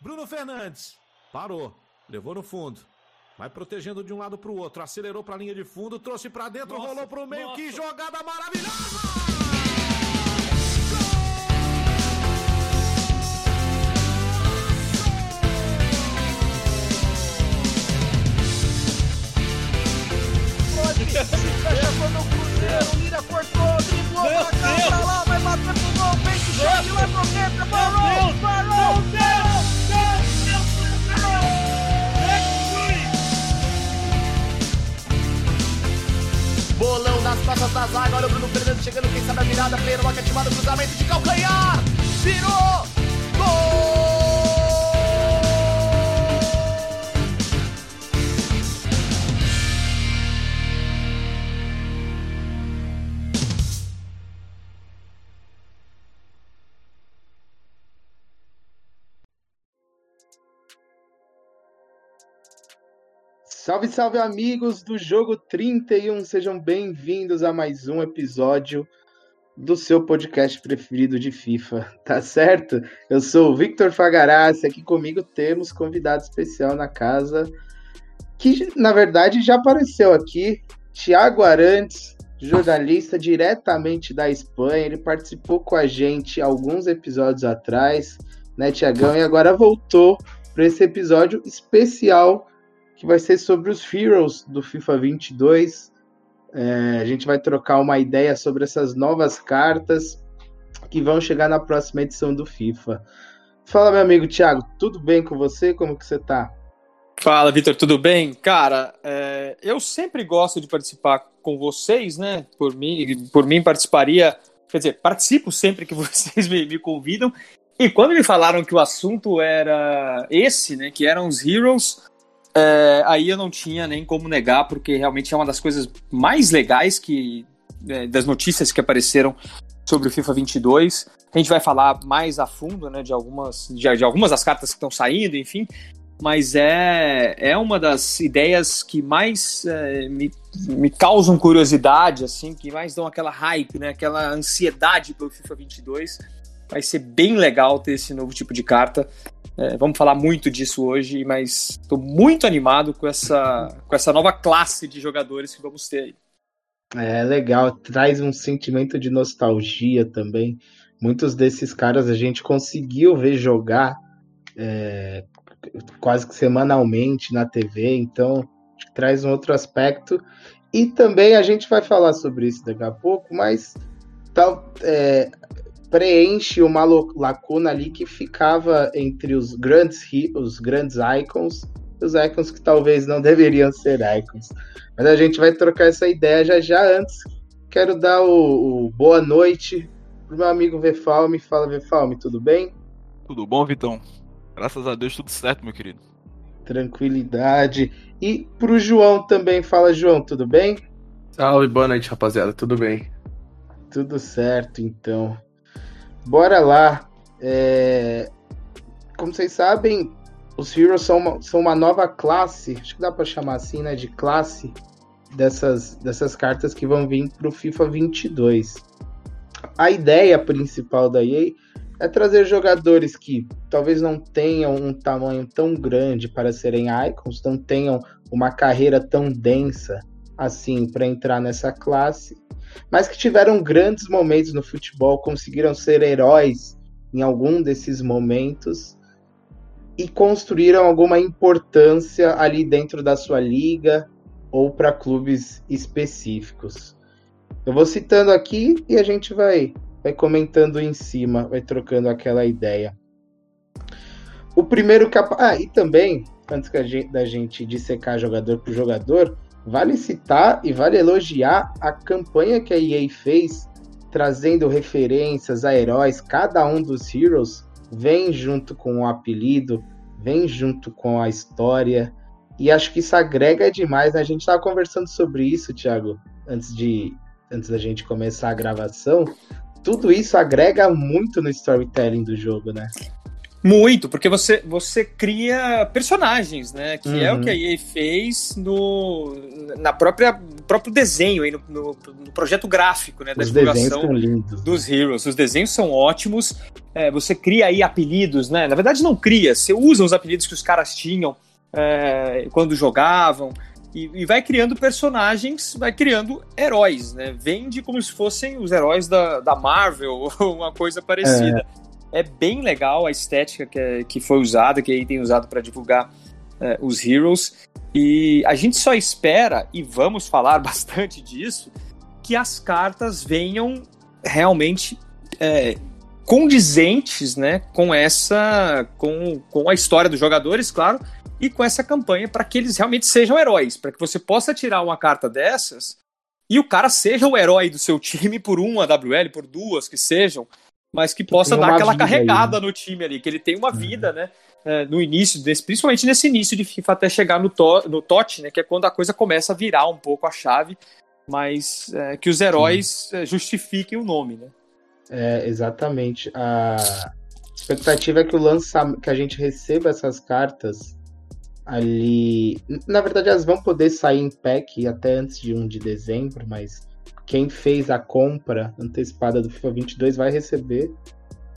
Bruno Fernandes. Parou. Levou no fundo. Vai protegendo de um lado para o outro. Acelerou para a linha de fundo. Trouxe para dentro. Nossa, rolou para o meio. Nossa. Que jogada maravilhosa! Cá, pra lá, vai bater pro gol, vem que chega lá pro dentro, parou, parou, Bolão nas costas da zaga, olha o Bruno Fernandes chegando, quem sabe a virada, Pedro, uma ativada, cruzamento de calcanhar, virou, Salve, salve amigos do Jogo 31, sejam bem-vindos a mais um episódio do seu podcast preferido de FIFA, tá certo? Eu sou o Victor Fagarassi, aqui comigo temos convidado especial na casa, que na verdade já apareceu aqui, Tiago Arantes, jornalista diretamente da Espanha, ele participou com a gente alguns episódios atrás, né, Tiagão, e agora voltou para esse episódio especial que vai ser sobre os Heroes do FIFA 22. É, a gente vai trocar uma ideia sobre essas novas cartas que vão chegar na próxima edição do FIFA. Fala, meu amigo Thiago, tudo bem com você? Como que você tá? Fala, Vitor, tudo bem? Cara, é, eu sempre gosto de participar com vocês, né? Por mim, por mim participaria, quer dizer, participo sempre que vocês me, me convidam. E quando me falaram que o assunto era esse, né? Que eram os Heroes, é, aí eu não tinha nem como negar, porque realmente é uma das coisas mais legais que é, das notícias que apareceram sobre o FIFA 22. A gente vai falar mais a fundo, né, de algumas, de, de algumas das cartas que estão saindo, enfim. Mas é, é uma das ideias que mais é, me, me causam curiosidade, assim, que mais dão aquela hype, né, aquela ansiedade pelo FIFA 22. Vai ser bem legal ter esse novo tipo de carta. É, vamos falar muito disso hoje, mas estou muito animado com essa, com essa nova classe de jogadores que vamos ter aí. É legal, traz um sentimento de nostalgia também. Muitos desses caras a gente conseguiu ver jogar é, quase que semanalmente na TV, então traz um outro aspecto. E também a gente vai falar sobre isso daqui a pouco, mas tal, é, preenche uma lacuna ali que ficava entre os grandes os grandes icons e os icons que talvez não deveriam ser icons. Mas a gente vai trocar essa ideia já já antes. Quero dar o, o boa noite pro meu amigo Vefalme. Fala Vefalme, tudo bem? Tudo bom, Vitão? Graças a Deus tudo certo, meu querido. Tranquilidade. E pro João também, fala João, tudo bem? Salve, boa noite, rapaziada, tudo bem? Tudo certo, então. Bora lá. É... Como vocês sabem, os Heroes são uma, são uma nova classe, acho que dá para chamar assim, né, de classe dessas, dessas cartas que vão vir para o FIFA 22. A ideia principal da EA é trazer jogadores que talvez não tenham um tamanho tão grande para serem icons, não tenham uma carreira tão densa assim para entrar nessa classe, mas que tiveram grandes momentos no futebol, conseguiram ser heróis em algum desses momentos e construíram alguma importância ali dentro da sua liga ou para clubes específicos. Eu vou citando aqui e a gente vai, vai comentando em cima, vai trocando aquela ideia. O primeiro capa... Ah, e também, antes da gente dissecar jogador por jogador, Vale citar e vale elogiar a campanha que a EA fez, trazendo referências a heróis. Cada um dos Heroes vem junto com o apelido, vem junto com a história. E acho que isso agrega demais. Né? A gente estava conversando sobre isso, Thiago, antes, de, antes da gente começar a gravação. Tudo isso agrega muito no storytelling do jogo, né? Muito, porque você, você cria personagens, né? Que Uhum. é o que a EA fez no na própria próprio desenho aí no, no- no projeto gráfico, né? Da Os desenhos divulgação dos Heroes. Os desenhos são ótimos. É, você cria aí apelidos, né? Na verdade, não cria, você usa os apelidos que os caras tinham é, quando jogavam. E, e vai criando personagens, vai criando heróis, né? Vende como se fossem os heróis da, da Marvel ou uma coisa parecida. É. bem legal a estética que, é- que foi usada, que aí tem usado para divulgar é, os Heroes. E a gente só espera, e vamos falar bastante disso, que as cartas venham realmente é, condizentes né, com essa. Com, com a história dos jogadores, claro, e com essa campanha para que eles realmente sejam heróis, para que você possa tirar uma carta dessas e o cara seja o herói do seu time por uma AWL, por duas que sejam, mas que possa dar aquela vida aí, carregada no time ali, que ele tem uma vida, né? é, no início, desse, principalmente nesse início de FIFA até chegar no, to, no TOT, né? Que é quando a coisa começa a virar um pouco a chave, mas é, que os heróis é, justifiquem o nome, né? É, exatamente. A expectativa é que o lançamento, que a gente receba essas cartas ali. Na verdade, elas vão poder sair em pack até antes de 1 de dezembro, mas quem fez a compra antecipada do FIFA 22 vai receber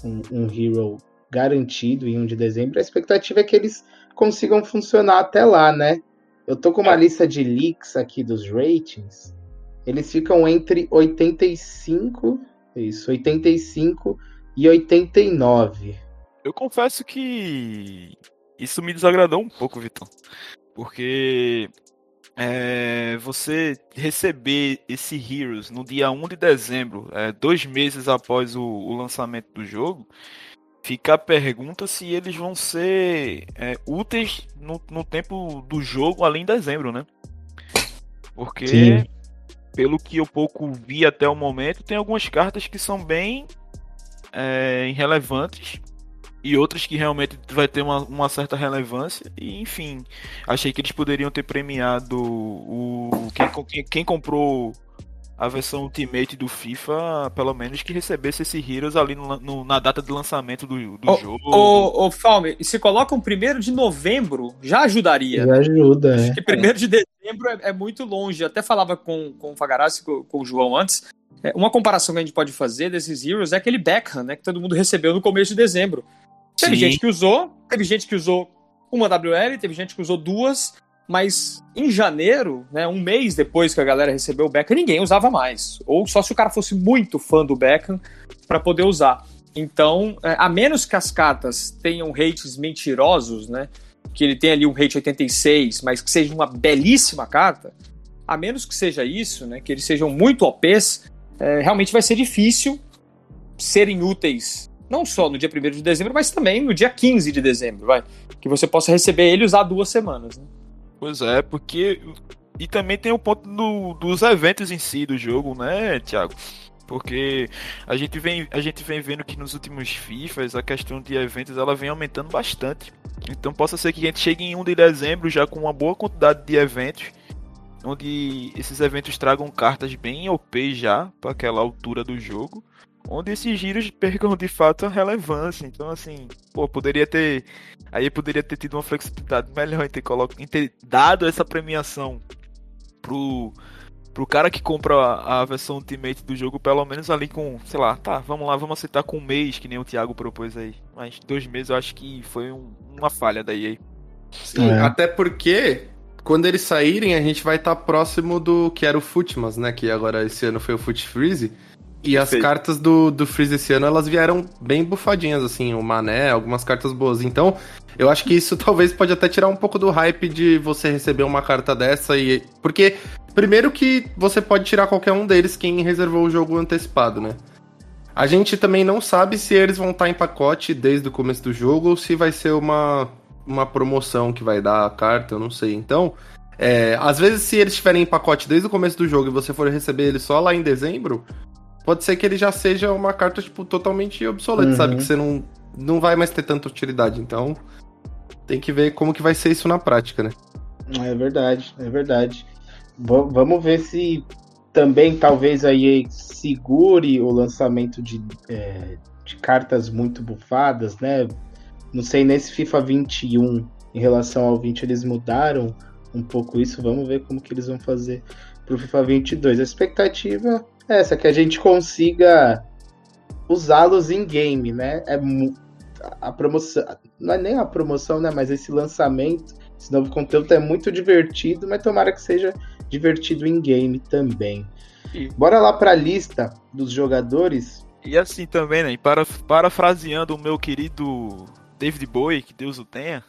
um, um Hero garantido em 1 de dezembro. A expectativa é que eles consigam funcionar até lá, né? Eu tô com uma lista de leaks aqui dos ratings. Eles ficam entre 85 isso, 85 e 89. Eu confesso que isso me desagradou um pouco, Vitão. Porque é, você receber esse Heroes no dia 1 de dezembro, é, dois meses após o, o lançamento do jogo, fica a pergunta se eles vão ser é, úteis no, no tempo do jogo ali em dezembro, né? Porque, Sim. pelo que eu pouco vi até o momento, tem algumas cartas que são bem é, irrelevantes e outras que realmente vai ter uma, uma certa relevância. E enfim, achei que eles poderiam ter premiado o quem, quem, quem comprou a versão Ultimate do FIFA, pelo menos que recebesse esse Heroes ali no- no- na data de lançamento do, do jogo. Ô, ô Falme, se coloca um primeiro de novembro, já ajudaria. Já ajuda, é. Porque primeiro de dezembro é, é muito longe. Até falava com, com o Fagarazzi, com, com o João antes. É, uma comparação que a gente pode fazer desses Heroes é aquele Beckham, né? Que todo mundo recebeu no começo de dezembro. Teve Sim. gente que usou, teve gente que usou uma WL, teve gente que usou duas, mas em janeiro, né, um mês depois que a galera recebeu o Beckham, ninguém usava mais. Ou só se o cara fosse muito fã do Beckham para poder usar. Então, é, a menos que as cartas tenham rates mentirosos, né? Que ele tenha ali um rate 86, mas que seja uma belíssima carta, a menos que seja isso, né? Que eles sejam muito OPs, é, realmente vai ser difícil serem úteis, não só no dia 1 de dezembro, mas também no dia 15 de dezembro, vai. Que você possa receber ele e usar duas semanas. Né? Pois é, porque. E também tem o ponto do- dos eventos em si do jogo, né, Thiago? Porque a gente, vem, a gente vem vendo que nos últimos FIFAs a questão de eventos ela vem aumentando bastante. Então possa ser que a gente chegue em 1 de dezembro já com uma boa quantidade de eventos, onde esses eventos tragam cartas bem OP já para aquela altura do jogo, onde esses giros percam de fato a relevância. Então assim, pô, poderia ter Aí poderia ter tido uma flexibilidade melhor em ter, colo... em ter dado essa premiação pro, pro cara que compra a, a versão Ultimate do jogo, pelo menos ali com, sei lá, tá, vamos lá, vamos aceitar com um mês, que nem o Thiago propôs aí. Mas dois meses eu acho que foi um- uma falha da EA. Sim, É. até porque quando eles saírem, a gente vai estar próximo do que era o Futmas, né? Que agora esse ano foi o Foot Freeze. E as cartas do, do Freeze esse ano, elas vieram bem bufadinhas, assim, o Mané, algumas cartas boas. Então, eu acho que isso talvez pode até tirar um pouco do hype de você receber uma carta dessa e. Porque, primeiro que você pode tirar qualquer um deles quem reservou o jogo antecipado, né? A gente também não sabe se eles vão estar em pacote desde o começo do jogo ou se vai ser uma, uma promoção que vai dar a carta, eu não sei. Então, é, às vezes, se eles estiverem em pacote desde o começo do jogo e você for receber ele só lá em dezembro, pode ser que ele já seja uma carta, tipo, totalmente obsoleta, Uhum. sabe? Que você não, não vai mais ter tanta utilidade. Então, tem que ver como que vai ser isso na prática, né? É verdade, é verdade. Va- vamos ver se também talvez a EA segure o lançamento de, é, de cartas muito bufadas, né? Não sei nesse FIFA 21 em relação ao 20 eles mudaram um pouco isso. Vamos ver como que eles vão fazer pro FIFA 22. A expectativa essa, que a gente consiga usá-los em game, né? É a promoção, não é nem a promoção, né? Mas esse lançamento, esse novo conteúdo é muito divertido, mas tomara que seja divertido em game também. E... Bora lá para a lista dos jogadores. E assim também, né? Para, parafraseando o meu querido David Bowie, que Deus o tenha.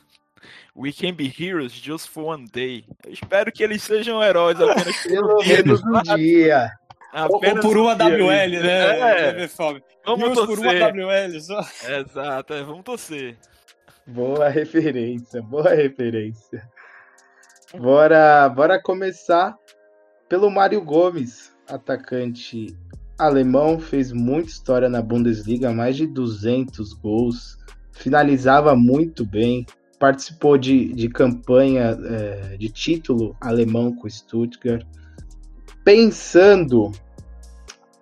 We can be heroes just for one day. Eu espero que eles sejam heróis apenas um dia. um dia. Apenas Ou por uma WL, né? É. Vamos torcer. por uma WL só. Exato, é, vamos torcer. Boa referência, boa referência. Bora, bora começar pelo Mário Gomes, atacante alemão, fez muita história na Bundesliga, mais de 200 gols, finalizava muito bem, participou de, de campanha é, de título alemão com Stuttgart. Pensando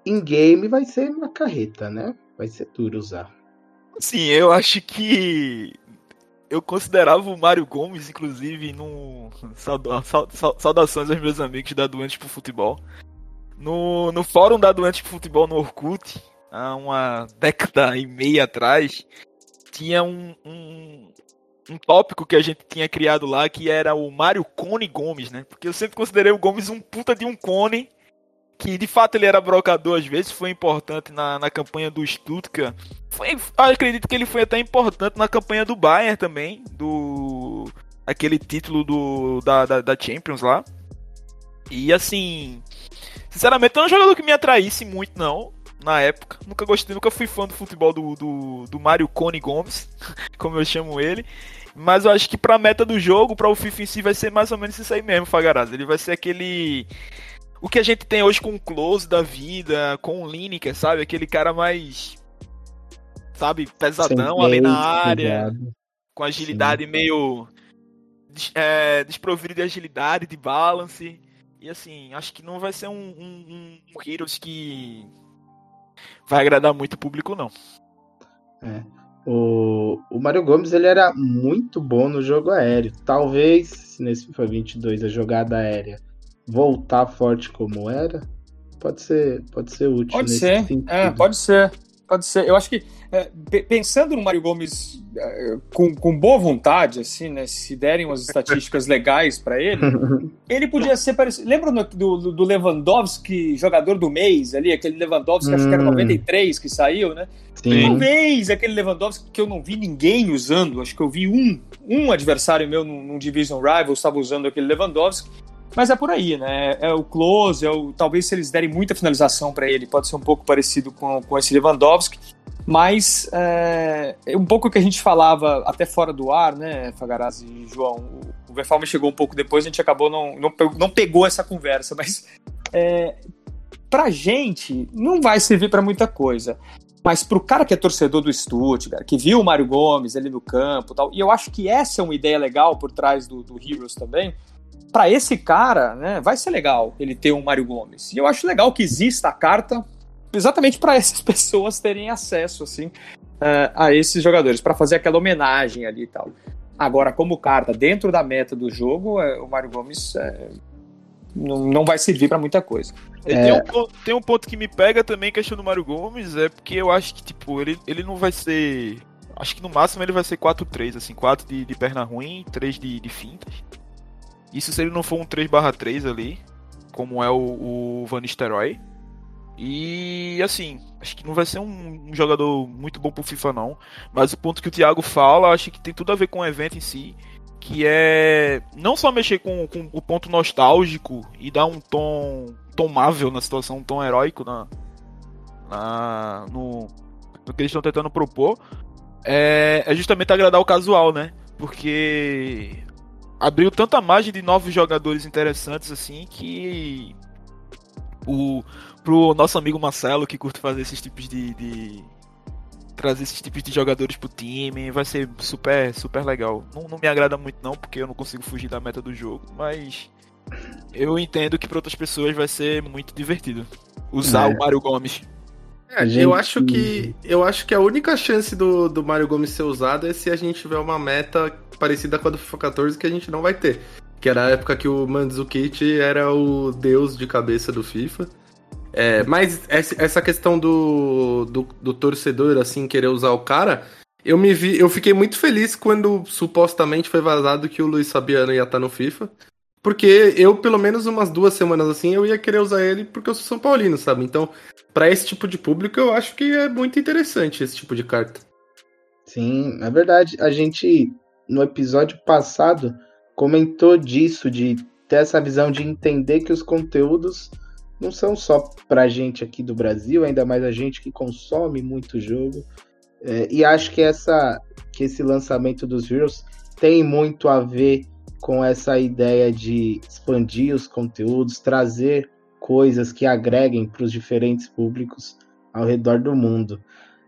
em game, vai ser uma carreta, né? Vai ser duro usar. Sim, eu acho que eu considerava o Mário Gomes, inclusive, no. Saudações aos meus amigos da Doentes pro Futebol. No, no fórum da Doentes pro Futebol no Orkut, há uma década e meia atrás, tinha um, um, um tópico que a gente tinha criado lá que era o Mário Cone Gomes, né? Porque eu sempre considerei o Gomes um puta de um cone que de fato ele era brocador às vezes, foi importante na, na campanha do Stuttgart. Foi, acredito que ele foi até importante na campanha do Bayern também, do aquele título do da, da, da Champions lá. E assim, sinceramente, não é um jogador que me atraísse muito não, na época. Nunca gostei, nunca fui fã do futebol do, do, do Mário Cone Gomes, como eu chamo ele. Mas eu acho que pra meta do jogo, pra o FIFA em si, vai ser mais ou menos isso aí mesmo, Fagaraz. Ele vai ser aquele o que a gente tem hoje com o Close da vida, com o Lineker, sabe? Aquele cara mais, sabe, pesadão Sem ali na área, cuidado. com agilidade Sim. meio é, desprovido de agilidade, de balance. E assim, acho que não vai ser um, um, um Heroes que vai agradar muito o público, não. É. O, o Mário Gomes ele era muito bom no jogo aéreo. Talvez, nesse FIFA 22, a jogada aérea voltar forte como era, pode ser, pode ser útil. Pode ser, é, pode ser, pode ser. Eu acho que é, pensando no Mário Gomes é, com, com boa vontade, assim, né? Se derem umas estatísticas legais para ele, ele podia ser parecido. Lembra do, do, Lewandowski, jogador do mês ali, aquele Lewandowski, hum. acho que era 93 hum. que saiu, né? Sim. Talvez aquele Lewandowski que eu não vi ninguém usando, acho que eu vi um, um adversário meu num, num Division Rival estava usando aquele Lewandowski. Mas é por aí, né? É o close, é o, talvez se eles derem muita finalização para ele, pode ser um pouco parecido com, com esse Lewandowski. Mas é, é um pouco que a gente falava até fora do ar, né, Fagarazzi e João? O Verfalme chegou um pouco depois, a gente acabou não, não, não pegou essa conversa, mas é, pra gente não vai servir para muita coisa. Mas pro cara que é torcedor do Stuttgart, que viu o Mário Gomes ali no campo tal, e eu acho que essa é uma ideia legal por trás do, do Heroes também, para esse cara, né, vai ser legal ele ter um Mário Gomes. E eu acho legal que exista a carta exatamente para essas pessoas terem acesso assim uh, a esses jogadores, para fazer aquela homenagem ali e tal. Agora, como carta dentro da meta do jogo, é, o Mário Gomes é, não, não vai servir para muita coisa. É... Tem, um, tem, um, ponto que me pega também, questão do Mário Gomes, é porque eu acho que, tipo, ele, ele não vai ser. Acho que no máximo ele vai ser 4-3, assim, 4 de, de perna ruim, 3 de, de fintas. Isso se ele não for um 3/3 ali, como é o, o Van Nistelrooy. E assim, acho que não vai ser um, um, jogador muito bom pro FIFA não, mas o ponto que o Thiago fala, acho que tem tudo a ver com o evento em si, que é não só mexer com, com o ponto nostálgico e dar um tom tomável na situação, um tom heróico na, na no, no que eles estão tentando propor, é, é justamente agradar o casual, né? Porque abriu tanta margem de novos jogadores interessantes assim que o pro nosso amigo Marcelo que curte fazer esses tipos de, de trazer esses tipos de jogadores pro time vai ser super super legal. Não, não me agrada muito não porque eu não consigo fugir da meta do jogo, mas eu entendo que para outras pessoas vai ser muito divertido usar é. o Mário Gomes. É, gente... Eu acho que eu acho que a única chance do, do Mario Gomes ser usado é se a gente tiver uma meta parecida com a do FIFA 14 que a gente não vai ter. Que era a época que o Mandzukic era o deus de cabeça do FIFA. É, mas essa questão do, do, do, torcedor, assim, querer usar o cara, eu me vi, eu fiquei muito feliz quando supostamente foi vazado que o Luiz Fabiano ia estar no FIFA. Porque eu, pelo menos umas duas semanas assim, eu ia querer usar ele porque eu sou São Paulino, sabe? Então, para esse tipo de público, eu acho que é muito interessante esse tipo de carta. Sim, é verdade. A gente, no episódio passado, comentou disso, de ter essa visão de entender que os conteúdos não são só pra gente aqui do Brasil, ainda mais a gente que consome muito jogo. É, e acho que essa que esse lançamento dos Heroes tem muito a ver com essa ideia de expandir os conteúdos, trazer coisas que agreguem para os diferentes públicos ao redor do mundo.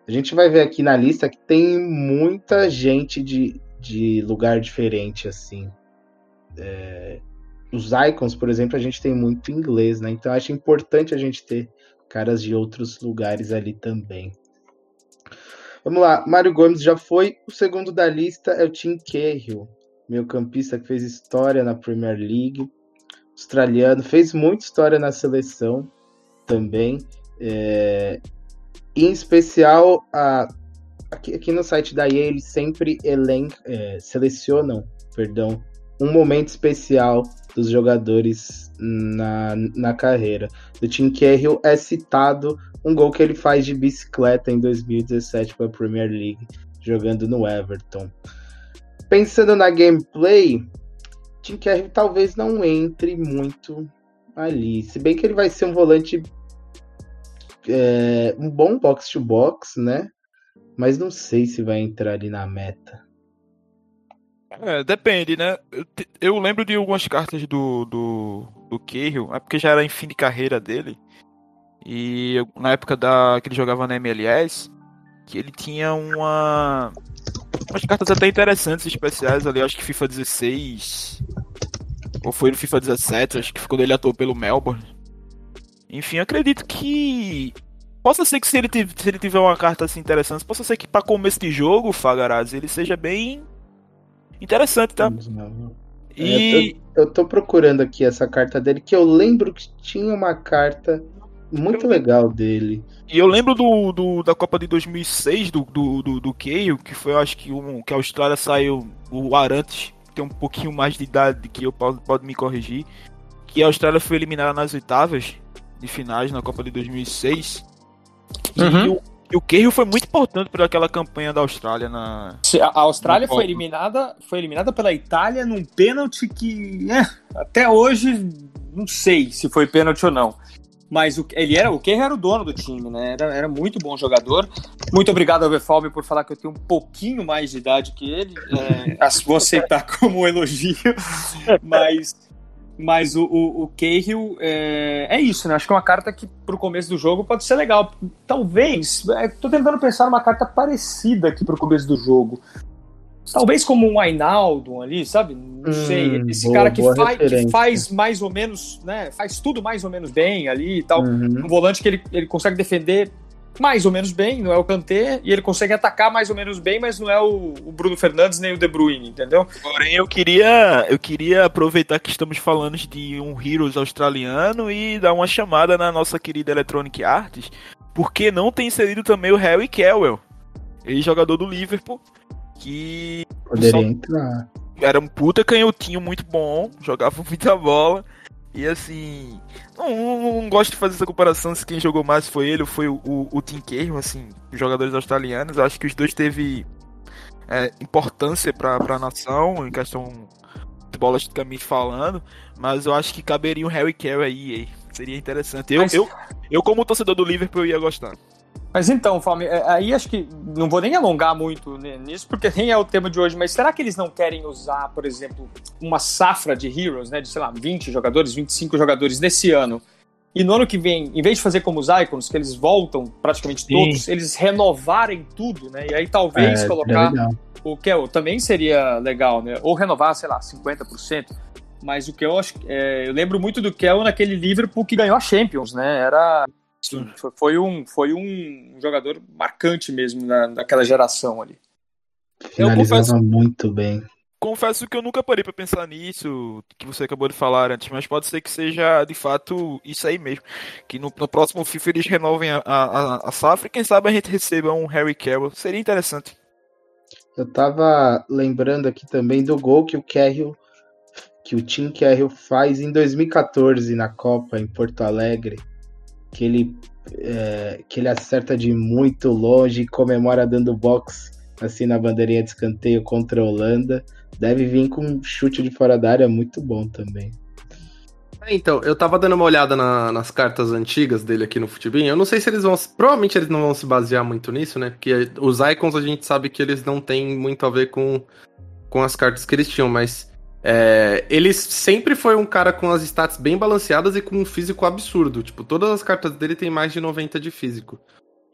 A gente vai ver aqui na lista que tem muita gente de, de lugar diferente, assim. É, os icons, por exemplo, a gente tem muito inglês, né? Então acho importante a gente ter caras de outros lugares ali também. Vamos lá, Mário Gomes já foi. O segundo da lista é o Tim Cahill, meu campista que fez história na Premier League, australiano, fez muita história na seleção também. É, em especial, a, aqui, aqui, no site da EA eles sempre elen é, selecionam perdão, um momento especial dos jogadores na, na carreira. O Tim Cahill é citado um gol que ele faz de bicicleta em 2017 para a Premier League, jogando no Everton. Pensando na gameplay, Tim Cahill talvez não entre muito ali. Se bem que ele vai ser um volante é, um bom box to box, né? Mas não sei se vai entrar ali na meta. É, depende, né? Eu, eu, lembro de algumas cartas do, do, do Cahill, é porque já era fim de carreira dele. E eu, na época da, que ele jogava na MLS, que ele tinha uma. Umas cartas até interessantes, especiais ali, acho que FIFA 16. Ou foi no FIFA 17, acho que foi quando ele atuou pelo Melbourne. Enfim, acredito que. Possa ser que se ele, se ele tiver uma carta assim interessante, possa ser que para começo de jogo, Fagaraz, ele seja bem interessante, tá? E... É, eu, eu tô procurando aqui essa carta dele, que eu lembro que tinha uma carta muito legal dele. E eu lembro do, do, da Copa de 2006, do, do, do, do Keio, que foi, eu acho que, um, que a Austrália saiu, o Arantes tem um pouquinho mais de idade que eu, pode, pode me corrigir, que a Austrália foi eliminada nas oitavas de finais na Copa de 2006. Uhum. E o e o Cahill foi muito importante para aquela campanha da Austrália na. A Austrália foi eliminada, foi eliminada pela Itália num pênalti que é, até hoje não sei se foi pênalti ou não. Mas o, ele era o Cahill era o dono do time, né? Era, era muito bom jogador. Muito obrigado ao Verfalme por falar que eu tenho um pouquinho mais de idade que ele. É, vou aceitar como um elogio, mas mas o, o, o Cahill é, é, isso, né? Acho que é uma carta que pro começo do jogo pode ser legal. Talvez, é, tô tentando pensar numa carta parecida aqui pro começo do jogo. Talvez como um Ainaldo ali, sabe? Não hum, sei. Esse boa, cara que, faz, que, faz, mais ou menos, né? Faz tudo mais ou menos bem ali e tal. Uhum. Um volante que ele, ele consegue defender mais ou menos bem, não é o Kanté, e ele consegue atacar mais ou menos bem, mas não é o, o, Bruno Fernandes nem o De Bruyne, entendeu? Porém, eu queria, eu queria aproveitar que estamos falando de um Heroes australiano e dar uma chamada na nossa querida Electronic Arts, porque não tem inserido também o Harry Kelwell, ex-jogador do Liverpool, que... Poderia entrar. Era um puta canhotinho muito bom, jogava muita bola, e assim, não, não, não, gosto de fazer essa comparação se quem jogou mais foi ele ou foi o, o, o Tim Cahill, assim, os jogadores australianos. Acho que os dois teve é, importância para a nação, em questão futebolisticamente falando, mas eu acho que caberia um Harry Carey aí, seria interessante. Eu, mas... eu, eu, como torcedor do Liverpool, eu ia gostar. Mas então, Fome, é, aí acho que não vou nem alongar muito nisso, porque nem é o tema de hoje, mas será que eles não querem usar, por exemplo, uma safra de Heroes, né, de, sei lá, 20 jogadores, 25 jogadores nesse ano, e no ano que vem, em vez de fazer como os Icons, que eles voltam praticamente Sim. todos, eles renovarem tudo, né, e aí talvez é, colocar o que também seria legal, né, ou renovar, sei lá, 50%, mas o que eu acho, é, eu lembro muito do Kel naquele Liverpool que ganhou a Champions, né, era Sim, foi, um, foi um jogador marcante mesmo na, naquela geração ali. Finalizava confesso, muito bem. Confesso que eu nunca parei para pensar nisso, que você acabou de falar antes, mas pode ser que seja de fato isso aí mesmo. Que no, no próximo FIFA eles renovem a, a, a safra e quem sabe a gente receba um Harry Carroll. Seria interessante. Eu tava lembrando aqui também do gol que o Carroll, que o Tim Carroll faz em 2014 na Copa em Porto Alegre, que ele é, que ele acerta de muito longe e comemora dando box assim na bandeirinha de escanteio contra a Holanda. Deve vir com um chute de fora da área muito bom também. É, então, eu tava dando uma olhada na, nas cartas antigas dele aqui no Futebol. Eu não sei se eles vão. Provavelmente eles não vão se basear muito nisso, né? Porque os icons a gente sabe que eles não têm muito a ver com, com as cartas que eles tinham, mas. É, ele sempre foi um cara com as stats bem balanceadas e com um físico absurdo. Tipo, todas as cartas dele tem mais de 90 de físico.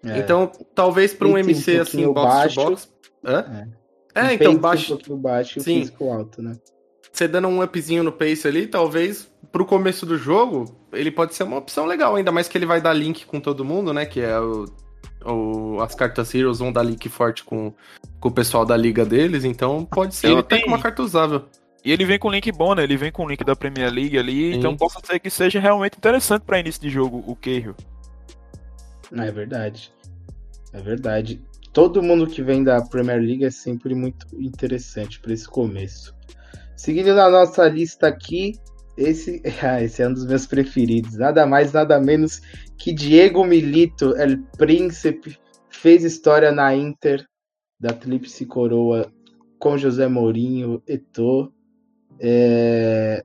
É. Então, talvez para um MC um assim, box baixo, to box. Hã? É, é então, baixo. Um baixo e o físico alto, né? Você dando um upzinho no pace ali, talvez pro começo do jogo, ele pode ser uma opção legal, ainda mais que ele vai dar link com todo mundo, né? Que é o, o as cartas Heroes vão dar link forte com, com o pessoal da liga deles, então pode ser ele até tem... uma carta usável. E ele vem com link bom, né? Ele vem com link da Premier League ali, Sim. então pode ser que seja realmente interessante para início de jogo o Cahill. É verdade. É verdade. Todo mundo que vem da Premier League é sempre muito interessante para esse começo. Seguindo na nossa lista aqui, esse, ah, esse é um dos meus preferidos. Nada mais, nada menos que Diego Milito, El Príncipe, fez história na Inter da Tríplice Coroa com José Mourinho, Eto'o. É...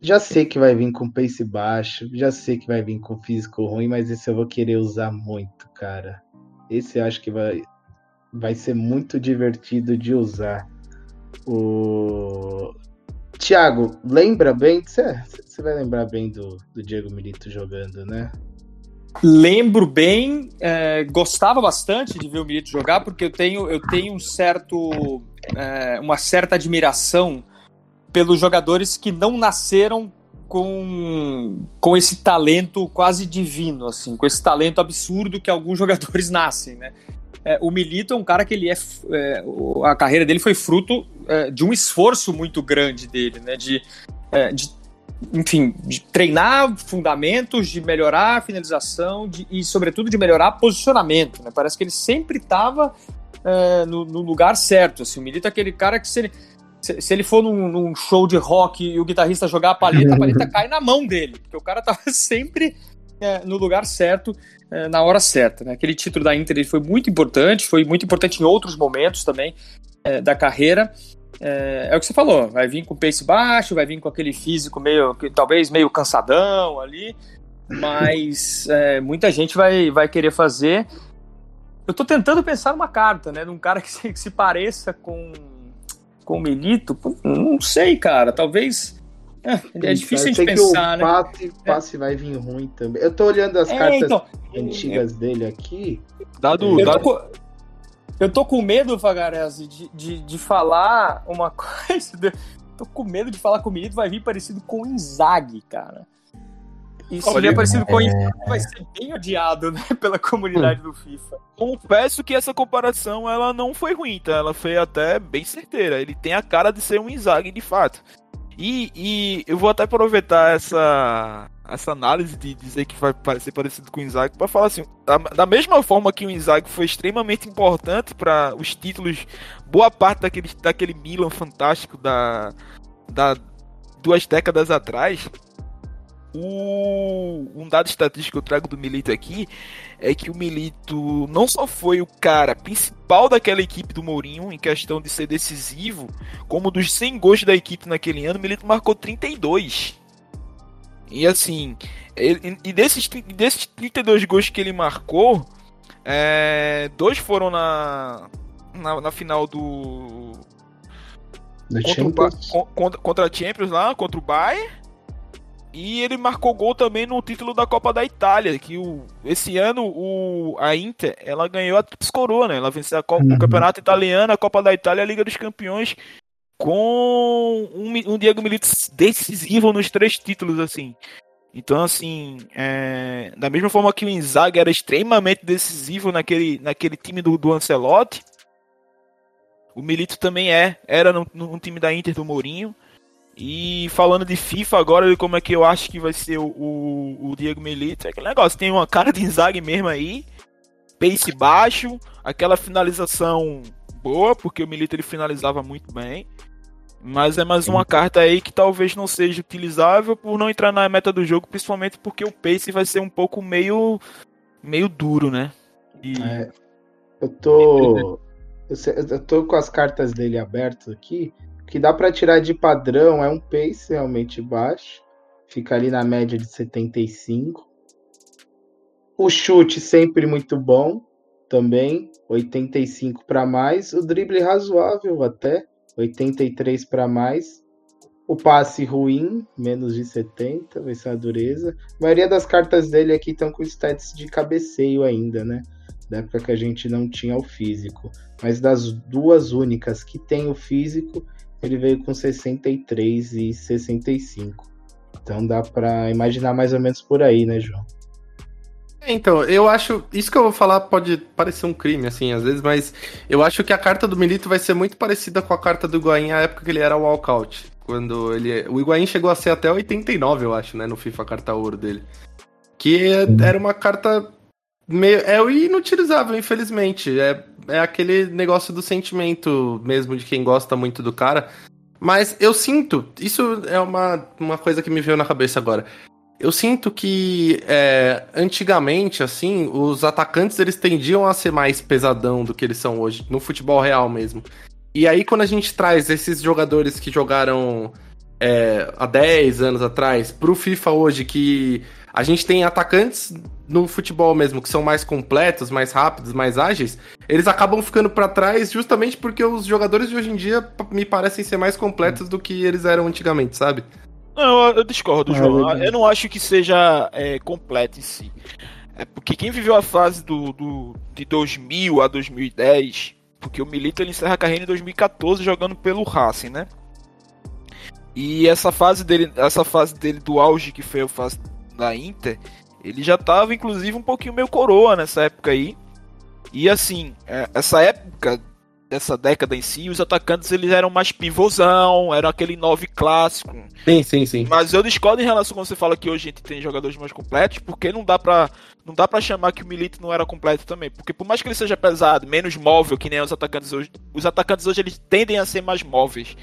Já sei que vai vir com pace baixo, já sei que vai vir com físico ruim, mas esse eu vou querer usar muito, cara. Esse eu acho que vai, vai ser muito divertido de usar. O Tiago, lembra bem? Você vai lembrar bem do, do Diego Milito jogando, né? Lembro bem, é, gostava bastante de ver o Milito jogar, porque eu tenho, eu tenho um certo, é, uma certa admiração pelos jogadores que não nasceram com, com esse talento quase divino, assim, com esse talento absurdo que alguns jogadores nascem, né? É, o Milito é um cara que ele é, é a carreira dele foi fruto é, de um esforço muito grande dele, né? De, é, de enfim, de treinar fundamentos, de melhorar a finalização de, e, sobretudo, de melhorar posicionamento. Né? Parece que ele sempre estava é, no, no, lugar certo. Assim, o Milito é aquele cara que, se ele, se, se ele for num, num, show de rock e o guitarrista jogar a palheta, a palheta cai na mão dele, porque o cara estava sempre é, no lugar certo é, na hora certa. Né? Aquele título da Inter foi muito importante, foi muito importante em outros momentos também é, da carreira. É, é, o que você falou, vai vir com pace baixo, vai vir com aquele físico meio, talvez meio cansadão ali, mas é, muita gente vai, vai querer fazer. Eu estou tentando pensar numa carta, né, de um cara que se, que se pareça com, com o Milito, não sei, cara, talvez é, é difícil de pensar, né? Passe, passe é. vai vir ruim também. Eu tô olhando as é, cartas então, antigas eu, dele aqui. Dado, eu, dado... Tô, eu tô com medo, Fagarese, de, de, de falar uma coisa. tô com medo de falar que o Milito vai vir parecido com o Inzaghi, cara. E se parecido com o Inzaghi, vai ser bem odiado, né, pela comunidade do FIFA. Confesso que essa comparação, ela não foi ruim, tá? Ela foi até bem certeira. Ele tem a cara de ser um Inzaghi, de fato. E, e eu vou até aproveitar essa, essa análise de dizer que vai ser parecido com o Inzaghi para falar assim, da, da, mesma forma que o Inzaghi foi extremamente importante para os títulos, boa parte daquele, daquele Milan fantástico da, da duas décadas atrás, o, um dado estatístico que eu trago do Milito aqui é que o Milito não só foi o cara principal daquela equipe do Mourinho em questão de ser decisivo, como dos 100 gols da equipe naquele ano, o Milito marcou 32. E assim, ele, e desses, desses 32 gols que ele marcou, é, dois foram na, na, na final do. Contra, o, contra, contra a Champions lá, contra o Bayern e ele marcou gol também no título da Copa da Itália, que o, esse ano o, a Inter ela ganhou a Trips Coroa, né? Ela venceu a, uhum. o Campeonato Italiano, a Copa da Itália a Liga dos Campeões com um, um Diego Milito decisivo nos três títulos, assim. Então, assim, é, da mesma forma que o Inzaghi era extremamente decisivo naquele, naquele time do, do Ancelotti, o Milito também é, era no, no time da Inter do Mourinho. E falando de FIFA agora, como é que eu acho que vai ser o, o, o Diego Milito, é aquele negócio, tem uma cara de Inzaghi mesmo aí, pace baixo, aquela finalização boa, porque o Milito ele finalizava muito bem. Mas é mais uma carta aí que talvez não seja utilizável por não entrar na meta do jogo, principalmente porque o pace vai ser um pouco meio meio duro, né? E... É, eu tô eu tô com as cartas dele abertas aqui, que dá para tirar de padrão é um pace realmente baixo, fica ali na média de 75. O chute sempre muito bom, também 85 para mais, o drible razoável até 83 para mais. O passe ruim, menos de 70, vai ser uma dureza. A maioria das cartas dele aqui estão com stats de cabeceio ainda, né? Da época que a gente não tinha o físico. Mas das duas únicas que tem o físico, ele veio com 63 e 65. Então dá para imaginar mais ou menos por aí, né, João? Então, eu acho. Isso que eu vou falar pode parecer um crime, assim, às vezes, mas eu acho que a carta do Milito vai ser muito parecida com a carta do Higuaín na época que ele era walkout. Quando ele. O Higuaín chegou a ser até 89, eu acho, né? No FIFA carta ouro dele. Que era uma carta meio. É inutilizável, infelizmente. É, é aquele negócio do sentimento mesmo de quem gosta muito do cara. Mas eu sinto, isso é uma, uma coisa que me veio na cabeça agora. Eu sinto que é, antigamente, assim, os atacantes eles tendiam a ser mais pesadão do que eles são hoje, no futebol real mesmo. E aí, quando a gente traz esses jogadores que jogaram é, há 10 anos atrás pro FIFA hoje, que a gente tem atacantes no futebol mesmo que são mais completos, mais rápidos, mais ágeis, eles acabam ficando para trás justamente porque os jogadores de hoje em dia me parecem ser mais completos do que eles eram antigamente, sabe? Não, eu discordo, ah, João. Eu não acho que seja é, completo em si. É porque quem viveu a fase do, do, de 2000 a 2010, porque o Milito ele encerra a carreira em 2014 jogando pelo Racing, né? E essa fase dele, essa fase dele do auge que foi a fase da Inter, ele já tava inclusive um pouquinho meio coroa nessa época aí. E assim, é, essa época dessa década em si, os atacantes eles eram mais pivôzão, era aquele 9 clássico. Sim, sim, sim. Mas eu discordo em relação quando você fala que hoje a gente tem jogadores mais completos, porque não dá pra, não dá pra chamar que o Milito não era completo também. Porque por mais que ele seja pesado, menos móvel que nem os atacantes hoje, os atacantes hoje eles tendem a ser mais móveis.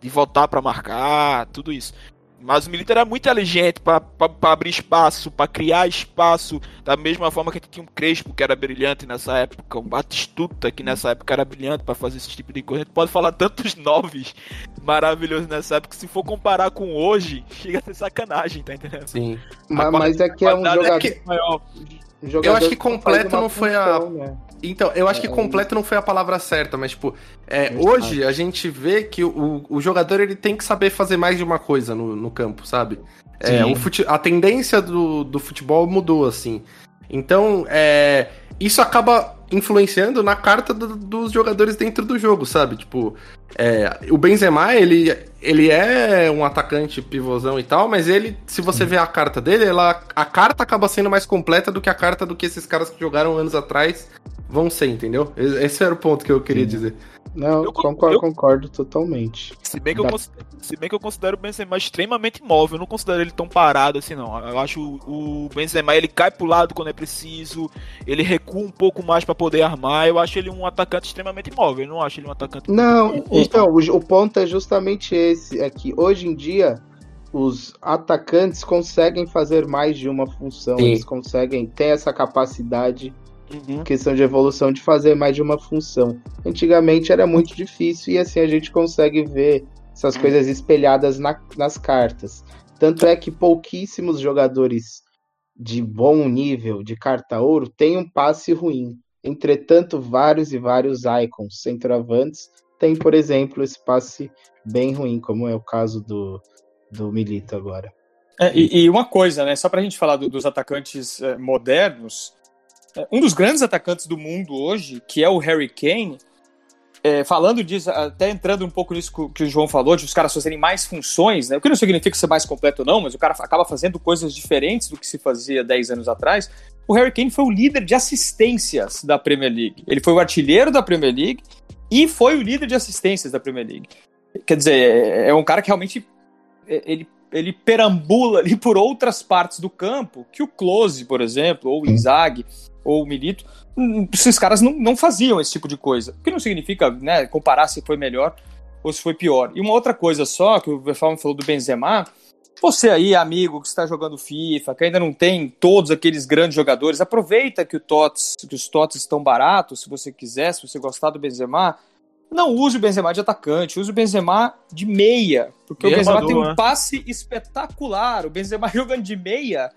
De voltar para marcar, tudo isso. Mas o Milito era muito inteligente para abrir espaço, para criar espaço, da mesma forma que a gente tinha um Crespo que era brilhante nessa época, um Batistuta que nessa época era brilhante para fazer esse tipo de coisa. A gente pode falar tantos noves maravilhosos nessa época, se for comparar com hoje, chega a ser sacanagem, tá entendendo? Sim. Mas, mas é que é um jogador. É que... maior. Eu acho que completo não foi a. Né? Então, eu acho que é, completo não foi a palavra certa, mas, tipo, é, hoje a gente vê que o, o jogador ele tem que saber fazer mais de uma coisa no, no campo, sabe? É, o fute... A tendência do, do futebol mudou, assim. Então, é, isso acaba influenciando na carta do, dos jogadores dentro do jogo, sabe? Tipo, é, o Benzema, ele, ele é um atacante pivôzão e tal, mas ele, se você ver a carta dele, ela, a carta acaba sendo mais completa do que a carta do que esses caras que jogaram anos atrás vão ser, entendeu? Esse era o ponto que eu queria dizer. Não, eu concordo, eu, concordo totalmente. Se bem, que eu, se bem que eu considero o Benzema extremamente móvel, eu não considero ele tão parado assim, não. Eu acho o, o Benzema, ele cai pro lado quando é preciso, ele recua um pouco mais para poder armar. Eu acho ele um atacante extremamente móvel, eu não acho ele um atacante... Não, então, o, o ponto é justamente esse, é que hoje em dia os atacantes conseguem fazer mais de uma função, Sim. eles conseguem ter essa capacidade Uhum. Questão de evolução de fazer mais de uma função. Antigamente era muito difícil e assim a gente consegue ver essas coisas espelhadas na, nas cartas. Tanto é que pouquíssimos jogadores de bom nível de carta ouro têm um passe ruim. Entretanto, vários e vários icons centroavantes têm, por exemplo, esse passe bem ruim, como é o caso do, do Milito agora. É, e, e, uma coisa, né? Só para a gente falar do, dos atacantes é, modernos, é, um dos grandes atacantes do mundo hoje, que é o Harry Kane, é, falando disso, até entrando um pouco nisso que o João falou, de os caras fazerem mais funções, né? O que não significa ser mais completo não, mas o cara acaba fazendo coisas diferentes do que se fazia 10 anos atrás. O Harry Kane foi o líder de assistências da Premier League. Ele foi o artilheiro da Premier League e foi o líder de assistências da Premier League. Quer dizer, é, é um cara que realmente é, ele, ele perambula ali por outras partes do campo que o Close, por exemplo, ou o Inzaghi, ou o Milito, esses caras não, não faziam esse tipo de coisa. O que não significa né, comparar se foi melhor ou se foi pior. E uma outra coisa só, que o Verfalme falou do Benzema, você aí, amigo, que está jogando FIFA, que ainda não tem todos aqueles grandes jogadores, aproveita que, o tots, que os TOTS estão baratos, se você quiser, se você gostar do Benzema, não use o Benzema de atacante, use o Benzema de meia, porque o Benzema tem um né? passe espetacular. O Benzema jogando de meia,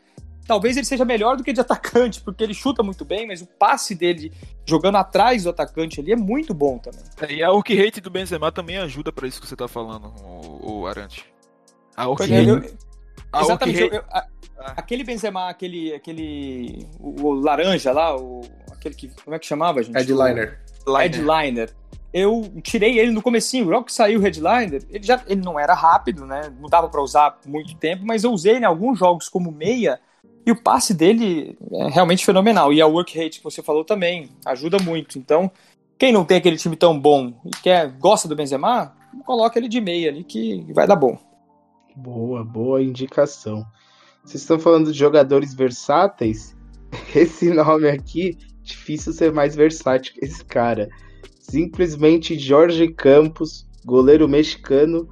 talvez ele seja melhor do que de atacante, porque ele chuta muito bem, mas o passe dele jogando atrás do atacante ali é muito bom também. É, e a work rate do Benzema também ajuda para isso que você tá falando, o, o Arante. A work rate... Eu, a exatamente, eu, eu, a, aquele Benzema, aquele, aquele o, o, laranja lá, o, aquele que, como é que chamava, gente? Headliner. O, headliner. Eu tirei ele no comecinho, logo que saiu o Headliner, ele já ele não era rápido, né? Não dava para usar muito tempo, mas eu usei em alguns jogos como meia e o passe dele é realmente fenomenal. E a work rate que você falou também ajuda muito. Então, quem não tem aquele time tão bom e quer, gosta do Benzema, coloca ele de meia ali que vai dar bom. Boa, boa indicação. Vocês estão falando de jogadores versáteis? Esse nome aqui, difícil ser mais versátil que esse cara. Simplesmente Jorge Campos, goleiro mexicano,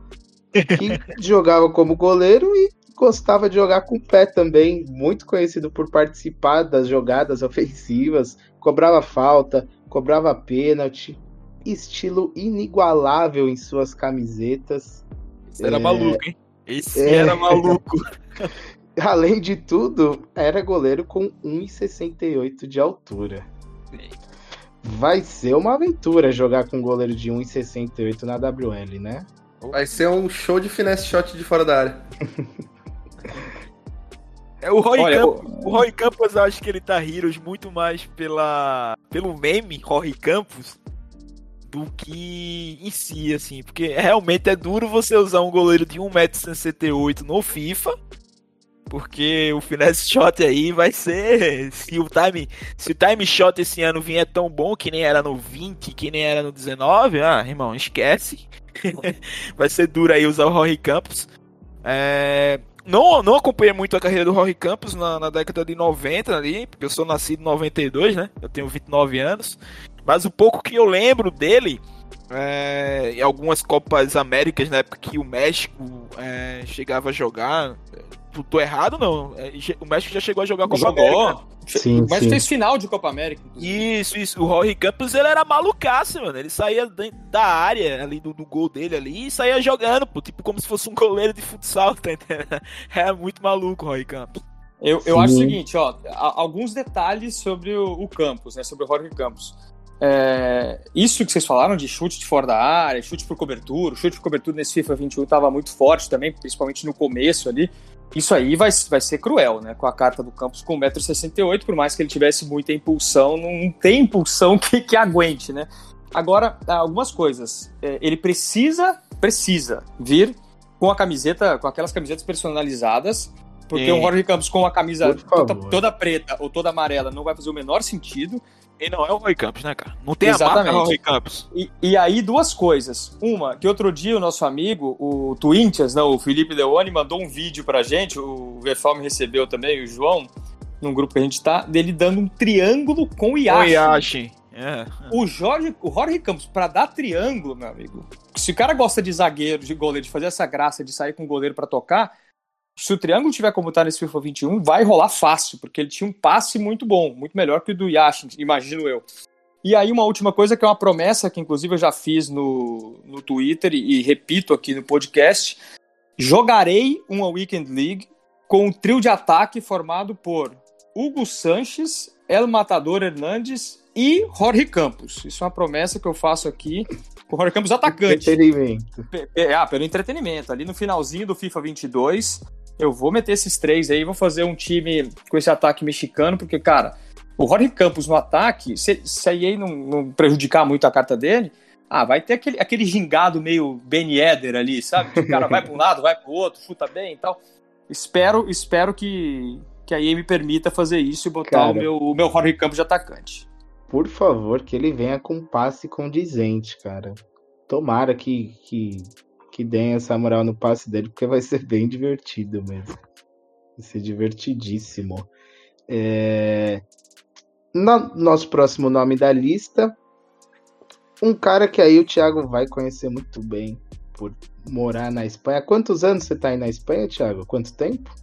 que jogava como goleiro e gostava de jogar com o pé também, muito conhecido por participar das jogadas ofensivas, cobrava falta, cobrava pênalti, estilo inigualável em suas camisetas. Esse é... era maluco, hein? Esse é... era maluco. Além de tudo, era goleiro com 1,68 de altura. Vai ser uma aventura jogar com um goleiro de 1,68 na WL, né? Vai ser um show de finesse shot de fora da área. É, o, Roy Olha, Campos, o... o Roy Campos, eu acho que ele tá Heroes muito mais pela, pelo meme Roy Campos do que em si, assim. Porque realmente é duro você usar um goleiro de 1,68m no FIFA. Porque o finesse shot aí vai ser. Se o time, se o time shot esse ano vier tão bom que nem era no 20, que nem era no 19, ah, irmão, esquece. vai ser duro aí usar o Rory Campos. É, não, não acompanhei muito a carreira do Rory Campos na, na, década de 90 ali, porque eu sou nascido em 92, né? Eu tenho 29 anos. Mas o pouco que eu lembro dele, é, em algumas Copas Américas, na época que o México é, chegava a jogar, tô errado, não. É, o México já chegou a jogar Copa Jogou. América. Sim, Mas sim. fez final de Copa América. Isso, isso. O Rory Campos, ele era malucaço, mano. Ele saía da área, ali, do, do, gol dele ali, e saía jogando, pô. Tipo, como se fosse um goleiro de futsal, tá entendendo? É muito maluco o Rory Campos. Eu, eu acho o seguinte, ó. Alguns detalhes sobre o, o Campos, né? Sobre o Rory Campos. É, isso que vocês falaram de chute de fora da área, chute por cobertura, chute por cobertura nesse FIFA 21 estava muito forte também, principalmente no começo ali. Isso aí vai, vai ser cruel, né? Com a carta do Campos com 1,68m, por mais que ele tivesse muita impulsão, não tem impulsão que, que aguente, né? Agora, algumas coisas. É, ele precisa, precisa vir com a camiseta, com aquelas camisetas personalizadas, porque o um Jorge Campos com a camisa toda, toda, preta ou toda amarela não vai fazer o menor sentido. E não é o Roy Campos, né, cara? Não tem Exatamente. a marca Roy Campos. E, e, aí, duas coisas. Uma, que outro dia o nosso amigo, o Twintias, né, o Felipe Leone, mandou um vídeo pra gente, o Verfal me recebeu também, o João, num grupo que a gente tá, dele dando um triângulo com o Yashi. O Yashi. É. O Jorge, o Jorge Campos, para dar triângulo, meu amigo. Se o cara gosta de zagueiro, de goleiro, de fazer essa graça de sair com o goleiro para tocar, se o triângulo tiver como tá nesse FIFA 21, vai rolar fácil, porque ele tinha um passe muito bom, muito melhor que o do Yashin, imagino eu. E aí, uma última coisa que é uma promessa que, inclusive, eu já fiz no, no Twitter e, e repito aqui no podcast: jogarei uma Weekend League com um trio de ataque formado por Hugo Sanches, El Matador Hernandes e Jorge Campos. Isso é uma promessa que eu faço aqui com o Jorge Campos atacante. Entretenimento. Ah, pelo entretenimento. Ali no finalzinho do FIFA 22, eu vou meter esses três aí, vou fazer um time com esse ataque mexicano, porque, cara, o Jorge Campos no ataque, se, se a EA não, não prejudicar muito a carta dele, Ah, vai ter aquele, aquele gingado meio Ben Eder ali, sabe? O cara vai para um lado, vai para o outro, chuta bem e tal. Espero, espero que, que a EA me permita fazer isso e botar Cara. o meu, o meu Jorge Campos de atacante. Por favor, que ele venha com um passe condizente, cara. Tomara que, que, que deem essa moral no passe dele, porque vai ser bem divertido mesmo. Vai ser divertidíssimo. É... no- nosso próximo nome da lista, um cara que aí o Thiago vai conhecer muito bem por morar na Espanha. Quantos anos você tá aí na Espanha, Thiago? Quanto tempo?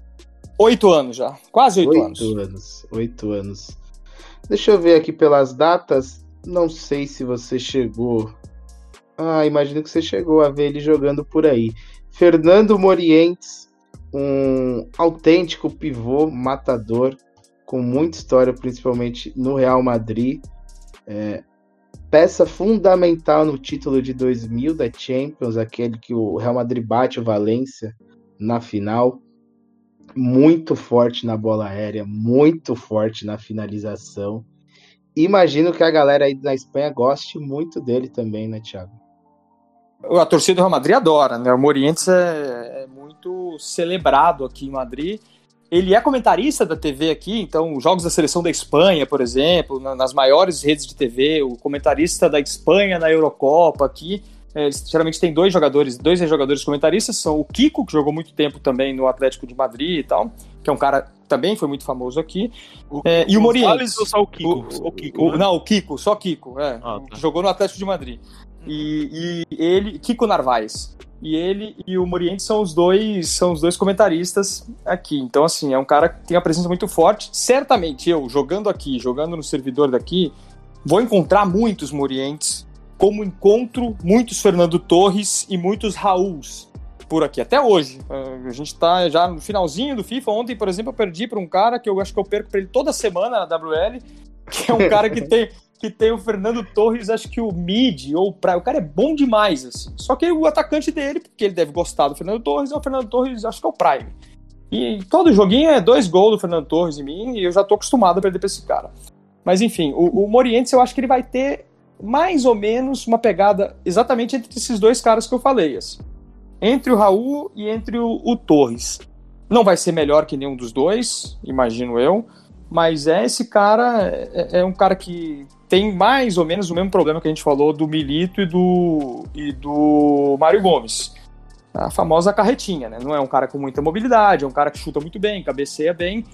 Oito anos já, quase oito, anos. Oito anos. Oito anos. Deixa eu ver aqui pelas datas. Não sei se você chegou. Ah, imagino que você chegou a ver ele jogando por aí. Fernando Morientes, um autêntico pivô matador, com muita história, principalmente no Real Madrid. É, peça fundamental no título de 2000 da Champions, aquele que o Real Madrid bate o Valência na final muito forte na bola aérea, muito forte na finalização. Imagino que a galera aí na Espanha goste muito dele também, né, Thiago? A torcida do Real Madrid adora, né? O Morientes é, é muito celebrado aqui em Madrid. Ele é comentarista da TV aqui, então os jogos da seleção da Espanha, por exemplo, na- nas maiores redes de TV, o comentarista da Espanha na Eurocopa aqui. é, geralmente tem dois jogadores, dois jogadores comentaristas, são o Kiko, que jogou muito tempo também no Atlético de Madrid e tal, que é um cara também foi muito famoso aqui. É, e o Morientes? Ou só o Kiko? O- Só o Kiko, O- né? Não, o Kiko, só Kiko, é. Ah, o tá. jogou no Atlético de Madrid. E, e ele, Kiko Narvaez. E ele e o Morientes são os dois, são os dois comentaristas aqui. Então, assim, é um cara que tem uma presença muito forte. Certamente eu, jogando aqui, jogando no servidor daqui, vou encontrar muitos Morientes, como encontro muitos Fernando Torres e muitos Raúls por aqui, até hoje. Uh, A gente tá já no finalzinho do FIFA. Ontem, por exemplo, eu perdi para um cara que eu acho que eu perco para ele toda semana na WL, que é um cara que tem, que tem o Fernando Torres, acho que o mid ou o praia. O cara é bom demais, assim. Só que o atacante dele, porque ele deve gostar do Fernando Torres, é o Fernando Torres, acho que é o Prime. E todo joguinho é dois gols do Fernando Torres em mim, e eu já tô acostumado a perder pra esse cara. Mas enfim, o, o Morientes eu acho que ele vai ter mais ou menos uma pegada exatamente entre esses dois caras que eu falei, assim. Entre o Raul e entre o, o Torres. Não vai ser melhor que nenhum dos dois, imagino eu. Mas é esse cara, é, é um cara que tem mais ou menos o mesmo problema que a gente falou do Milito e do, e do Mário Gomes. A famosa carretinha, né? Não é um cara com muita mobilidade, é um cara que chuta muito bem, cabeceia bem.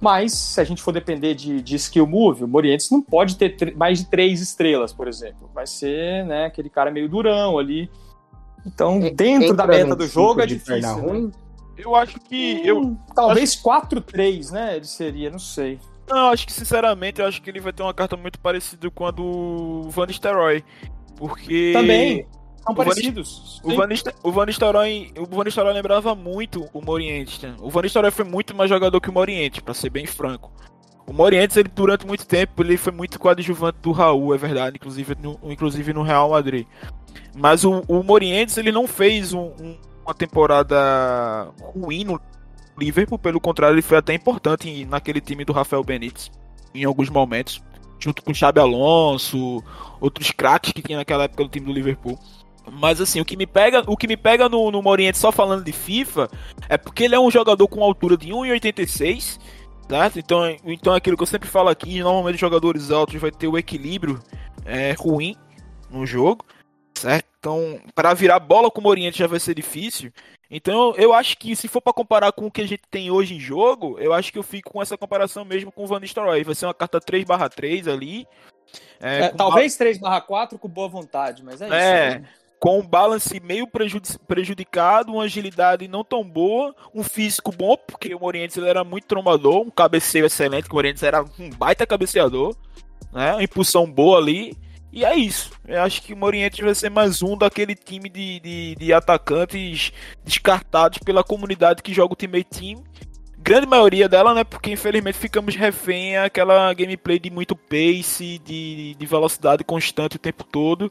Mas se a gente for depender de, de skill move, o Morientes não pode ter mais de três estrelas, por exemplo. Vai ser né, aquele cara meio durão ali. Então, dentro da meta do jogo é difícil. né? ruim? Eu acho que. Eu, Hum, talvez 4-3, né? Ele seria, não sei. Não, acho que sinceramente eu acho que ele vai ter uma carta muito parecida com a do Van Nistelrooy. Porque. Também. São O Van parecidos. O. Van, Nistel- o Van Nistelrooy, o Van Nistelrooy lembrava muito o Morientes. Né? O Van Nistelrooy foi muito mais jogador que o Morientes, pra ser bem franco. O Morientes, ele durante muito tempo, ele foi muito coadjuvante do Raul, é verdade, inclusive no, inclusive no Real Madrid. Mas o, o Morientes, ele não fez um- um- uma temporada ruim no Liverpool, pelo contrário, ele foi até importante naquele time do Rafael Benítez, em alguns momentos, junto com o Xabi Alonso, outros craques que tinha naquela época do time do Liverpool. Mas assim, o que me pega, o que me pega no, no Morientes só falando de FIFA é porque ele é um jogador com altura de 1,86, certo? Então, então é aquilo que eu sempre falo aqui, normalmente jogadores altos vai ter o equilíbrio é, ruim no jogo, certo? Então, para virar bola com o Morientes já vai ser difícil. Então, eu acho que se for para comparar com o que a gente tem hoje em jogo, eu acho que eu fico com essa comparação mesmo com o Van Nistelrooy. Vai ser uma carta 3/3 ali. É, com talvez 3/4 com boa vontade, mas é, É, isso. né? com um balance meio prejudi- prejudicado, uma agilidade não tão boa, um físico bom, porque o Morientes ele era muito trombador, um cabeceio excelente, que o Morientes era um baita cabeceador, né? Uma impulsão boa ali. E é isso. Eu acho que o Morientes vai ser mais um daquele time de, de, de atacantes descartados pela comunidade que joga o Ultimate Team. Grande maioria dela, né? Porque infelizmente ficamos refém àquela gameplay de muito pace, de, de velocidade constante o tempo todo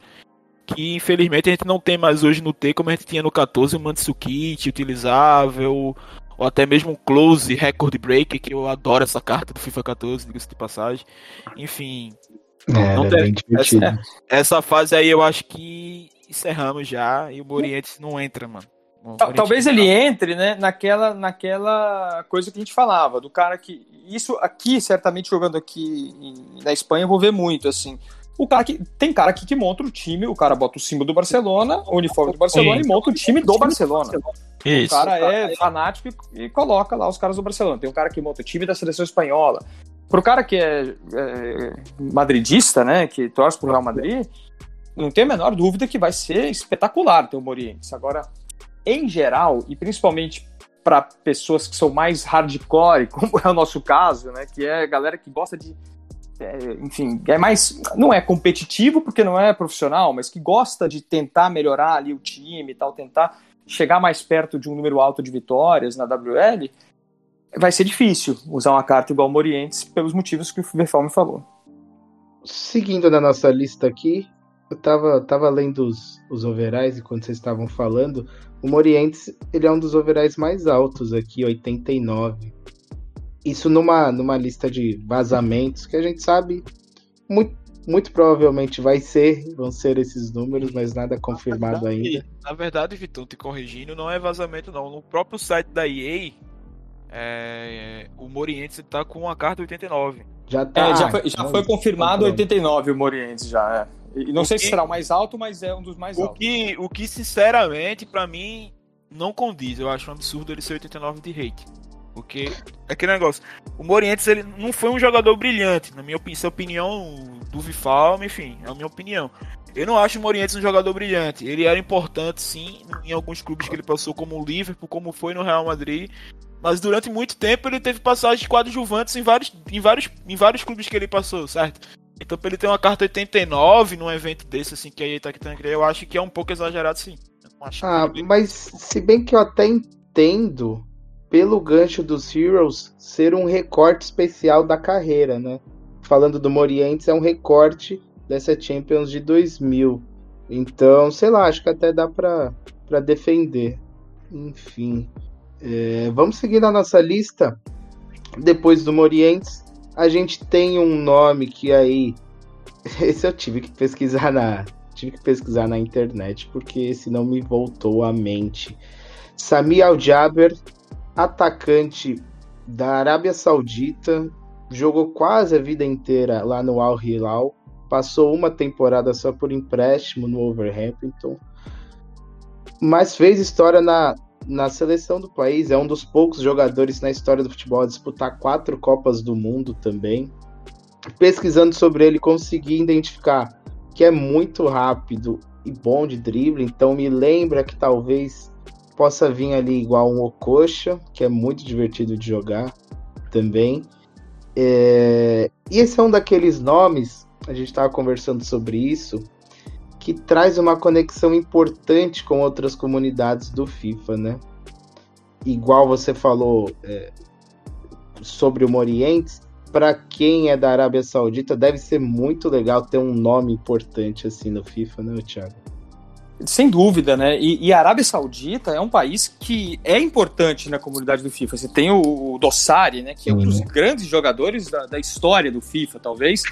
que infelizmente a gente não tem mais hoje no T, como a gente tinha no 14, o Mansukit utilizável, ou até mesmo o Close Record Breaker, que eu adoro essa carta do FIFA 14, diga-se de passagem. Enfim, É, Não era tem- bem divertido. Essa, essa fase aí eu acho que encerramos já e o Morientes não entra, mano. O Talvez ele entre, né, naquela, naquela coisa que a gente falava, do cara que. Isso aqui, certamente, jogando aqui em- na Espanha, eu vou ver muito, assim. O cara que. Tem cara aqui que monta o time, o cara bota o símbolo do Barcelona, o uniforme do Barcelona e monta o time do Barcelona. O Isso. cara é fanático e, e coloca lá os caras do Barcelona. Tem um cara que monta o time da seleção espanhola. Pro cara que é, é, madridista, né, que torce pro Real Madrid, não tem a menor dúvida que vai ser espetacular ter o Morientes. Agora, em geral, e principalmente para pessoas que são mais hardcore, como é o nosso caso, né, que é a galera que gosta de é, enfim, é mais não é competitivo porque não é profissional, mas que gosta de tentar melhorar ali o time e tal, tentar chegar mais perto de um número alto de vitórias na WL, vai ser difícil usar uma carta igual o Morientes pelos motivos que o Verfal me falou. Seguindo na nossa lista aqui, eu tava, tava lendo os, os overais enquanto vocês estavam falando. O Morientes, ele é um dos overais mais altos aqui, 89. Isso numa, numa lista de vazamentos que a gente sabe muito, muito provavelmente vai ser, vão ser esses números, mas nada confirmado ainda. Na verdade, Vitor, te corrigindo, não é vazamento não. No próprio site da EA, é, o Morientes tá com a carta 89. Já tá. É, já foi, já foi confirmado então 89 o Morientes já. É. E não O sei se que- será o mais alto, mas é um dos mais O altos. que, o que sinceramente, pra mim, não condiz. Eu acho um absurdo ele ser 89 de rate. Porque é aquele negócio. O Morientes ele não foi um jogador brilhante, na minha opinião. Essa é a opinião do Vifalm, enfim, é a minha opinião. Eu não acho o Morientes um jogador brilhante. Ele era importante, sim, em alguns clubes que ele passou, como o Liverpool, como foi no Real Madrid. Mas durante muito tempo ele teve passagens coadjuvantes em vários, em vários, em vários clubes que ele passou, certo? Então, pra ele ter uma carta 89 num evento desse, assim, que a EA tá querendo criar, eu acho que é um pouco exagerado, sim. Ah, que mas se bem que eu até entendo pelo gancho dos Heroes ser um recorte especial da carreira, né? Falando do Morientes, é um recorte dessa Champions de 2000. Então, sei lá, acho que até dá pra, pra defender. Enfim. É, vamos seguir na nossa lista. Depois do Morientes, a gente tem um nome que aí. Esse eu tive que pesquisar na, tive que pesquisar na internet porque esse não me voltou à mente. Sami Al-Jaber, atacante da Arábia Saudita, jogou quase a vida inteira lá no Al Hilal, passou uma temporada só por empréstimo no Wolverhampton, mas fez história na, na seleção do país, é um dos poucos jogadores na história do futebol a disputar quatro Copas do Mundo também. Pesquisando sobre ele, consegui identificar que é muito rápido e bom de drible, então me lembra que talvez possa vir ali igual um Okocha, que é muito divertido de jogar também. É, E esse é um daqueles nomes, a gente estava conversando sobre isso, que traz uma conexão importante com outras comunidades do FIFA, né? Igual você falou é, sobre o Morientes, para quem é da Arábia Saudita, deve ser muito legal ter um nome importante assim no FIFA, né, Thiago? Sem dúvida, né? E, e, a Arábia Saudita é um país que é importante na comunidade do FIFA. Você tem o, o Dossari, né? Que é um dos grandes jogadores da, da história do FIFA, talvez,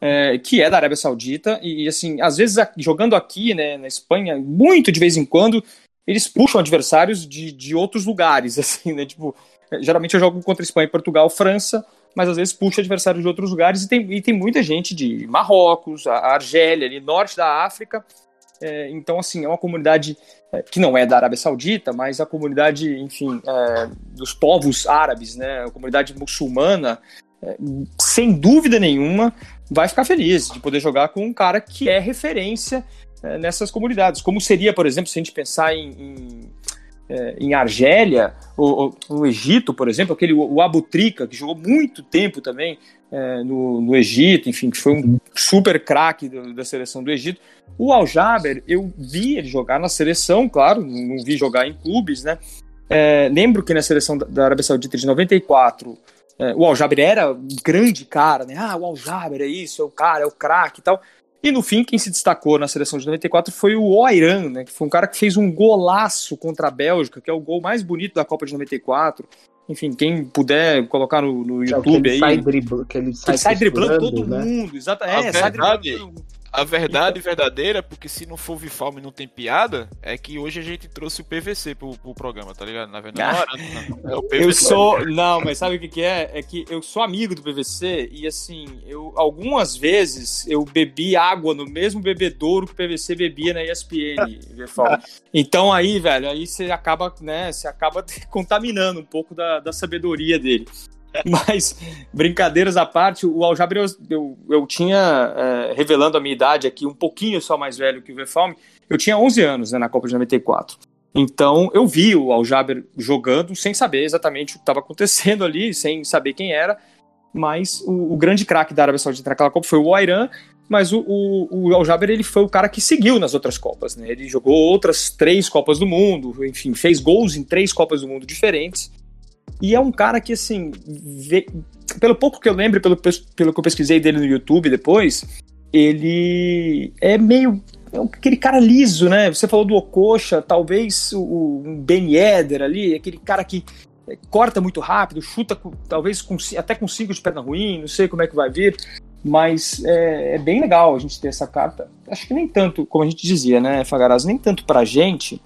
é, que é da Arábia Saudita. E, assim, às vezes, jogando aqui, né, na Espanha, muito de vez em quando, eles puxam adversários de, de outros lugares, assim, né? Tipo, geralmente eu jogo contra Espanha, Portugal, França, mas às vezes puxa adversários de outros lugares. E tem, e tem muita gente de Marrocos, a Argélia, ali, norte da África. É, então, assim, é uma comunidade é, que não é da Arábia Saudita, mas a comunidade, enfim, é, dos povos árabes, né, a comunidade muçulmana, é, sem dúvida nenhuma, vai ficar feliz de poder jogar com um cara que é referência é, nessas comunidades. Como seria, por exemplo, se a gente pensar em, em, é, em Argélia, ou, ou, no Egito, por exemplo, aquele o Abu Trika, que jogou muito tempo também é, no, no, Egito, enfim, que foi um super craque da seleção do Egito. O Al-Jaber, eu vi ele jogar na seleção, claro, não vi jogar em clubes, né? É, lembro que na seleção da Arábia Saudita de 94, é, o Al-Jaber era um grande cara, né? Ah, o Al-Jaber é isso, é o cara, é o craque e tal. E no fim, quem se destacou na seleção de 94 foi o Oiran, né? Que foi um cara que fez um golaço contra a Bélgica, que é o gol mais bonito da Copa de 94. Enfim, quem puder colocar no, no Que é que YouTube ele aí. sai driblando, que ele sai, ele sai driblando todo né? mundo, exato. A É, sai driblando. A verdade verdadeira, porque se não for Vifalme e não tem piada, é que hoje a gente trouxe o PVC pro, pro programa, tá ligado? Na verdade, não, não, é o PVC. Eu sou. Não, mas sabe o que, que é? É que eu sou amigo do PVC e assim, eu algumas vezes eu bebi água no mesmo bebedouro que o PVC bebia na ESPN, Verfal. Então aí, velho, aí você acaba, né? Você acaba contaminando um pouco da, da sabedoria dele. Mas, brincadeiras à parte, o Aljaber eu, eu, eu tinha, é, revelando a minha idade aqui, um pouquinho só mais velho que o Verfalme, eu tinha 11 anos né, na Copa de 94. Então eu vi o Aljaber jogando sem saber exatamente o que estava acontecendo ali, sem saber quem era. Mas o, o grande craque da Arábia Saudita naquela Copa foi o Airan. Mas o, o, o Aljaber ele foi o cara que seguiu nas outras Copas. Né? Ele jogou outras três Copas do Mundo, enfim, fez gols em três Copas do Mundo diferentes. E é um cara que, assim, vê- pelo pouco que eu lembro, pelo, pelo que eu pesquisei dele no YouTube depois, ele é meio é aquele cara liso, né? Você falou do Ococha, talvez o, o Ben Yedder ali, aquele cara que corta muito rápido, chuta com- talvez com até com cinco de perna ruim, não sei como é que vai vir, mas é, é bem legal a gente ter essa carta. Acho que nem tanto, como a gente dizia, né, Fagaraz, nem tanto pra gente,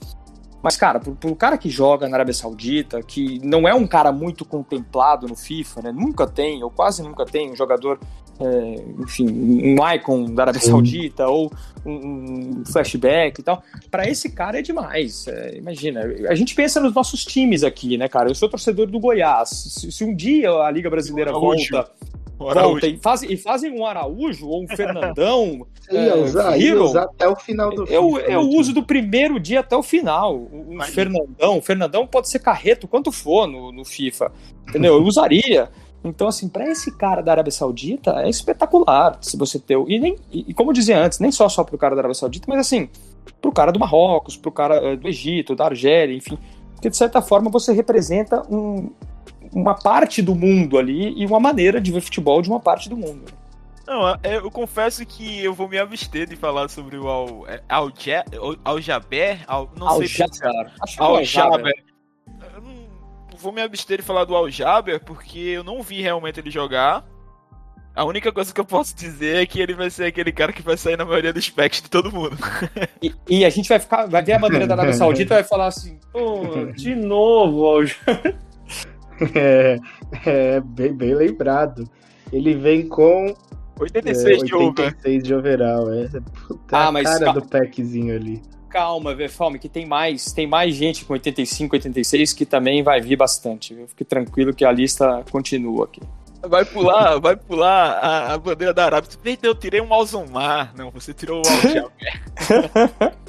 mas, cara, pro, pro cara que joga na Arábia Saudita, que não é um cara muito contemplado no FIFA, né? Nunca tem, ou quase nunca tem, um jogador, é, enfim, um icon da Arábia Sim. Saudita, ou um, um flashback e tal. Pra esse cara é demais. é, imagina, a gente pensa nos nossos times aqui, né, cara? Eu sou torcedor do Goiás. Se, se um dia a Liga Brasileira volta. Volta e, faz, e fazem um Araújo ou um Fernandão, Você ia É, usar, ia usar até o final do eu, FIFA, eu né? uso do primeiro dia até o final. Um Mas- Fernandão, Fernandão pode ser carreto quanto for no, no FIFA. Entendeu? Eu usaria. Então, assim, pra esse cara da Arábia Saudita é espetacular se você ter. o- E, nem, e, e como eu dizia antes, nem só só pro cara da Arábia Saudita, mas assim, pro cara do Marrocos, pro cara eh, do Egito, da Argélia, enfim. Porque de certa forma você representa um- uma parte do mundo ali e uma maneira de ver futebol de uma parte do mundo. Não, é, eu confesso que eu vou me abster de falar sobre o Al, é, Al, Al- Al Jaber, Al, não sei Al-Jaber. Acho que é Al. Jaber. Eu não vou me abster de falar do Al Jaber porque eu não vi realmente ele jogar. A única coisa que eu posso dizer é que ele vai ser aquele cara que vai sair na maioria dos packs de todo mundo. E, e a gente vai ficar, vai ver a bandeira da Arábia Saudita e vai falar assim, pô, de novo, Al É, é bem, bem lembrado. Ele vem com 86 é, de over. 86 de overall. É, puta, Ah, mas cara ca- do packzinho ali. Calma, Verfalme, que tem mais, tem mais gente com 85, 86 que também vai vir bastante. viu? Fique tranquilo que a lista continua aqui. Vai pular, vai pular a, a bandeira da Arábia. Eita, eu tirei um Alzomar. Não, você tirou o Al.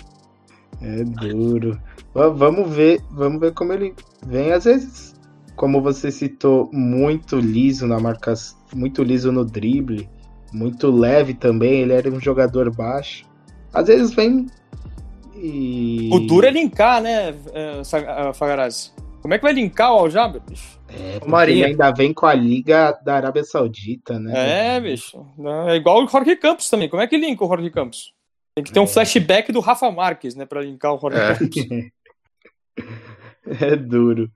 É duro. Va- Vamos ver, vamos ver como ele vem. Às vezes, como você citou, muito liso na marcação, muito liso no drible, muito leve também. Ele era um jogador baixo. Às vezes vem e. O duro é linkar, né, Sa- ah, Fagarazzi? Como é que vai linkar o Aljaber, bicho? É, Marinha. ele ainda vem com a liga da Arábia Saudita, né? É, bicho. É igual o Jorge Campos também. Como é que linka o Jorge Campos? Tem que ter um flashback do Rafa Marques, né, pra linkar o Jorge É. Campos. É duro.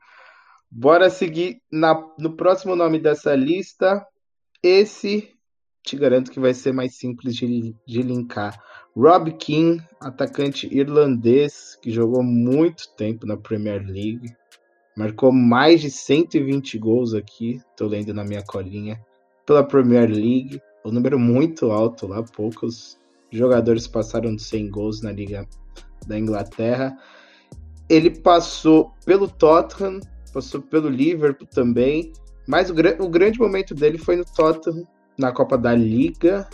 Bora seguir na- no próximo nome dessa lista. Esse te garanto que vai ser mais simples de, de linkar. Rob King, atacante irlandês que jogou muito tempo na Premier League. Marcou mais de 120 gols aqui, tô lendo na minha colinha, pela Premier League. Um número muito alto lá, poucos jogadores passaram de 100 gols na Liga da Inglaterra. Ele passou pelo Tottenham, passou pelo Liverpool também, mas o, o grande momento dele foi no Tottenham, na Copa da Liga.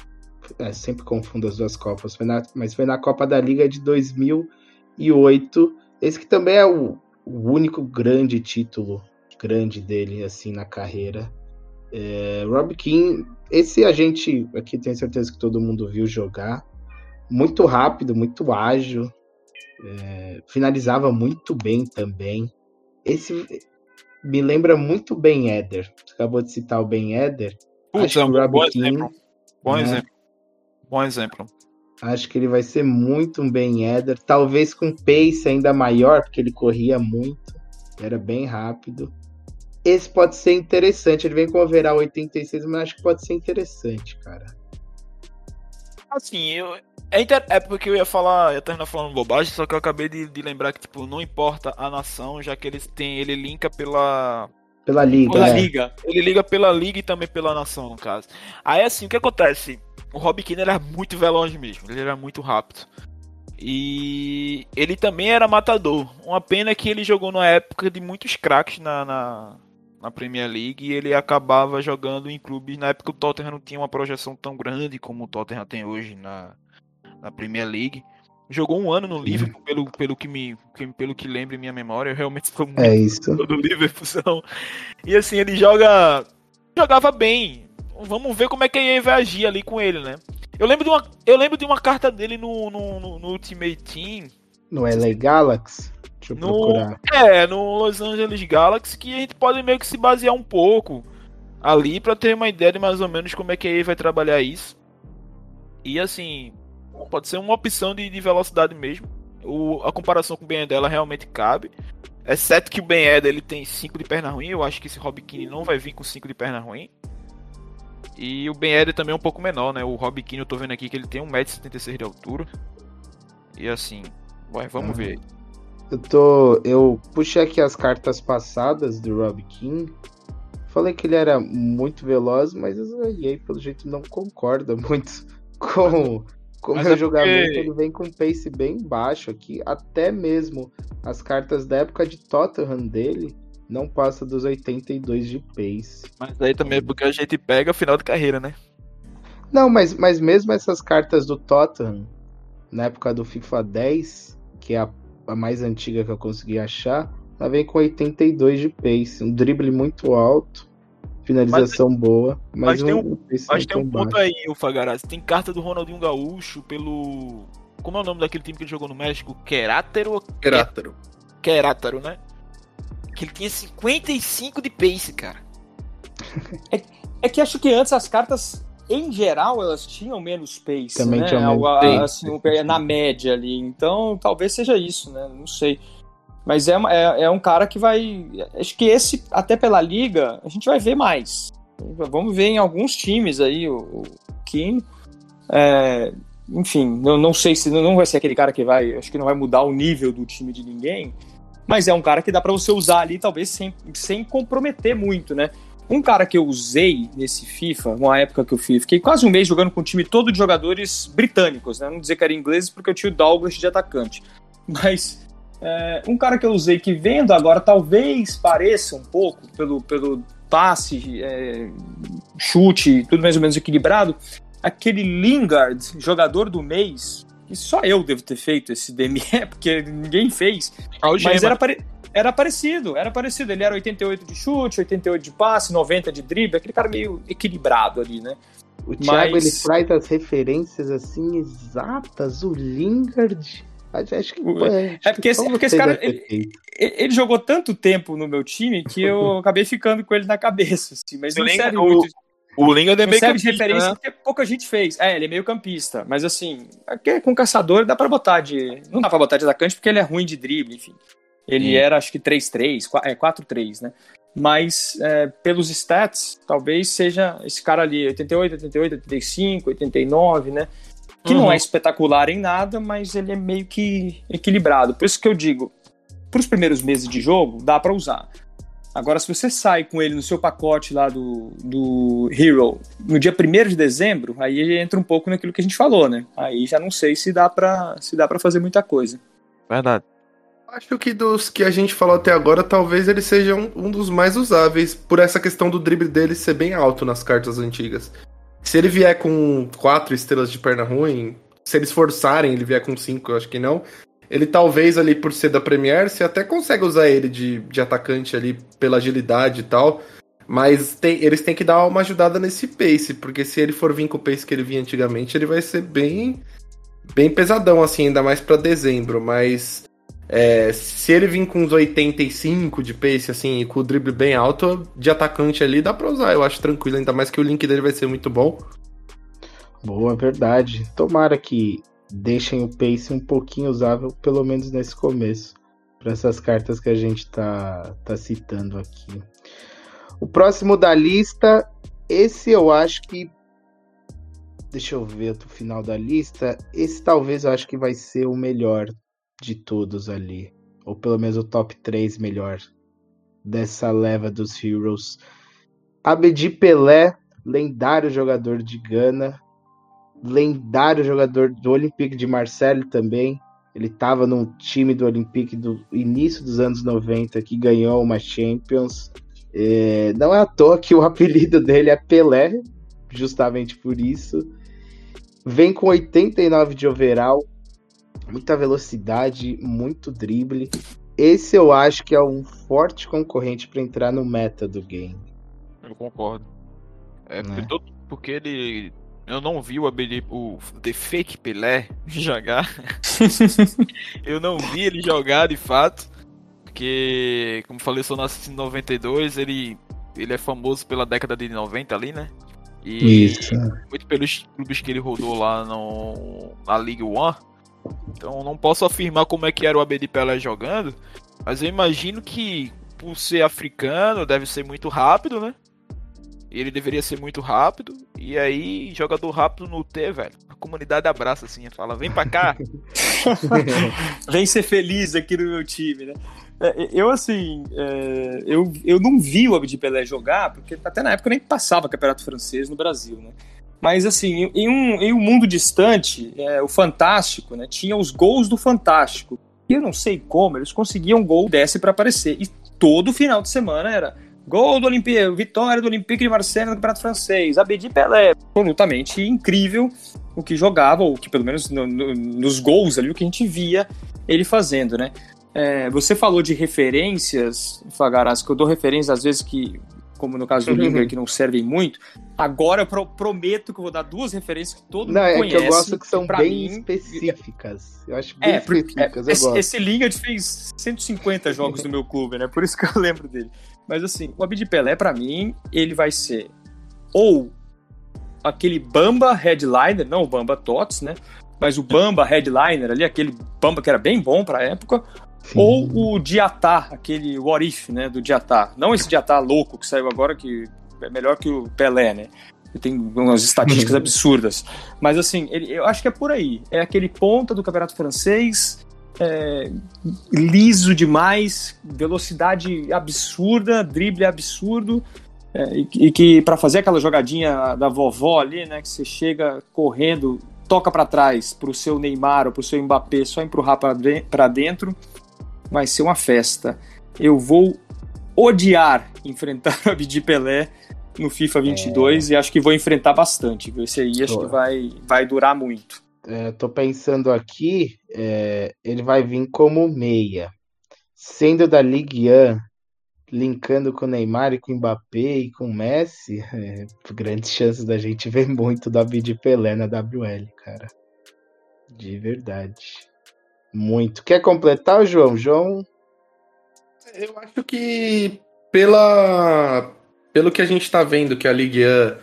É, sempre confundo as duas Copas, foi na- mas foi na Copa da Liga de 2008. Esse que também é o, o único grande título grande dele assim na carreira. É, Rob King, esse a gente aqui tenho certeza que todo mundo viu jogar. Muito rápido, muito ágil, é, finalizava muito bem também. Esse me lembra muito Ben Eder. Você acabou de citar o Ben Eder. Putz, é um o bom King, exemplo. Bom né? exemplo. Bom exemplo. Acho que ele vai ser muito um Ben Eder. Talvez com pace ainda maior, porque ele corria muito. Era bem rápido. esse pode ser interessante. Ele vem com overall 86, mas acho que pode ser interessante, cara. Assim, eu, é, inter... é porque eu ia falar, ia terminar falando bobagem, só que eu acabei de, de lembrar que, tipo, não importa a nação, já que eles têm, ele linka pela. Pela liga. Pela é. liga. Ele liga pela liga e também pela nação, no caso. Aí assim, o que acontece? O Rob Keane era muito veloz mesmo, ele era muito rápido. E ele também era matador. Uma pena que ele jogou numa época de muitos craques na, na, na Premier League e ele acabava jogando em clubes. Na época o Tottenham não tinha uma projeção tão grande como o Tottenham tem hoje na, na Premier League. Jogou um ano no Liverpool, pelo, pelo, que me, pelo que lembra em minha memória. Eu realmente sou muito É isso. do Liverpool. E assim, ele joga. Jogava bem. Vamos ver como é que ele vai agir ali com ele, né? Eu lembro de uma, eu lembro de uma carta dele no, no, no, no Ultimate Team. No LA Galaxy? Deixa eu No, procurar. é, no Los Angeles Galaxy, que a gente pode meio que se basear um pouco ali pra ter uma ideia de mais ou menos como é que ele vai trabalhar isso. E assim, pode ser uma opção de, de velocidade mesmo. O, a comparação com o Ben Eder, ela realmente cabe. Exceto que o Ben Eder ele tem 5 de perna ruim. Eu acho que esse Rob Keane não vai vir com 5 de perna ruim. E o Ben Eder também é um pouco menor, né? O Rob Keane eu tô vendo aqui que ele tem 1,76m de altura. E assim, ué, vamos Uhum. ver. Eu tô. Eu puxei aqui as cartas passadas do Rob King. Falei que ele era muito veloz, mas a EA, pelo jeito, não concorda muito com com o Mas meu é julgamento. porque- Ele vem com um pace bem baixo aqui. Até mesmo as cartas da época de Tottenham dele não passa dos 82 de pace. Mas aí também é porque a gente pega final de carreira, né? Não, mas, mas mesmo essas cartas do Tottenham, na época do FIFA 10, que é a, a mais antiga que eu consegui achar, ela vem com 82 de pace, um drible muito alto, finalização boa, mas, mas tem um, Mas tem um ponto baixo. aí, o Fagarazzi. Tem carta do Ronaldinho Gaúcho pelo. Como é o nome daquele time que ele jogou no México? Querátero ou Querátaro. Querátaro, né? Que ele tinha 55 de pace, cara. É que acho que antes as cartas, em geral, elas tinham menos pace, Também né? tinham menos Algo, pace. assim, na média ali. Então, talvez seja isso, né? Não sei. Mas é, é, é um cara que vai... Acho que esse, até pela liga, a gente vai ver mais. Vamos ver em alguns times aí, o, o Keane. É, enfim, não, não sei se não vai ser aquele cara que vai... Acho que não vai mudar o nível do time de ninguém. Mas é um cara que dá pra você usar ali, talvez sem, sem comprometer muito, né? Um cara que eu usei nesse FIFA, uma época que eu fiz, fiquei quase um mês jogando com um time todo de jogadores britânicos, né? Não dizer que era ingleses porque eu tinha o Douglas de atacante. Mas é, um cara que eu usei que vendo agora talvez pareça um pouco pelo, pelo passe, é, chute, tudo mais ou menos equilibrado, aquele Lingard, jogador do mês, que só eu devo ter feito esse DME, porque ninguém fez. Mas era, pare- era parecido, era parecido. Ele era 88 de chute, 88 de passe, 90 de drible, aquele cara meio equilibrado ali, né? O Thiago mas- ele traz as referências assim exatas, o Lingard. Acho que é, é porque esse- porque esse cara, ele- ele... Jogou tanto tempo no meu time que eu acabei ficando com ele na cabeça, assim, mas O não serve o- muito. O Lingard é meio serve de campista, referência né? porque pouca gente fez. É, ele é meio campista, mas assim, aqui com caçador dá pra botar de. Não dá pra botar de atacante porque ele é ruim de drible, enfim. Ele Hum. era, acho que 3-3, qua- é 4-3, né? Mas é, pelos stats, talvez seja esse cara ali, 88, 88, 85, 89, né? Que não Uhum. é espetacular em nada, mas ele é meio que equilibrado. Por isso que eu digo, para os primeiros meses de jogo, dá pra usar. Agora, se você sai com ele no seu pacote lá do, do Hero no dia 1 de dezembro, aí entra um pouco naquilo que a gente falou, né? Aí já não sei se dá pra, se dá pra fazer muita coisa. Verdade. Acho que dos que a gente falou até agora, talvez ele seja um, um dos mais usáveis, por essa questão do drible dele ser bem alto nas cartas antigas. Se ele vier com quatro estrelas de perna ruim, se eles forçarem ele vier com cinco, eu acho que não. Ele talvez ali, por ser da Premier, você até consegue usar ele de, de atacante ali pela agilidade e tal. Mas tem- eles têm que dar uma ajudada nesse pace, porque se ele for vir com o pace que ele vinha antigamente, ele vai ser bem bem pesadão, assim, ainda mais pra dezembro. Mas é, se ele vir com uns 85 de pace, assim, e com o drible bem alto, de atacante ali, dá pra usar, eu acho tranquilo, ainda mais que o link dele vai ser muito bom. Boa, verdade. Tomara que deixem o pace um pouquinho usável, pelo menos nesse começo, para essas cartas que a gente tá, tá citando aqui. O próximo da lista, esse eu acho que. Deixa eu ver o final da lista. Esse talvez eu acho que vai ser o melhor de todos ali. Ou pelo menos o top 3 melhor dessa leva dos Heroes. Abedi Pelé, lendário jogador de Gana, lendário jogador do Olympique de Marseille também. Ele estava num time do Olympique do início dos anos 90 que ganhou uma Champions. É, não é à toa que o apelido dele é Pelé, justamente por isso. Vem com 89 de overall, muita velocidade, muito drible. Esse eu acho que é um forte concorrente para entrar no meta do game. Eu concordo. É, Né? todo- porque ele. Eu não vi o, o The Fake Pelé jogar. eu não vi ele jogar de fato. Porque, como falei, eu sou nascido em 92. Ele, ele é famoso pela década de 90 ali, né? E Isso. muito pelos clubes que ele rodou lá no, na League One. Então não posso afirmar como é que era o Abedi Pelé jogando, mas eu imagino que por ser africano deve ser muito rápido, né? Ele deveria ser muito rápido. E aí, jogador rápido no T, velho. A comunidade abraça assim, fala: vem pra cá. Vem ser feliz aqui no meu time, né? É, Eu, assim, é, eu, eu não vi o Abdi Pelé jogar, porque até na época nem passava campeonato francês no Brasil, né? Mas, assim, em um, em um mundo distante, é, o Fantástico, né? Tinha os gols do Fantástico. E eu não sei como, eles conseguiam gol desse para aparecer. E todo final de semana era gol do Olympique, vitória do Olympique de Marseille no campeonato francês, Abedi Pelé. Absolutamente incrível o que jogava, ou que pelo menos no- no- nos gols ali, o que a gente via ele fazendo, né? É, você falou de referências, Fagaras, que eu dou referências às vezes que, como no caso do Linger, que não servem muito. Agora eu pro- prometo que eu vou dar duas referências que todo Não, mundo é conhece. que eu gosto que são bem mim, específicas. Eu acho bem É, específicas, eu esse, gosto. esse Lingard fez 150 jogos no meu clube, né? Por isso que eu lembro dele. Mas assim, o Abdi Pelé, pra mim, ele vai ser ou aquele Bamba Headliner, não o Bamba Tots, né? Mas o Bamba Headliner ali, aquele Bamba que era bem bom pra época, Sim. ou o Diatá, aquele What If, né, do Diatá. Não esse Diatá louco que saiu agora, que é melhor que o Pelé, né? Tem umas estatísticas absurdas. Mas assim, ele- eu acho que é por aí. É aquele ponta do campeonato francês, é, liso demais, velocidade absurda, drible absurdo. é, e, que- e que para fazer aquela jogadinha da vovó ali, né, que você chega correndo, toca para trás pro seu Neymar ou pro seu Mbappé, só empurrar para dentro, vai ser uma festa. Eu vou odiar enfrentar o Abdi Pelé no FIFA 22 e acho que vou enfrentar bastante. Esse aí acho Boa. que vai, vai durar muito. É, tô pensando aqui, é, ele vai vir como meia. Sendo da Ligue 1, linkando com o Neymar e com o Mbappé e com o Messi, é, grandes chances da gente ver muito da de Pelé na WL, cara. De verdade. Muito. Quer completar, João? João? Eu acho que pela pelo que a gente tá vendo que a Ligue 1,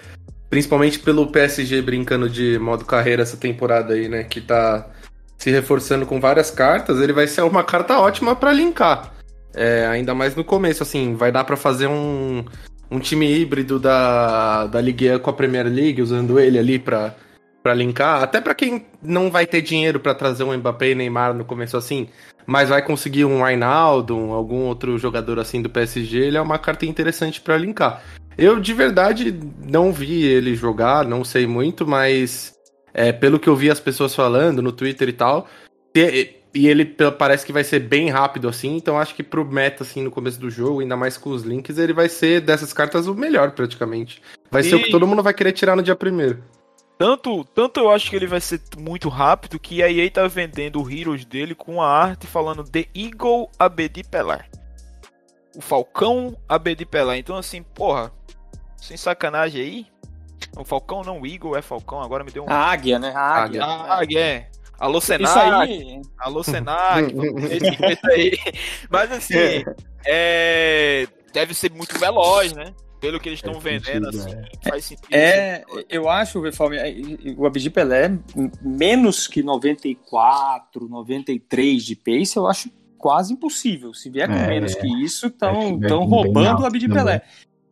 principalmente pelo PSG brincando de modo carreira essa temporada aí, né, que tá se reforçando com várias cartas, ele vai ser uma carta ótima pra linkar. É, ainda mais no começo, assim, vai dar pra fazer um, um time híbrido da, da Ligue 1 com a Premier League, usando ele ali pra, pra linkar. Até pra quem não vai ter dinheiro pra trazer um Mbappé e Neymar no começo assim, mas vai conseguir um Reinaldo, um- algum outro jogador assim do PSG, ele é uma carta interessante pra linkar. Eu de verdade não vi ele jogar, não sei muito, mas é, pelo que eu vi as pessoas falando no Twitter e tal, e, e ele parece que vai ser bem rápido assim, então acho que pro meta assim no começo do jogo, ainda mais com os links, ele vai ser dessas cartas o melhor praticamente. Vai ser o que E- todo mundo vai querer tirar no dia primeiro. Tanto, tanto eu acho que ele vai ser muito rápido que a EA tá vendendo o Heroes dele com a arte falando The Eagle Abedi Pelé. O Falcão Abedi Pelé. Então assim, porra, sem sacanagem aí. O Falcão não, o Eagle é Falcão, agora me deu um. A águia, né? A águia. Ah, é. Alô, Isso Senac. aí, Alô, Senac. aí. Mas assim, é, deve ser muito veloz, né? Pelo que eles estão Faz vendendo, sentido, assim, faz sentido. É, eu acho, Vefalme, o Abdi Pelé, menos que 94, 93 de pace, eu acho quase impossível. Se vier com É, menos que isso, estão bem roubando alto o Abdi. Pelé.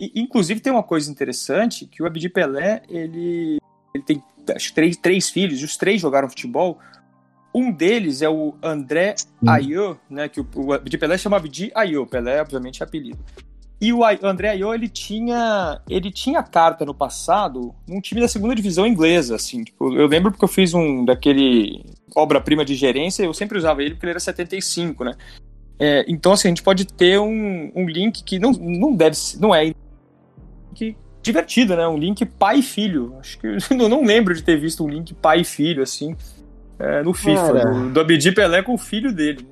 E, inclusive tem uma coisa interessante, que o Abdi Pelé, ele, ele tem acho, três, três filhos, e os três jogaram futebol. Um deles é o André Ayew, né, que o, o Abdi Pelé chama Abdi Ayew, Pelé obviamente é apelido. E o André Ayew, ele tinha, ele tinha carta no passado num time da segunda divisão inglesa, assim. Tipo, eu lembro porque eu fiz um daquele obra-prima de gerência, eu sempre usava ele porque ele era 75, né? É, então, assim, a gente pode ter um, um link que não, não deve não é que divertido, né? Um link pai e filho. Acho que eu não lembro de ter visto um link pai e filho, assim, é, no FIFA, Cara, do, do Abdi Pelé com o filho dele.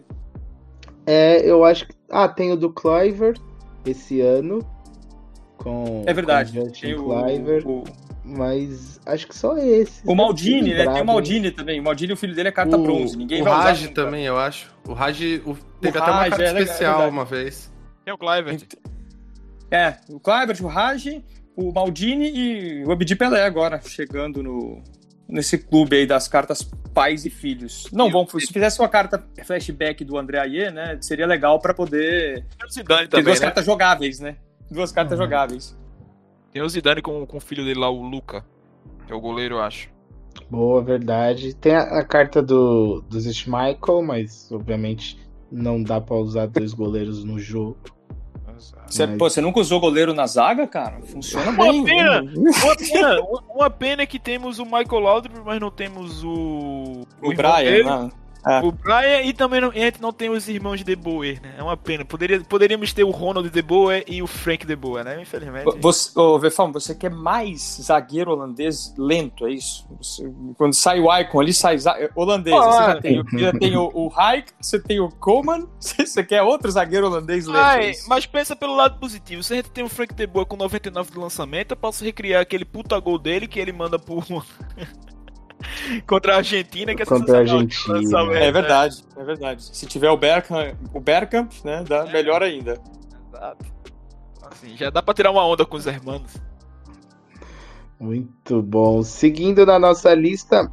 É, eu acho que. Ah, tem o do Cliver esse ano. Com, é verdade. Com tem o, Cliver, o, Mas acho que só esse. O Maldini, né? Tem o Maldini também. O Maldini, o filho dele é carta o, bronze. Ninguém o vai Raj usar. também, eu acho. O Raj o, teve o até uma carta é especial é uma vez. Tem o Cliver. É, o Cliver, o Raj, o Maldini e o Abdi Pelé agora, chegando no, nesse clube aí das cartas pais e filhos. Não, vamos, se fizesse uma carta flashback do André Aie, né, seria legal para poder Zidane ter também, duas né? cartas jogáveis, né? Duas cartas uhum. jogáveis. Tem o Zidane com, com o filho dele lá, o Luca, é o goleiro, eu acho. Boa, verdade. Tem a, a carta do, do Michael, mas obviamente não dá para usar dois goleiros no jogo. Você, Mas... pô, você nunca usou goleiro na zaga, cara? Funciona uma bem. Pena, uma, pena, uma pena é que temos o Michael Laudrup, mas não temos o. O, o Brian, né? É. O Brian e também não, a gente não tem os irmãos de Boer, né? É uma pena. Poderia, poderíamos ter o Ronald de Boer e o Frank de Boer, né? Infelizmente. Você, ô, Vefão, você quer mais zagueiro holandês lento, é isso? Você, quando sai o Icon ali, sai holandês. Ah, você já tem, já tem o, o Hayek, você tem o Coleman, você quer outro zagueiro holandês lento. Ai, é mas pensa pelo lado positivo. Se a gente tem o Frank de Boer com 99 de lançamento, eu posso recriar aquele puta gol dele que ele manda por. contra a Argentina, que é contra a Argentina. É verdade, é verdade. Se tiver o Bergkamp, o Bergkamp né, dá é. melhor ainda. Exato. Assim, já dá pra tirar uma onda com os hermanos. Muito bom. Seguindo na nossa lista,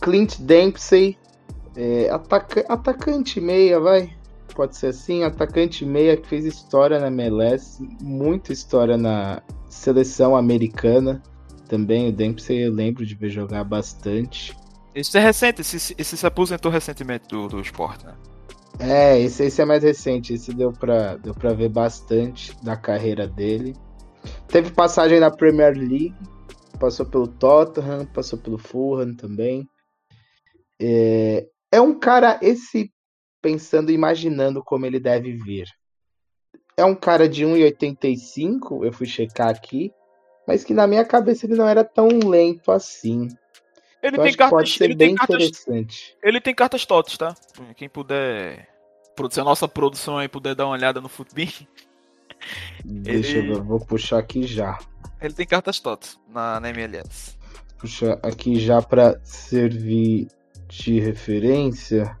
Clint Dempsey, é, ataca atacante meia, vai. Pode ser assim, atacante meia que fez história na MLS, muita história na seleção americana também. O Dempsey eu lembro de ver jogar bastante. Isso é recente, esse, esse se aposentou recentemente do, do esporte, né? É, esse, esse é mais recente, esse deu pra, deu pra ver bastante da carreira dele. Teve passagem na Premier League, passou pelo Tottenham, passou pelo Fulham também. É, é um cara, esse pensando, imaginando como ele deve vir. É um cara de 1,85, eu fui checar aqui mas que na minha cabeça ele não era tão lento assim. Ele então, tem cartas, pode ser ele bem tem cartas, interessante. Ele tem cartas TOTS, tá? Quem puder. Se a nossa produção aí puder dar uma olhada no Futbin. Deixa ele... eu vou puxar aqui já. Ele tem cartas TOTS na, na MLS. Puxa aqui já para servir de referência.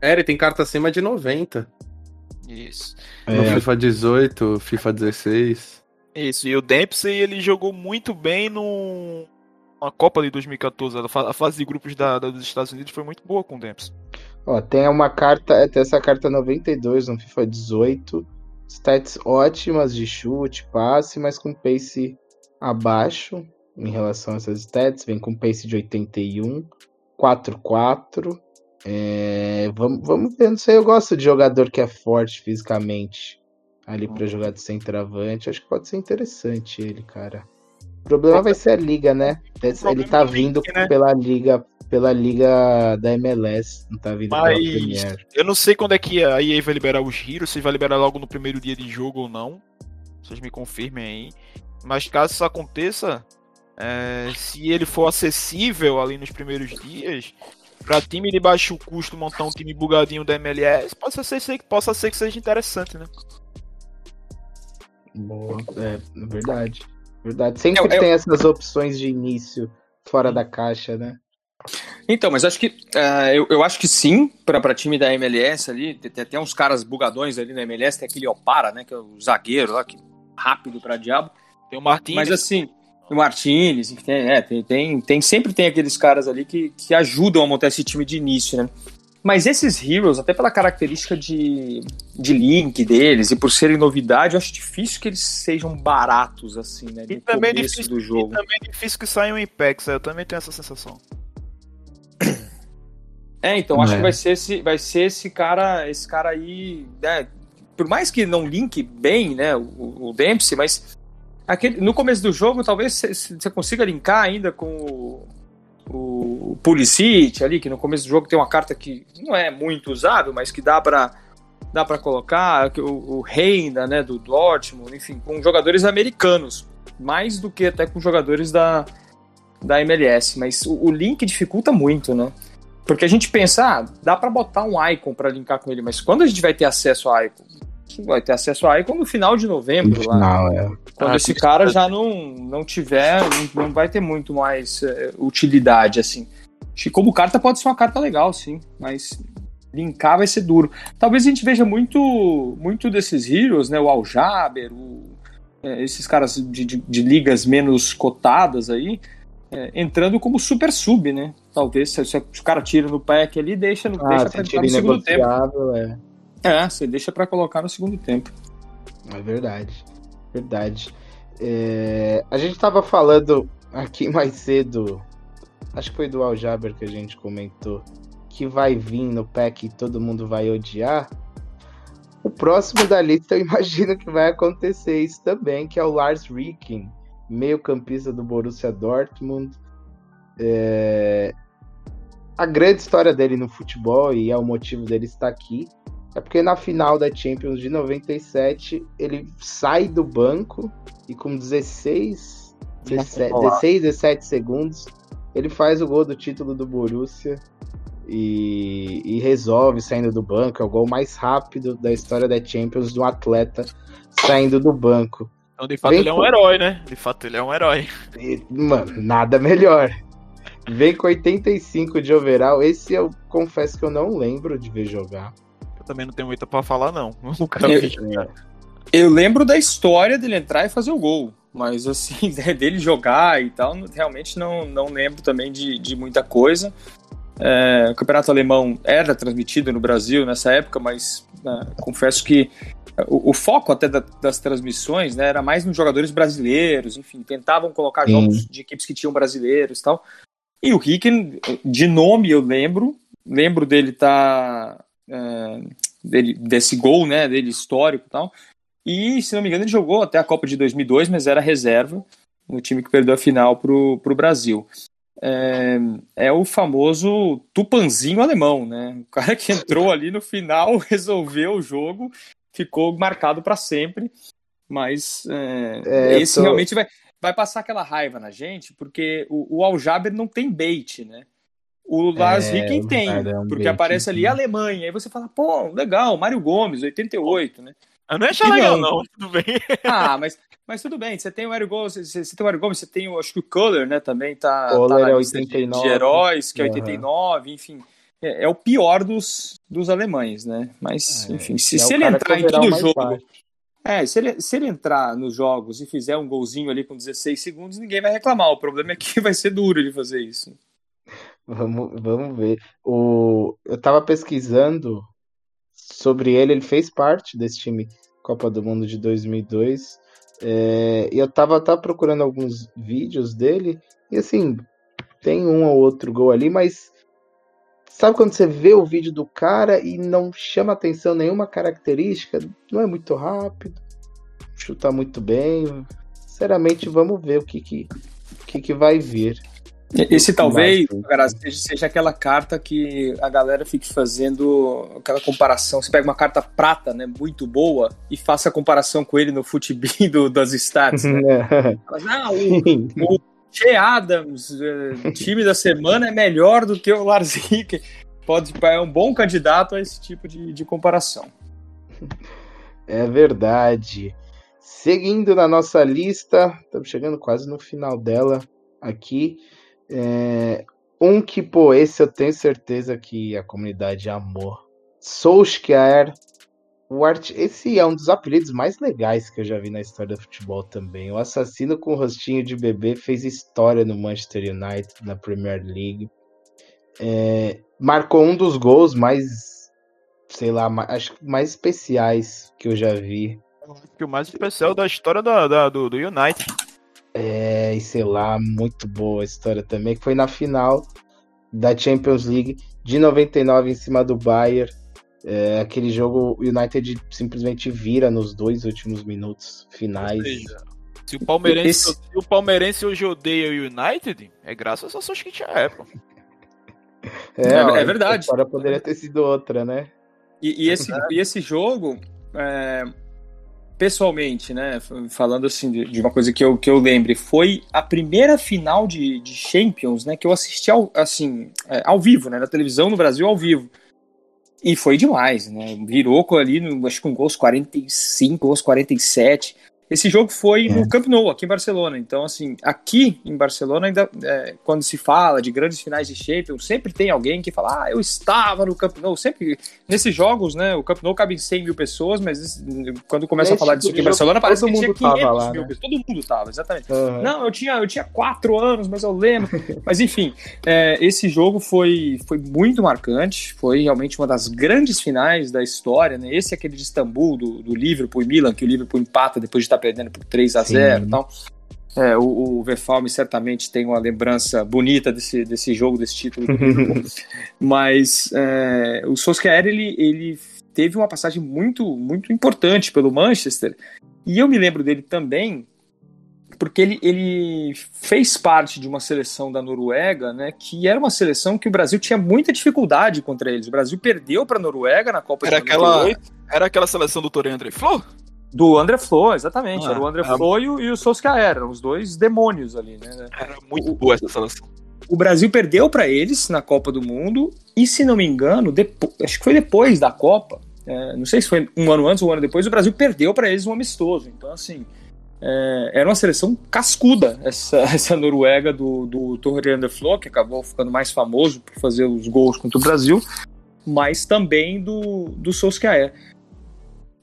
É, ele tem carta acima de 90. Isso. No é. FIFA 18, FIFA 16. Isso, e o Dempsey ele jogou muito bem no Copa de 2014. A fase de grupos da, da, dos Estados Unidos foi muito boa com o Dempsey. Ó, tem uma carta, é, tem essa carta 92 no FIFA 18. Stats ótimas de chute, passe, mas com pace abaixo em relação a essas stats. Vem com pace de 81, 4-4. É, vamos, vamos ver, não sei, eu gosto de jogador que é forte fisicamente ali para jogar de centroavante. Acho que pode ser interessante ele, cara. O problema vai ser a liga, né? Ele tá vindo né? pela liga pela liga da MLS, não tá vindo Mas pela Premier. Eu não sei quando é que a EA vai liberar os giros, se vai liberar logo no primeiro dia de jogo ou não. Vocês me confirmem aí. Mas caso isso aconteça, é, se ele for acessível ali nos primeiros dias, para time de baixo custo montar um time bugadinho da MLS, possa ser, possa ser que seja interessante, né? Boa, é verdade. Verdade. Sempre eu, eu... tem essas opções de início fora da caixa, né? Então, mas acho que uh, eu, eu acho que sim, para time da MLS ali, tem até uns caras bugadões ali na MLS, tem aquele Opara, né? Que é o zagueiro lá, que rápido para diabo. Tem o Martins. Mas assim, o Martins, tem, é, tem, tem, tem, sempre tem aqueles caras ali que, que ajudam a montar esse time de início, né? Mas esses Heroes, até pela característica de, de link deles e por serem novidade, eu acho difícil que eles sejam baratos, assim, né? E No também, é difícil, do jogo. e também é difícil que saia um Ipex, eu também tenho essa sensação. É, então acho É. que vai ser esse, vai ser esse cara, esse cara aí, né? Por mais que não linke bem, né, o, o Dempsey, mas aquele, no começo do jogo talvez você consiga linkar ainda com o, o Pulisic ali, que no começo do jogo tem uma carta que não é muito usável, mas que dá para dá para colocar o, o Reina, né, do Dortmund, enfim, com jogadores americanos, mais do que até com jogadores da, da MLS, mas o, o link dificulta muito, né? Porque a gente pensa, ah, dá pra botar um icon pra linkar com ele, mas quando a gente vai ter acesso a icon? Vai ter acesso a icon no final de No novembro, lá. final, é. Quando Ah, esse que cara já não, não tiver, não, vai ter muito mais eh, utilidade, assim. Que como carta pode ser uma carta legal, sim, mas linkar vai ser duro. Talvez a gente veja muito, muito desses heroes, né? O Aljaber, o, eh, esses caras de, de, de ligas menos cotadas aí, eh, entrando como super sub, né? Talvez se, se o cara tira no pack ali, deixa, no, Ah, deixa pra entrar no segundo tempo. negociável, é. É, você deixa pra colocar no segundo tempo. É verdade. Verdade. É, a gente tava falando aqui mais cedo, acho que foi do Aljaber que a gente comentou, que vai vir no pack e todo mundo vai odiar. O próximo da lista eu imagino que vai acontecer isso também, que é o Lars Ricken, meio campista do Borussia Dortmund. É, A grande história dele no futebol, e é o motivo dele estar aqui, é porque na final da Champions de 97, ele sai do banco e com 16, 17, 16 17 segundos, ele faz o gol do título do Borussia e, e resolve saindo do banco. É o gol mais rápido da história da Champions um atleta saindo do banco. Então, de fato, Vem ele é um com- herói, né? De fato, ele é um herói. E, mano, nada melhor. Vem com 85 de overall. Esse eu confesso que eu não lembro de ver jogar. Também não tenho muito pra falar, não. Eu-. Eu lembro da história dele entrar e fazer o gol, mas assim, né, dele jogar e tal, realmente não, não lembro também de, de muita coisa. É, o campeonato alemão era transmitido no Brasil nessa época, mas né, confesso que o, o foco até da- das transmissões né, era mais nos jogadores brasileiros, enfim, tentavam colocar Sim. jogos de equipes que tinham brasileiros e tal. E o Ricken, de nome eu lembro, lembro dele tá é, dele, desse gol, né, dele histórico e tal. E, se não me engano, ele jogou até a Copa de 2002, mas era reserva no time que perdeu a final pro, pro Brasil. É, é o famoso tupanzinho alemão, né? O cara que entrou ali no final, resolveu o jogo, ficou marcado para sempre. Mas é, É, esse tô- realmente vai, vai passar aquela raiva na gente, porque o, o Aljaber não tem bait, né? O Lars É, Ricken tem, é um porque aparece ali sim. Alemanha. Aí você fala, pô, legal, Mário Gomes, 88, né? Eu não ia achar E legal, não. não. Tudo bem. Ah, mas, mas tudo bem, você tem o Mário Gomes, você, você tem o Mário Gomes, você tem, o, acho que o Kohler, né, também tá, Kohler tá na é lista de- 89. De, heróis, que é Aham. 89, enfim. É, é o pior dos, dos alemães, né? Mas, É, enfim, se, é se ele entrar em todo jogo. baixo. É, se ele, se ele entrar nos jogos e fizer um golzinho ali com 16 segundos, ninguém vai reclamar. O problema é que vai ser duro ele fazer isso. Vamos, vamos ver. O, eu tava pesquisando sobre ele, ele fez parte desse time Copa do Mundo de 2002. é, e eu tava, tava procurando alguns vídeos dele, e assim, tem um ou outro gol ali, mas sabe quando você vê o vídeo do cara e não chama atenção nenhuma característica? Não é muito rápido, chuta muito bem. Sinceramente, vamos ver o que, que, que, que vai vir. Esse talvez, Mas- cara, seja, aquela carta que a galera fique fazendo aquela comparação. Você pega uma carta prata, né, muito boa, e faça a comparação com ele no futebol do, das stats. Né? Fala, ah, o Che Adams, eh, time da semana, é melhor do que o Lars Ricken. Pode, é um bom candidato a esse tipo de, de comparação. É verdade. Seguindo na nossa lista, estamos chegando quase no final dela aqui. É, um que, pô, esse eu tenho certeza que a comunidade amou. Solskjaer. O art... Esse é um dos apelidos mais legais que eu já vi na história do futebol também. O assassino com rostinho de bebê fez história no Manchester United, na Premier League. É, marcou um dos gols mais, sei lá, mais, acho mais especiais que eu já vi. Que o mais especial da história da, da- do, do United. É, e sei lá, muito boa a história também, que foi na final da Champions League de 99 em cima do Bayern. É, aquele jogo o United simplesmente vira nos dois últimos minutos finais. Seja, Se o Palmeirense, Esse- se o Palmeirense hoje odeia o United, é graças a Solskjaer, pô. É, É- ó, é verdade. A história poderia ter sido outra, né? E, e esse, e esse jogo, é, pessoalmente, né, falando assim de, de uma coisa que eu, que eu lembre, foi a primeira final de, de Champions, né, que eu assisti ao, assim, é, ao vivo, né, na televisão no Brasil ao vivo. E foi demais, né? Virou ali, no, acho que com gols 45, gols 47. Esse jogo foi É. no Camp Nou, aqui em Barcelona. Então, assim, aqui em Barcelona, ainda é, quando se fala de grandes finais de Champions, sempre tem alguém que fala, ah, eu estava no Camp Nou. Sempre, nesses jogos, né, o Camp Nou cabe em 100 mil pessoas, mas esse- quando começa a Nesse falar tipo disso aqui de em Barcelona, parece que tinha mundo tava 500 lá, mil né? pessoas. Todo mundo tava, exatamente. Aham. Não, eu tinha, eu tinha quatro anos, mas eu lembro. Mas enfim, é, esse jogo foi, foi muito marcante. Foi realmente uma das grandes finais da história. Né? Esse é aquele de Istambul, do, do Liverpool e Milan, que o Liverpool empata depois de estar perdendo por 3 a 0 Sim. e tal. É, o, o Verfalme certamente tem uma lembrança bonita desse, desse jogo, desse título. Mas é, o Solskjaer, ele, ele teve uma passagem muito, muito importante pelo Manchester. E eu me lembro dele também porque ele, ele fez parte de uma seleção da Noruega, né, que era uma seleção que o Brasil tinha muita dificuldade contra eles. O Brasil perdeu para a Noruega na Copa Era de aquela, 98. era aquela seleção do Torre André Flor? Do André Flo, exatamente. Ah, era o André era- Flo e o, e o Solskjaer, eram os dois demônios ali, né? Era muito boa essa seleção. O Brasil perdeu para eles na Copa do Mundo e, se não me engano, depo- acho que foi depois da Copa, é, não sei se foi um ano antes ou um ano depois, o Brasil perdeu para eles um amistoso. Então, assim, é, era uma seleção cascuda essa, essa Noruega do, do Torre Flo, que acabou ficando mais famoso por fazer os gols contra o Brasil, mas também do, do Solskjaer.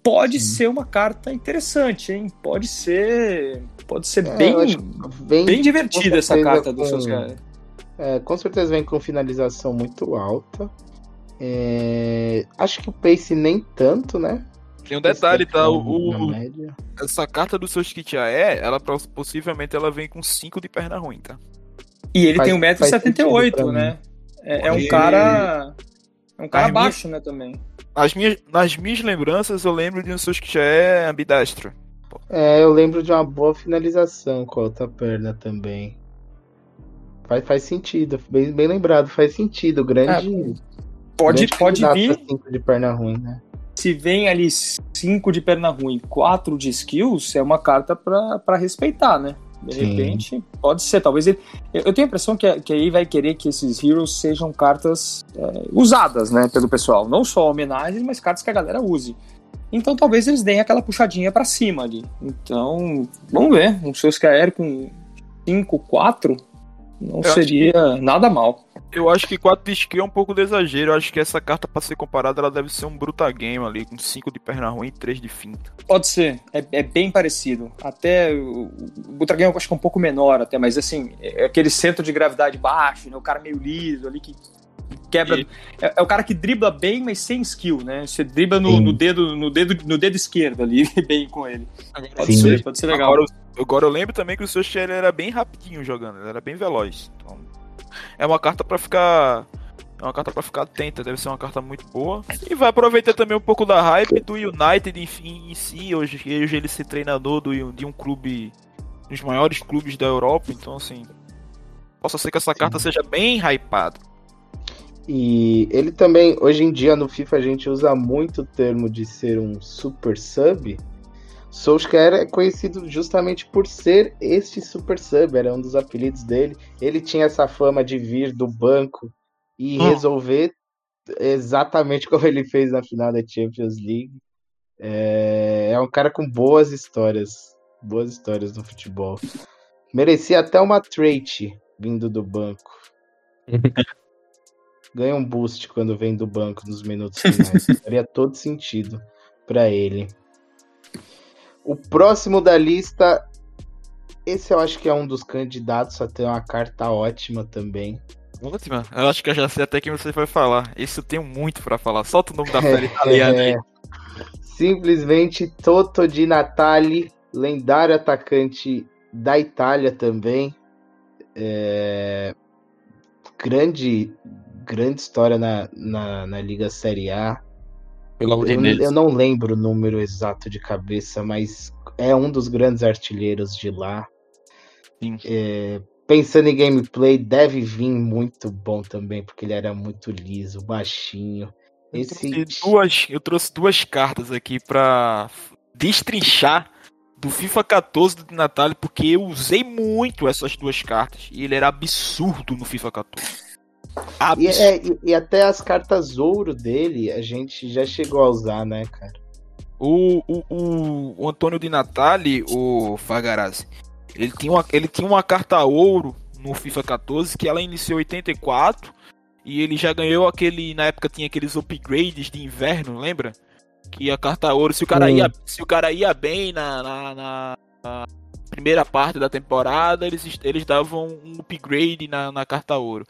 Pode ser uma carta interessante, hein? Pode ser, pode ser É, bem, Bem, bem divertida essa carta do com- Solskjaer. é, com certeza vem com finalização muito alta. É, acho que o pace nem tanto, né? Tem um detalhe, tá? O, essa carta do Solskjaer, ela poss- possivelmente ela vem com 5 de perna ruim, tá? E ele Faz- tem faz 1,78m, sentido pra né? É, é um cara. É um cara baixo, né, também. Nas minhas, nas minhas lembranças, eu lembro de um Solskjaer ambidestro. É, eu lembro de uma boa finalização com a outra perna também. Faz, faz sentido, bem, bem lembrado, faz sentido. Grande. Pode, grande pode vir, cinco de perna ruim, né? se vem ali 5 de perna ruim, 4 de skills, é uma carta pra, pra respeitar, né? De Sim. repente, pode ser. Talvez ele. Eu eu tenho a impressão que, que aí vai querer que esses heroes sejam cartas é, usadas, né, pelo pessoal. Não só homenagens, mas cartas que a galera use. Então talvez eles deem aquela puxadinha pra cima ali. Então, vamos ver. Um Solskjaer com 5, 4 não acho seria nada mal. Eu acho que 4 de skill é um pouco de exagero. Eu acho que essa carta, pra ser comparada, ela deve ser um bruta game ali, com 5 de perna ruim e 3 de finta. Pode ser, é, é bem parecido. Até o, o Butraguinho eu acho que é um pouco menor, até, mas assim, é aquele centro de gravidade baixo, né? O cara meio liso ali que quebra. E- É, é o cara que dribla bem, mas sem skill, né? Você dribla no, no dedo, no, dedo, no dedo esquerdo ali, bem com ele. Pode Sim. ser, pode ser legal. Agora, agora eu lembro também que o Solskjaer ele era bem rapidinho jogando, ele era bem veloz. Então, é uma carta pra ficar. É uma carta pra ficar atenta, deve ser uma carta muito boa. E vai aproveitar também um pouco da hype do United em, em si. Hoje, hoje ele ser treinador do, de um clube. dos maiores clubes da Europa. Então, assim. Possa ser que essa carta seja bem hypada. E ele também, hoje em dia no FIFA a gente usa muito o termo de ser um super sub. Solskjaer é conhecido justamente por ser este super sub, era um dos apelidos dele. Ele tinha essa fama de vir do banco e Hum. resolver exatamente como ele fez na final da Champions League. É, é um cara com boas histórias, boas histórias no futebol. Merecia até uma trait vindo do banco. Ganha um boost quando vem do banco nos minutos finais. Faria todo sentido para ele. O próximo da lista, esse eu acho que é um dos candidatos a ter uma carta ótima também. Última? Eu acho que eu já sei até quem você vai falar. Esse eu tenho muito pra falar. Solta o nome da série italiana aí. Simplesmente Toto Di Natale, lendário atacante da Itália também. É, grande, grande história na, na, na Liga Série A. Eu, eu não lembro o número exato de cabeça, mas é um dos grandes artilheiros de lá. Sim. É, pensando em gameplay, deve vir muito bom também, porque ele era muito liso, baixinho. Eu Esse trouxe duas, eu trouxe duas cartas aqui pra destrinchar do FIFA 14 do Di Natale, porque eu usei muito essas duas cartas. E ele era absurdo no FIFA 14. E, Absurdo. é, e- e até as cartas ouro dele a gente já chegou a usar, né, cara? O, o, o, o Antônio Di Natale, o Fagarazzi, ele tinha, uma, ele tinha uma carta ouro no FIFA 14 que ela iniciou em 84 e ele já ganhou aquele. Na época tinha aqueles upgrades de inverno, lembra? Que a carta ouro, se o cara, ia, se o cara ia bem na, na, na- na primeira parte da temporada, eles, eles davam um upgrade na, na carta ouro.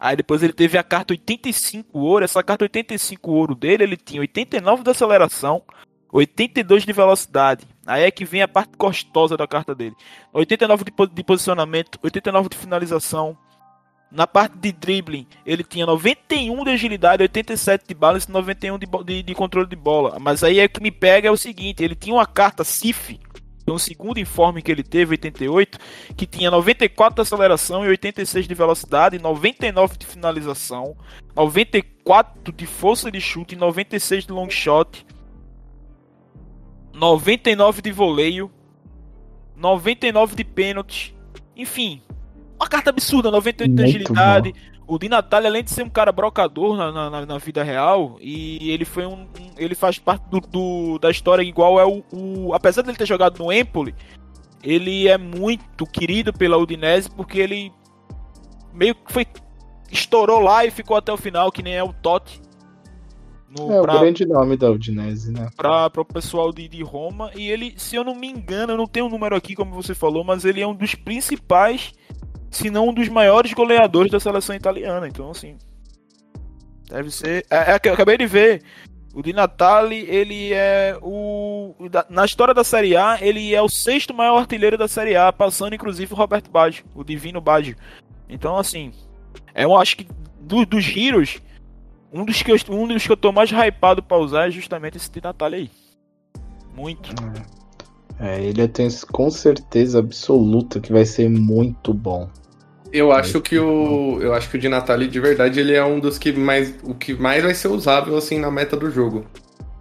Aí depois ele teve a carta 85 ouro. Essa carta 85 ouro dele, ele tinha 89 de aceleração, 82 de velocidade. Aí é que vem a parte gostosa da carta dele. 89 de, po- de posicionamento, 89 de finalização. Na parte de dribbling, ele tinha 91 de agilidade, 87 de balance e 91 de, de, de controle de bola. Mas aí é que me pega é o seguinte, ele tinha uma carta CIF, no segundo informe que ele teve, 88, que tinha 94 de aceleração e 86 de velocidade, 99 de finalização, 94 de força de chute e 96 de long shot, 99 de voleio, 99 de pênalti, enfim, uma carta absurda, 98 de Muito agilidade. O Di Natale, além de ser um cara brocador na, na- na, vida real, e ele foi um. um- ele faz parte do, do- da história igual é o, o. Apesar dele ter jogado no Empoli, ele é muito querido pela Udinese porque ele meio que foi. estourou lá e ficou até o final, que nem é o Totti. No, É o pra- grande nome da Udinese, né? para o pessoal de, de Roma. E ele, se eu não me engano, eu não tenho o número aqui, como você falou, mas ele é um dos principais, se não um dos maiores goleadores da seleção italiana. Então, assim. Deve ser. É, é eu acabei de ver. O Di Natale, ele é o. Na história da Série A, ele é o sexto maior artilheiro da Série A, passando inclusive o Roberto Baggio, o Divino Baggio. Então, assim. É, eu acho que do- dos giros, um dos, que eu, um dos que eu tô mais hypado pra usar é justamente esse Di Natale aí. Muito. É, ele eu tenho com certeza absoluta que vai ser muito bom. Eu acho que o. Eu acho que o Di Natale, de verdade, ele é um dos que mais. O que mais vai ser usável assim na meta do jogo.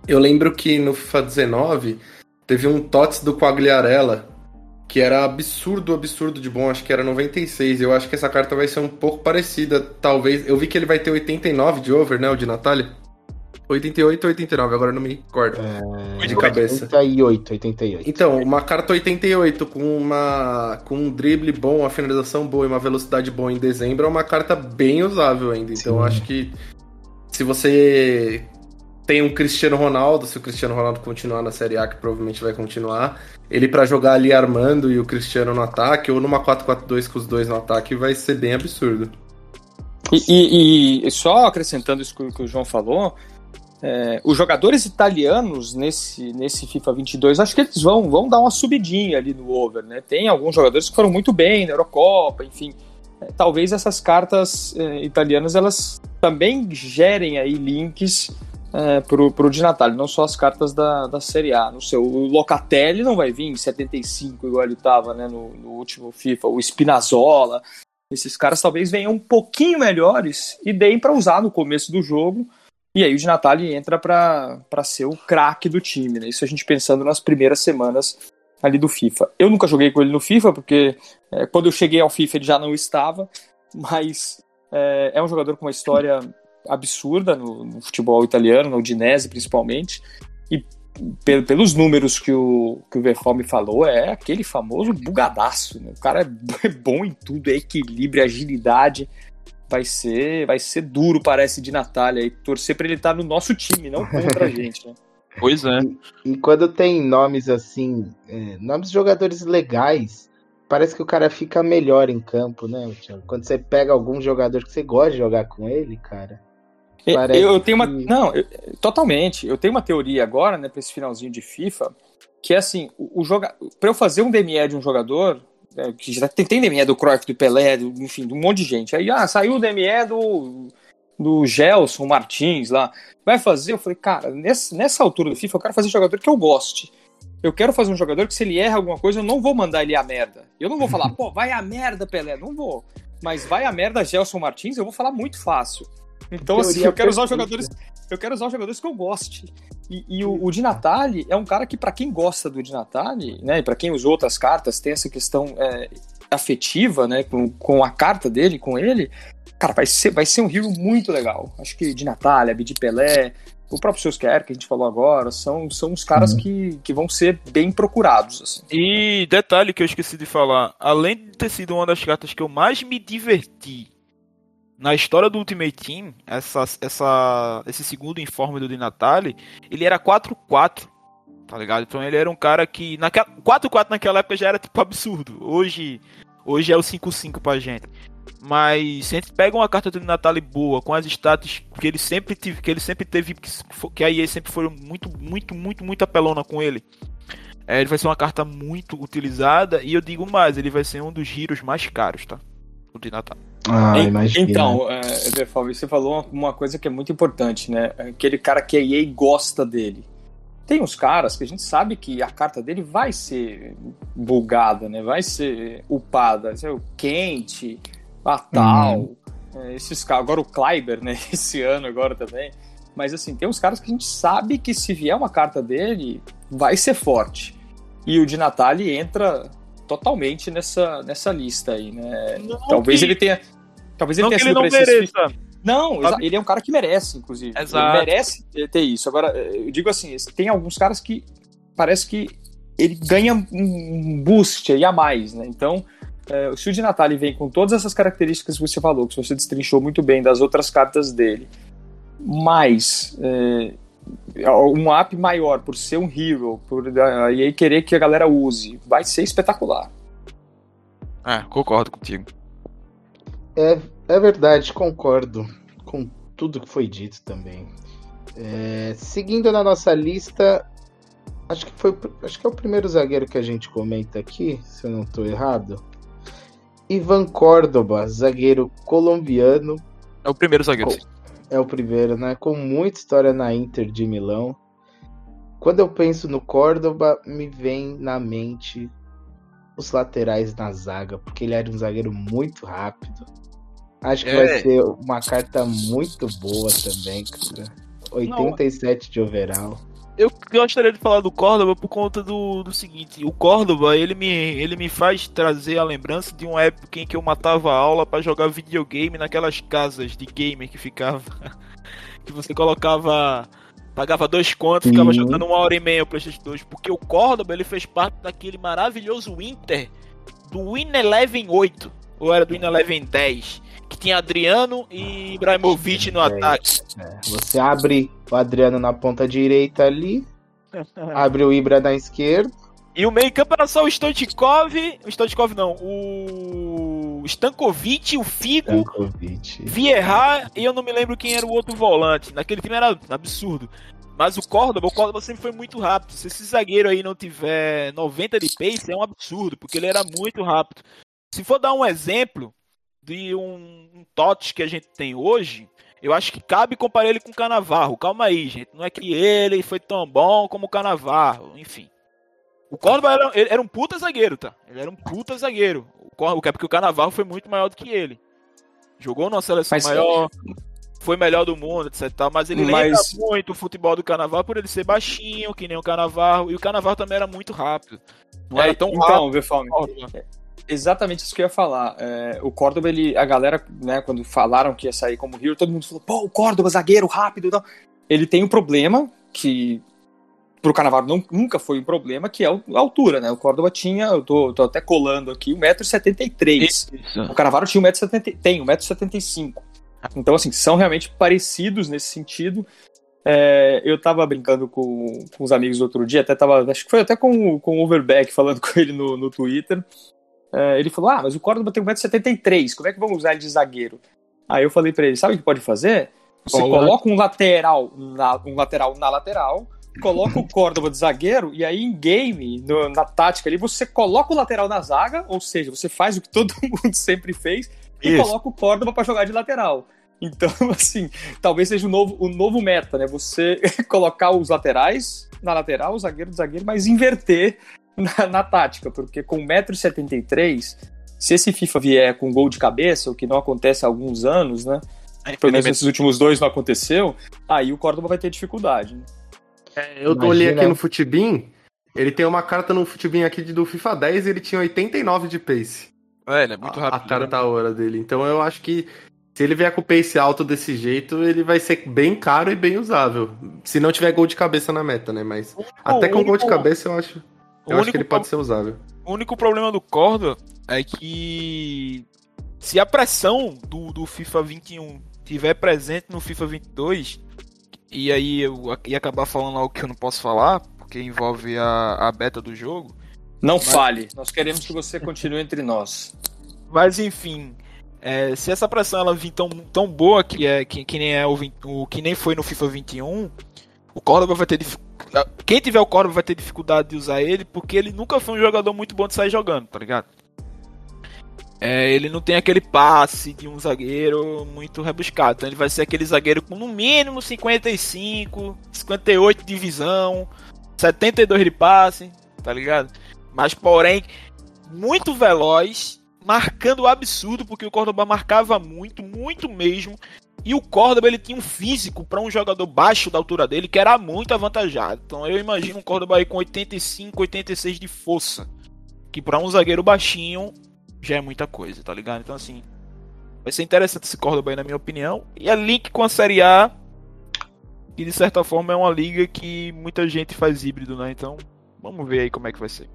Eu lembro que no FIFA 19 teve um TOTS do Quagliarella que era absurdo, absurdo de bom, acho que era 96. Eu acho que essa carta vai ser um pouco parecida, talvez. Eu vi que ele vai ter 89 de over, né, o de Natale? 88 ou 89, agora eu não me recordo. de cabeça. 88, 88. Então, uma carta 88 com uma com um drible bom, uma finalização boa e uma velocidade boa em dezembro é uma carta bem usável ainda. Então, eu acho que se você tem um Cristiano Ronaldo, se o Cristiano Ronaldo continuar na Série A, que provavelmente vai continuar, ele pra jogar ali armando e o Cristiano no ataque, ou numa 4-4-2 com os dois no ataque, vai ser bem absurdo. E, e- e só acrescentando isso que o João falou, é, os jogadores italianos nesse, nesse FIFA 22, acho que eles vão, vão dar uma subidinha ali no over, né? Tem alguns jogadores que foram muito bem na Eurocopa, enfim. É, talvez essas cartas é, italianas elas também gerem aí links é, pro, pro Di Natale, não só as cartas da, da Série A. No seu, o Locatelli não vai vir em 75 igual ele estava né, no, no último FIFA, o Spinazzola, esses caras talvez venham um pouquinho melhores e deem para usar no começo do jogo. E aí o Di Natale entra para ser o craque do time, né? Isso a gente pensando nas primeiras semanas ali do FIFA. Eu nunca joguei com ele no FIFA, porque é, quando eu cheguei ao FIFA ele já não estava, mas é, é um jogador com uma história absurda no, no futebol italiano, no Udinese principalmente, e pe- pelos números que o, que o Verfome falou, é aquele famoso bugadaço. Né? O cara é bom em tudo, é equilíbrio, agilidade. Vai ser, vai ser duro, parece, de Natália. E torcer pra ele estar no nosso time, não contra a gente. Né? Pois é. E quando tem nomes assim, é, nomes de jogadores legais, parece que o cara fica melhor em campo, né, Thiago? Quando você pega algum jogador que você gosta de jogar com ele, cara. Eu- Parece eu tenho uma. que- Não, eu- totalmente. Eu tenho uma teoria agora, né, pra esse finalzinho de FIFA, que é assim: o, o joga... pra eu fazer um DME de um jogador, né, que já tem, tem DME do Cruyff, do Pelé, do, enfim, de um monte de gente. Aí, ah, saiu o DME do, do Gelson Martins lá. Vai fazer? Eu falei, cara, nessa, nessa altura do FIFA, eu quero fazer jogador que eu goste. Eu quero fazer um jogador que, se ele erra alguma coisa, eu não vou mandar ele a merda. Eu não vou falar, pô, vai a merda, Pelé. Não vou. Mas vai a merda, Gelson Martins, eu vou falar muito fácil. Então, assim, Teoria eu quero usar os perfeita. jogadores. Eu quero usar os jogadores que eu goste. E, e o, o Di Natale é um cara que, pra quem gosta do Di Natale, né, e pra quem usou outras cartas, tem essa questão é, afetiva, né, com, com a carta dele, com ele, cara, vai ser, vai ser um hero muito legal. Acho que Di Natale, Abdi Pelé, o próprio Solskjaer, que a gente falou agora, são, são os caras que, que vão ser bem procurados, assim. E detalhe que eu esqueci de falar, além de ter sido uma das cartas que eu mais me diverti na história do Ultimate Team, essa, essa, esse segundo informe do Di Natale, ele era 4-4, tá ligado? Então ele era um cara que. Naquela, 4-4 naquela época já era tipo absurdo. Hoje, hoje é o 5-5 pra gente. Mas se a gente pega uma carta do Di Natale boa, com as status que ele sempre teve, que ele sempre teve, que, a EA sempre foi muito, muito, muito, muito apelona com ele. É, ele vai ser uma carta muito utilizada e eu digo mais, ele vai ser um dos heroes mais caros, tá? O de Natal. Ah, En- imagina. Então, é, você falou uma, coisa que é muito importante, né? Aquele cara que a EA gosta dele. Tem uns caras que a gente sabe que a carta dele vai ser bugada, né? Vai ser upada. O Kent, a Tal, é, esses caras. Agora o Kleiber, né? Esse ano agora também. Mas assim, tem uns caras que a gente sabe que se vier uma carta dele, vai ser forte. E o de Natale entra totalmente nessa, nessa lista aí, né? Não Talvez que- ele tenha. Talvez ele Não tenha ele sido não pra esses mereça. não, Sabe? ele é um cara que merece, inclusive. Exato. Ele merece ter- isso. Agora, eu digo assim, tem alguns caras que parece que ele ganha um boost aí a mais, né? Então, é, se o Di Natale vem com todas essas características que você falou, que você destrinchou muito bem das outras cartas dele, mais é, um up maior por ser um hero, por a EA querer que a galera use, vai ser espetacular. É, concordo contigo. É, é verdade, concordo com tudo que foi dito também. É, seguindo na nossa lista, acho que foi acho que é o primeiro zagueiro que a gente comenta aqui, se eu não estou errado. Ivan Córdoba, zagueiro colombiano, É o primeiro zagueiro. sim. É o primeiro, né? Com muita história na Inter de Milão. Quando eu penso no Córdoba, me vem na mente os laterais na zaga, porque ele era um zagueiro muito rápido. Acho que É. vai ser uma carta muito boa também, cara. 87 de overall. Eu gostaria de falar do Córdoba por conta do, do seguinte, o Córdoba, ele me, ele me faz trazer a lembrança de uma época em que eu matava aula pra jogar videogame naquelas casas de gamer que ficava que você colocava pagava dois contos, ficava Sim. jogando uma hora e meia o PlayStation 2, porque o Córdoba, ele fez parte daquele maravilhoso Inter do Win Eleven 8, ou era do Win Eleven 10, que tinha Adriano e Ibrahimovic no ataque. É, Você abre o Adriano na ponta direita ali, abre o Ibra na esquerda. E o meio campo era só o Stoichkov. O Stoichkov não, o Stankovic, o Figo, Tankovic. Vieira e eu não me lembro quem era o outro volante. Naquele time era absurdo. Mas o Córdoba, o Córdoba sempre foi muito rápido. Se esse zagueiro aí não tiver 90 de pace, é um absurdo, porque ele era muito rápido. Se for dar um exemplo de um, um que a gente tem hoje, eu acho que cabe comparar ele com o Canavarro. Calma aí, gente. Não é que ele foi tão bom como o Canavarro, enfim. O Córdoba era, era um puta zagueiro, tá? Ele era um puta zagueiro. O Córdoba, porque o Canavarro foi muito maior do que ele. Jogou numa seleção Mas- maior, foi melhor do mundo, etc. Mas ele Mas- lembra muito o futebol do Canavarro por ele ser baixinho, que nem o Canavarro. E o Canavarro também era muito rápido. Não era É, tão então, rápido. Vefalme, Córdoba. Exatamente isso que eu ia falar. É, o Córdoba, ele, a galera, né, quando falaram que ia sair como hero, todo mundo falou, pô, o Córdoba, zagueiro, rápido e tal. Ele tem um problema que pro Carnaval não, nunca foi um problema, que é a altura, né? O Córdoba tinha, eu tô, tô até colando aqui, 1,73m. Isso. O Carnaval tinha 1,70m, tem 1,75m. Então, assim, são realmente parecidos nesse sentido. É, eu tava brincando com, com os amigos outro dia, até tava, acho que foi até com, o- com o Overback falando com ele no, no Twitter. É, ele falou: Ah, mas o Córdoba tem 1,73m, como é que vamos usar ele de zagueiro? Aí eu falei pra ele: Sabe o que pode fazer? Você Coloca- coloca um lateral na, um lateral na lateral, coloca o Córdoba de zagueiro, e aí em game, no- na tática ali, você coloca o lateral na zaga, ou seja, você faz o que todo mundo sempre fez e Isso. coloca o Córdoba pra jogar de lateral. Então, assim, talvez seja o novo, o novo meta, né? Você colocar os laterais na lateral, o zagueiro de zagueiro, mas inverter na, na tática, porque com 1,73m, se esse FIFA vier com gol de cabeça, o que não acontece há alguns anos, né? Pelo menos nesses últimos dois não aconteceu, aí o Córdoba vai ter dificuldade. né? Eu Imagina. olhei aqui no Futibin, ele tem uma carta no Futibin aqui do FIFA 10 e ele tinha 89 de pace. É, ele é muito a, a rápido. carta né? da hora dele. Então eu acho que se ele vier com o pace alto desse jeito, ele vai ser bem caro e bem usável. Se não tiver gol de cabeça na meta, né? Mas até com gol de cabeça eu acho, eu acho único que ele pode ser usável. O único problema do Córdoba é que se a pressão do, do FIFA 21 tiver presente no FIFA 22, e aí eu ia acabar falando algo que eu não posso falar, porque envolve a, a beta do jogo, Não fale, nós queremos que você continue entre nós. mas enfim, é, se essa pressão ela vir tão, tão boa que, é, que, que nem é o, 20 o que nem foi no FIFA 21, o Córdoba vai ter dif- quem tiver o Córdoba vai ter dificuldade de usar ele, porque ele nunca foi um jogador muito bom de sair jogando, tá ligado? É, ele não tem aquele passe de um zagueiro muito rebuscado. Então ele vai ser aquele zagueiro com no mínimo 55, 58 de visão, 72 de passe, tá ligado? Mas porém, muito veloz, marcando o absurdo, porque o Córdoba marcava muito, muito mesmo. E o Córdoba ele tinha um físico para um jogador baixo da altura dele que era muito avantajado. Então eu imagino um Córdoba aí com 85, 86 de força, que para um zagueiro baixinho já é muita coisa, tá ligado? Então assim, vai ser interessante esse Córdoba aí na minha opinião. E a link com a Série A, que de certa forma é uma liga que muita gente faz híbrido, né? Então, vamos ver aí como é que vai ser.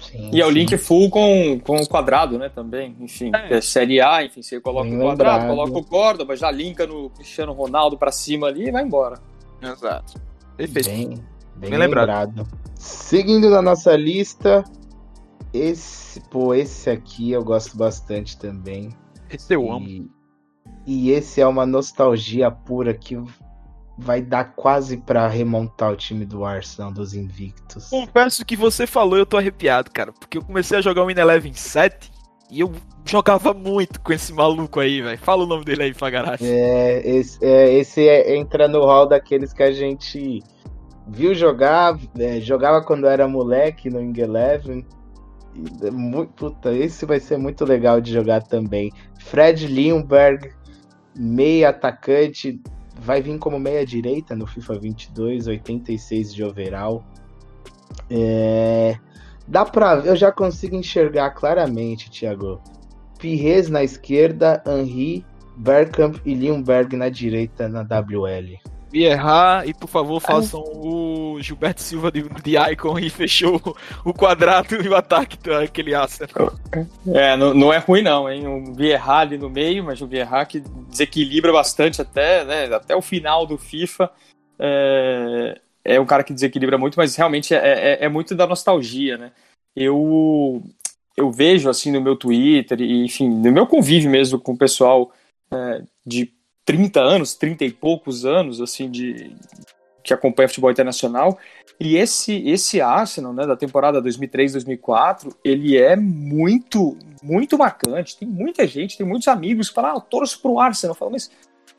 Sim, E é o sim. link full com, com o quadrado, né, também. Enfim, É. é Série A, enfim, você coloca Bem o quadrado, lembrado. coloca o Córdoba, já linka no Cristiano Ronaldo pra cima ali e vai embora. Exato. Perfeito. Bem, bem, Bem lembrado. lembrado. Seguindo na nossa lista, esse, pô, esse aqui eu gosto bastante também. Esse eu amo. E, e esse é uma nostalgia pura que vai dar quase pra remontar o time do Arsenal dos Invictos. Confesso que você falou, eu tô arrepiado, cara. Porque eu comecei a jogar o Eleven 7 e eu jogava muito com esse maluco aí, velho. Fala o nome dele aí, Fagarashi. É, esse, é, esse é- entra no hall daqueles que a gente viu jogar, é, jogava quando era moleque no Ing Eleven. E é muito, puta, esse vai ser muito legal de jogar também. Fred Lindbergh, meia atacante, vai vir como meia direita no FIFA 22, 86 de overall. É, dá pra, eu já consigo enxergar claramente, Thiago. Pires na esquerda, Henry, Bergkamp e Lindbergh na direita na WL. Vi errar e por favor façam o Gilberto Silva de, de Icon e fechou o quadrado e o ataque daquele Arsenal. É, não, não é ruim não, hein? Um Vieira ali no meio, mas o Vieira que desequilibra bastante até, né, até o final do FIFA. É, é um cara que desequilibra muito, mas realmente é, é, é muito da nostalgia, né? Eu, eu vejo assim no meu Twitter e, enfim, no meu convívio mesmo com o pessoal é, de 30 anos, 30 e poucos anos, assim, de que acompanha futebol internacional. E esse esse Arsenal, né, da temporada 2003-2004, ele é muito muito marcante. Tem muita gente, tem muitos amigos que falam: "Ah, torço pro Arsenal". Eu falo: "Mas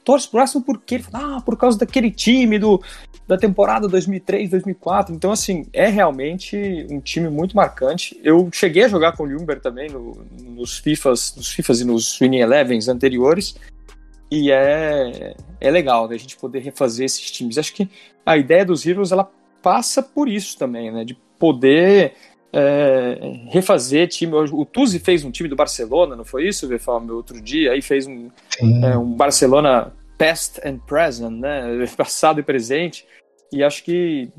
torço pro Arsenal por quê?". Ele fala: "Ah, por causa daquele time do da temporada 2003-2004". Então assim, é realmente um time muito marcante. Eu cheguei a jogar com o Ljungberg também no, nos FIFAs, nos FIFAs e nos Winning Elevens anteriores. E é, é legal né, a gente poder refazer esses times. Acho que a ideia dos Heroes ela passa por isso também, né? De poder é, refazer time. O Tuzi fez um time do Barcelona, não foi isso, Vefal, meu outro dia? Aí fez um, é, um Barcelona past and present, né? Passado e presente. E acho que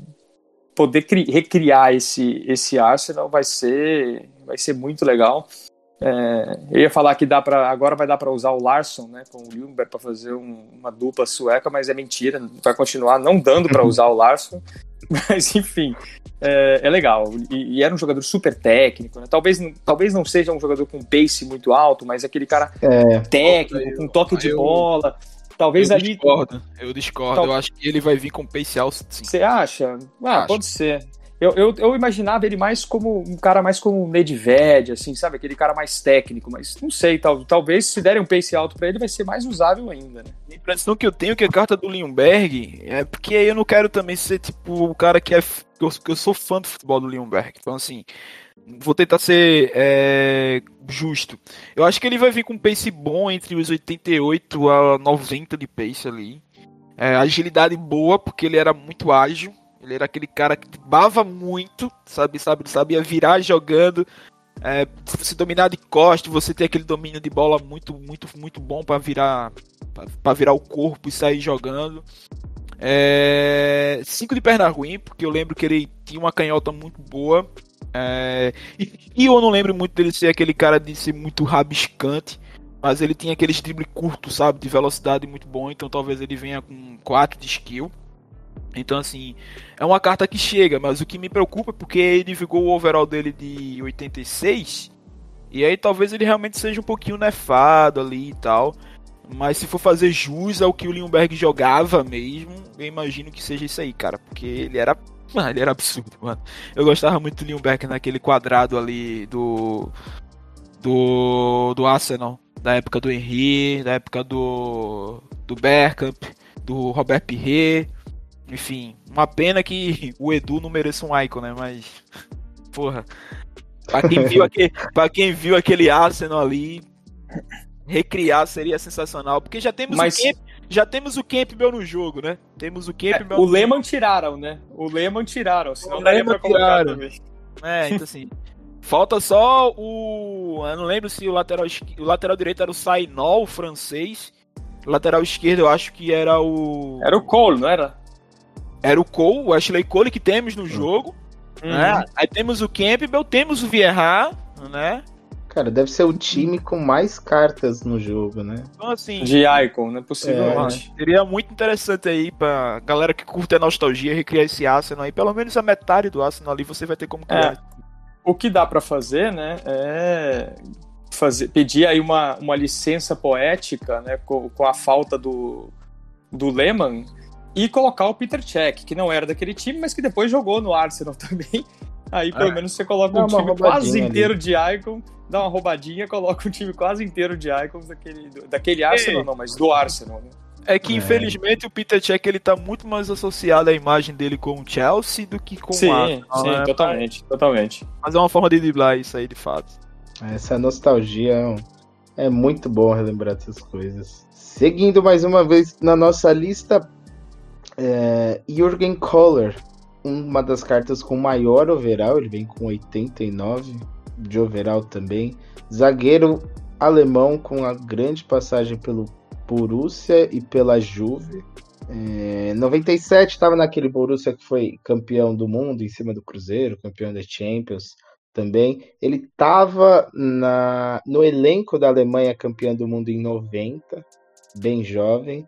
poder recriar esse, esse Arsenal vai ser, vai ser muito legal. É, eu ia falar que dá para agora vai dar para usar o Larson, né, com o Ljungberg para fazer um, uma dupla sueca, mas é mentira, vai continuar não dando para usar o Larson. Mas, enfim, é, é legal. E, e, era um jogador super técnico, né? Talvez, talvez não seja um jogador com pace muito alto, mas aquele cara É. técnico, com toque de eu- bola. Talvez eu ali. discordo, eu discordo. Tal- Eu acho que ele vai vir com pace alto. Você acha? Ah, Acho. pode ser. Eu, eu, eu imaginava ele mais como um cara mais como um Nedved, assim, sabe? Aquele cara mais técnico, mas não sei, tal, talvez se derem um pace alto pra ele vai ser mais usável ainda, né? A impressão que eu tenho é que a carta do Lindbergh é porque eu não quero também ser tipo o cara que é. Eu, eu sou fã do futebol do Lindbergh. Então, assim, vou tentar ser é, justo. Eu acho que ele vai vir com um pace bom entre os 88 a 90 de pace ali. É, agilidade boa, porque ele era muito ágil. Ele era aquele cara que bava muito, sabe, sabe, sabia virar jogando. É, se dominar de costa, você tem aquele domínio de bola muito, muito, muito bom para virar, para virar o corpo e sair jogando. É, cinco de perna ruim, porque eu lembro que ele tinha uma canhota muito boa. É, e, e eu não lembro muito dele ser aquele cara de ser muito rabiscante. Mas ele tinha aquele drible curto, sabe? De velocidade muito bom. Então talvez ele venha com 4 de skill. Então, assim, é uma carta que chega, mas o que me preocupa é porque ele ficou o overall dele de 86. E aí talvez ele realmente seja um pouquinho nefado ali e tal. Mas se for fazer jus ao que o Lindbergh jogava mesmo, eu imagino que seja isso aí, cara. Porque ele era. Mano, ele era absurdo, mano. Eu gostava muito do Lindbergh naquele quadrado ali do. Do. Do Arsenal. Da época do Henry, da época do. Do Bergkamp, do Robert Pirret. Enfim, uma pena que o Edu não mereça um icon, né? Mas. Porra. Pra quem viu, aquele, pra quem viu aquele Arsenal ali, recriar seria sensacional. Porque já temos Mas- o Camp, já temos o Campbell no jogo, né? Temos o Campbell. É, O Lehmann tiraram, né? O Lehmann tiraram, senão O daria Lehmann pra colocar tiraram. também. É, então assim. Falta só o. Eu não lembro se o lateral, o lateral direito era o Sainol, o francês. Lateral esquerdo eu acho que era o. Era o Cole, não era? Era o Cole, o Ashley Cole que temos no jogo. Uhum. Né? Aí temos o Campbell, temos o Vieira, né? Cara, deve ser o time com mais cartas no jogo, né? Então assim. De Icon, né? Possivelmente. Seria muito interessante aí pra galera que curte a nostalgia recriar esse Arsenal aí. Pelo menos a metade do Arsenal ali você vai ter como criar. O que dá pra fazer, né, é fazer, pedir aí uma, uma licença poética, né, com, com a falta do, do Lehmann e colocar o Peter Cech, que não era daquele time, mas que depois jogou no Arsenal também. Aí pelo É. menos você coloca Dá um time quase ali. inteiro de Icon, dá uma roubadinha, coloca um time quase inteiro de Icons daquele, daquele Arsenal, não, mas do Arsenal. Né? É que É. infelizmente o Peter Cech ele tá muito mais associado à imagem dele com o Chelsea do que com sim, o Arsenal. sim, né? totalmente, totalmente. Mas é uma forma de driblar isso aí de fato. Essa nostalgia é é muito bom relembrar essas coisas. Seguindo mais uma vez na nossa lista, é, Jürgen Kohler, uma das cartas com maior overall, ele vem com 89 de overall também. Zagueiro alemão com a grande passagem pelo Borussia e pela Juve. É, 97 estava naquele Borussia que foi campeão do mundo em cima do Cruzeiro, campeão da Champions também. Ele estava no elenco da Alemanha campeã do mundo em 90, bem jovem.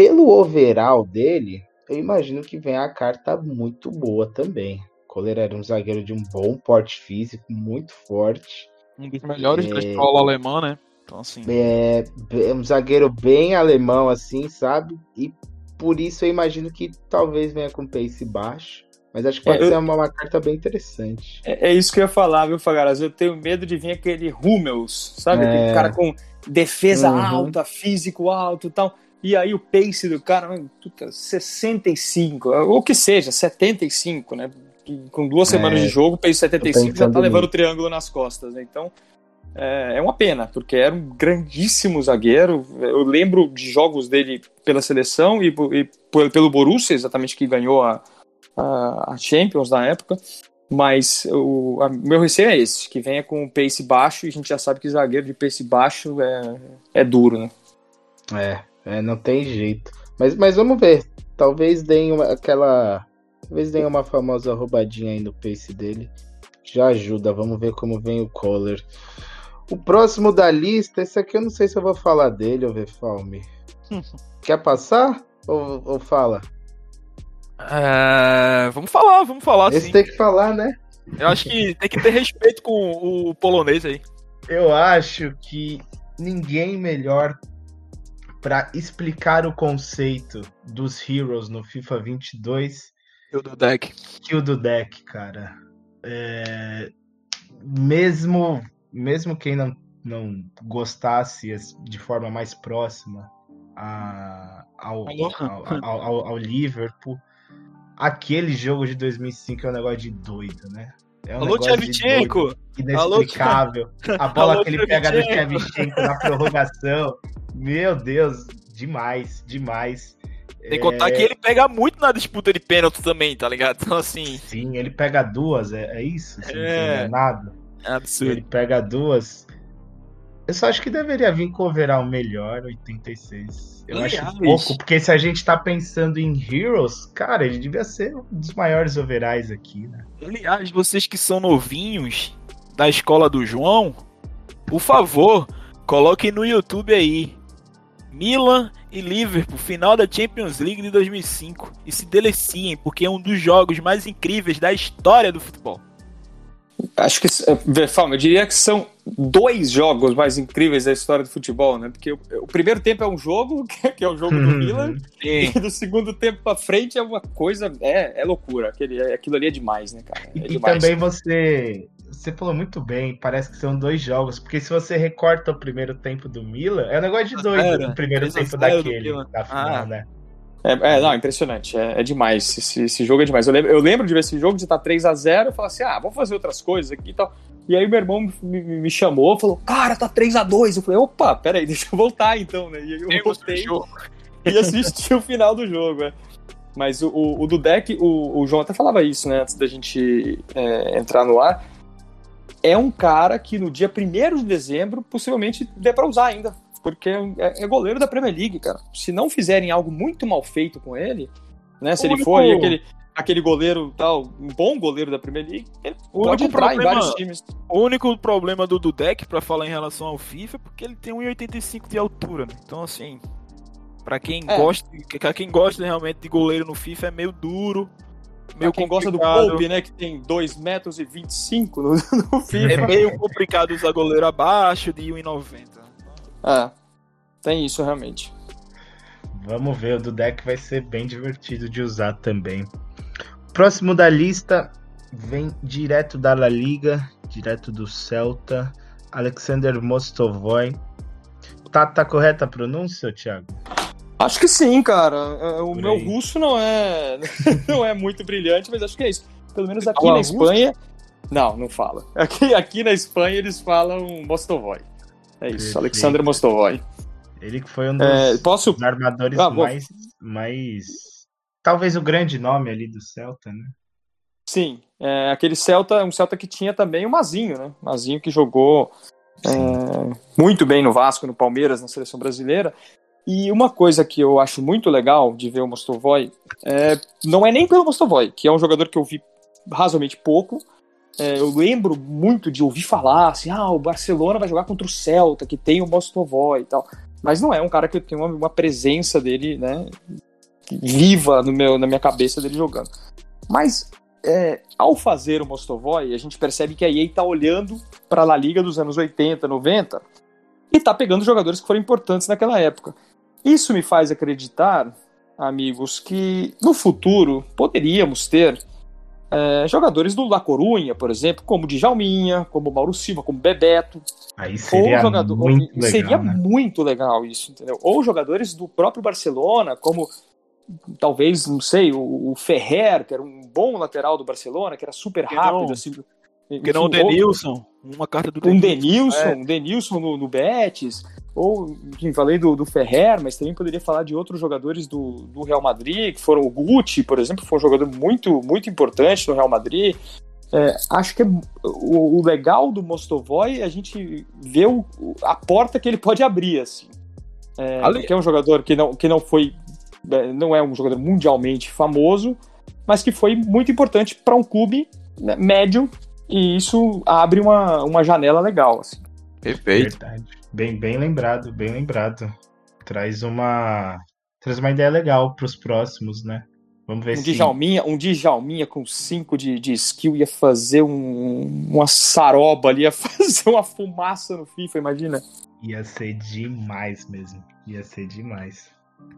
Pelo overall dele, eu imagino que vem a carta muito boa também. Kohler era um zagueiro de um bom porte físico, muito forte. Um dos melhores da É. escola alemã, né? Então assim. É é um zagueiro bem alemão, assim, sabe? E por isso eu imagino que talvez venha com pace baixo. Mas acho que pode É, ser uma, uma carta bem interessante. É, é isso que eu ia falar, viu, Fagaraz? Eu tenho medo de vir aquele Hummels, sabe? É. Aquele cara com defesa Uhum. alta, físico alto e tal. E aí o pace do cara, puta, 65, ou que seja, 75, né? Com duas É. semanas de jogo, pace 75 já tá levando o triângulo nas costas, né? Então, é, é uma pena, porque era um grandíssimo zagueiro. Eu lembro de jogos dele pela seleção e, e pelo Borussia, exatamente, que ganhou a, a, a Champions na época. Mas o a- meu receio é esse, que venha com pace baixo e a gente já sabe que zagueiro de pace baixo é, é duro, né? É, é, não tem jeito. Mas, mas vamos ver. Talvez deem uma, aquela. Talvez deem uma famosa roubadinha aí no pace dele. Já ajuda. Vamos ver como vem o Kohler. O próximo da lista, esse aqui eu não sei se eu vou falar dele, ô Vefalme. Quer passar? Ou, ou fala? É, vamos falar, vamos falar Esse sim. tem que falar, né? Eu acho que tem que ter respeito com o polonês aí. Eu acho que ninguém melhor pra explicar o conceito dos Heroes no FIFA 22 Eu do deck. que o do deck, cara. É, Mesmo, mesmo quem não, não gostasse as- de forma mais próxima a- ao, ao- ao- ao Liverpool, aquele jogo de 2005 é um negócio de doido, né? É um Alô, Tchevchenko! inexplicável. A bola Alô, que ele pega do Tchevchenko! Na prorrogação. Meu Deus, demais, demais. Tem que contar que ele pega muito na disputa de pênalti também, tá ligado? Então, assim, Sim, ele pega duas, é, é isso? Se não É. tô enganado. é absurdo. Ele pega duas. Eu só acho que deveria vir com o overall melhor, 86. Eu Aliás. acho pouco, porque se a gente tá pensando em Heroes, cara, ele devia ser um dos maiores overalls aqui, né? Aliás, vocês que são novinhos da escola do João, por favor, coloquem no YouTube aí. Milan e Liverpool, final da Champions League de 2005. E se deleciem, porque é um dos jogos mais incríveis da história do futebol. Acho que, eh, Fama, eu diria que são dois jogos mais incríveis da história do futebol, né? Porque o, o primeiro tempo é um jogo, que é o jogo do Uhum. Milan, e do segundo tempo pra frente é uma coisa, é, é loucura. Aquele, aquilo ali é demais, né, cara? É E, demais. também você. Você falou muito bem, parece que são dois jogos, porque se você recorta o primeiro tempo do Milan, é um negócio de doido Era, o primeiro 3 a tempo 0 do daquele, da final, Ah. né? É, é, não, impressionante. É, é demais. Esse, esse jogo é demais. Eu lembro, eu lembro de ver esse jogo de estar 3 a 0 eu falei assim: ah, vamos fazer outras coisas aqui e tal. E aí meu irmão me, me- chamou, falou: cara, tá 3 a 2 Eu falei: opa, peraí, deixa eu voltar então, né? E aí eu Temos voltei e assisti o final do jogo, é. Mas o, o, o do deck, o, o João até falava isso, né, antes da gente é, entrar no ar. É um cara que no dia 1 de dezembro possivelmente dê pra usar ainda. Porque é, é goleiro da Premier League, cara. Se não fizerem algo muito mal feito com ele, né? Se O ele único- for aí aquele, aquele goleiro tal, um bom goleiro da Premier League, ele O pode entrar em problema- vários times. O único problema do Dudek, pra falar em relação ao FIFA, é porque ele tem 1,85 de altura, né? Então, assim, pra quem, É. gosta, pra quem gosta realmente de goleiro no FIFA é meio duro, meio Pra quem gosta do. Pope, né, que tem 2 metros e 25 no, no É FIFA. meio complicado usar goleiro abaixo de 1,90. É, tem isso realmente. Vamos ver, o do deck vai ser bem divertido de usar também. Próximo da lista vem direto da La Liga, direto do Celta, Alexander Mostovoy. Tá, tá correta a pronúncia, Thiago? Acho que sim, cara. É, O Por meu aí. russo não é não é muito brilhante, mas acho que é isso. Pelo menos aqui fala na? Espanha. Não, não fala. Aqui, aqui na Espanha eles falam Mostovoy. É isso, Perfeito. Alexander Mostovoy. Ele que foi um dos, É, posso. armadores Ah, mais, mais. Talvez o grande nome ali do Celta, né? Sim, é, aquele Celta, um Celta que tinha também o Mazinho, né? Mazinho que jogou é, muito bem no Vasco, no Palmeiras, na seleção brasileira. E uma coisa que eu acho muito legal de ver o Mostovoy é, não é nem pelo Mostovoy, que é um jogador que eu vi razoavelmente pouco. É, eu lembro muito de ouvir falar assim: ah, o Barcelona vai jogar contra o Celta, que tem o Mostovoy e tal. Mas não é um cara que tem uma, uma presença dele, né? Viva no meu, na minha cabeça dele jogando. Mas é, ao fazer o Mostovoy, a gente percebe que a EA tá olhando para a La Liga dos anos 80, 90 e tá pegando jogadores que foram importantes naquela época. Isso me faz acreditar, amigos, que no futuro poderíamos ter é, jogadores do La Corunha, por exemplo, como o Djalminha, como o Mauro Silva, como o Bebeto, Aí seria ou jogador, muito legal, seria né? muito legal isso, entendeu? Ou jogadores do próprio Barcelona, como talvez, não sei, o, o Ferrer, que era um bom lateral do Barcelona, que era super Que rápido, não- assim. Porque não o enfim, Denilson, uma carta do um Denilson. Denilson, um Denilson no, no Betis, ou, enfim, falei do, do Ferrer, mas também poderia falar de outros jogadores do, do Real Madrid, que foram o Gucci, por exemplo, foi um jogador muito, muito importante no Real Madrid. É, acho que é, o, o legal do Mostovoy é a gente ver o- a porta que ele pode abrir, assim. É, Ali- porque é um jogador que não, que não foi, é, não é um jogador mundialmente famoso, mas que foi muito importante para um clube né, médio e isso abre uma, uma janela legal, assim. Perfeito. Verdade. Bem, bem lembrado, bem lembrado. Traz uma. Traz uma ideia legal pros próximos, né? Vamos ver Um se. Djalminha, um Djalminha com 5 de, de skill ia fazer um, uma saroba ali, ia fazer uma fumaça no FIFA, imagina. Ia ser demais mesmo. Ia ser demais.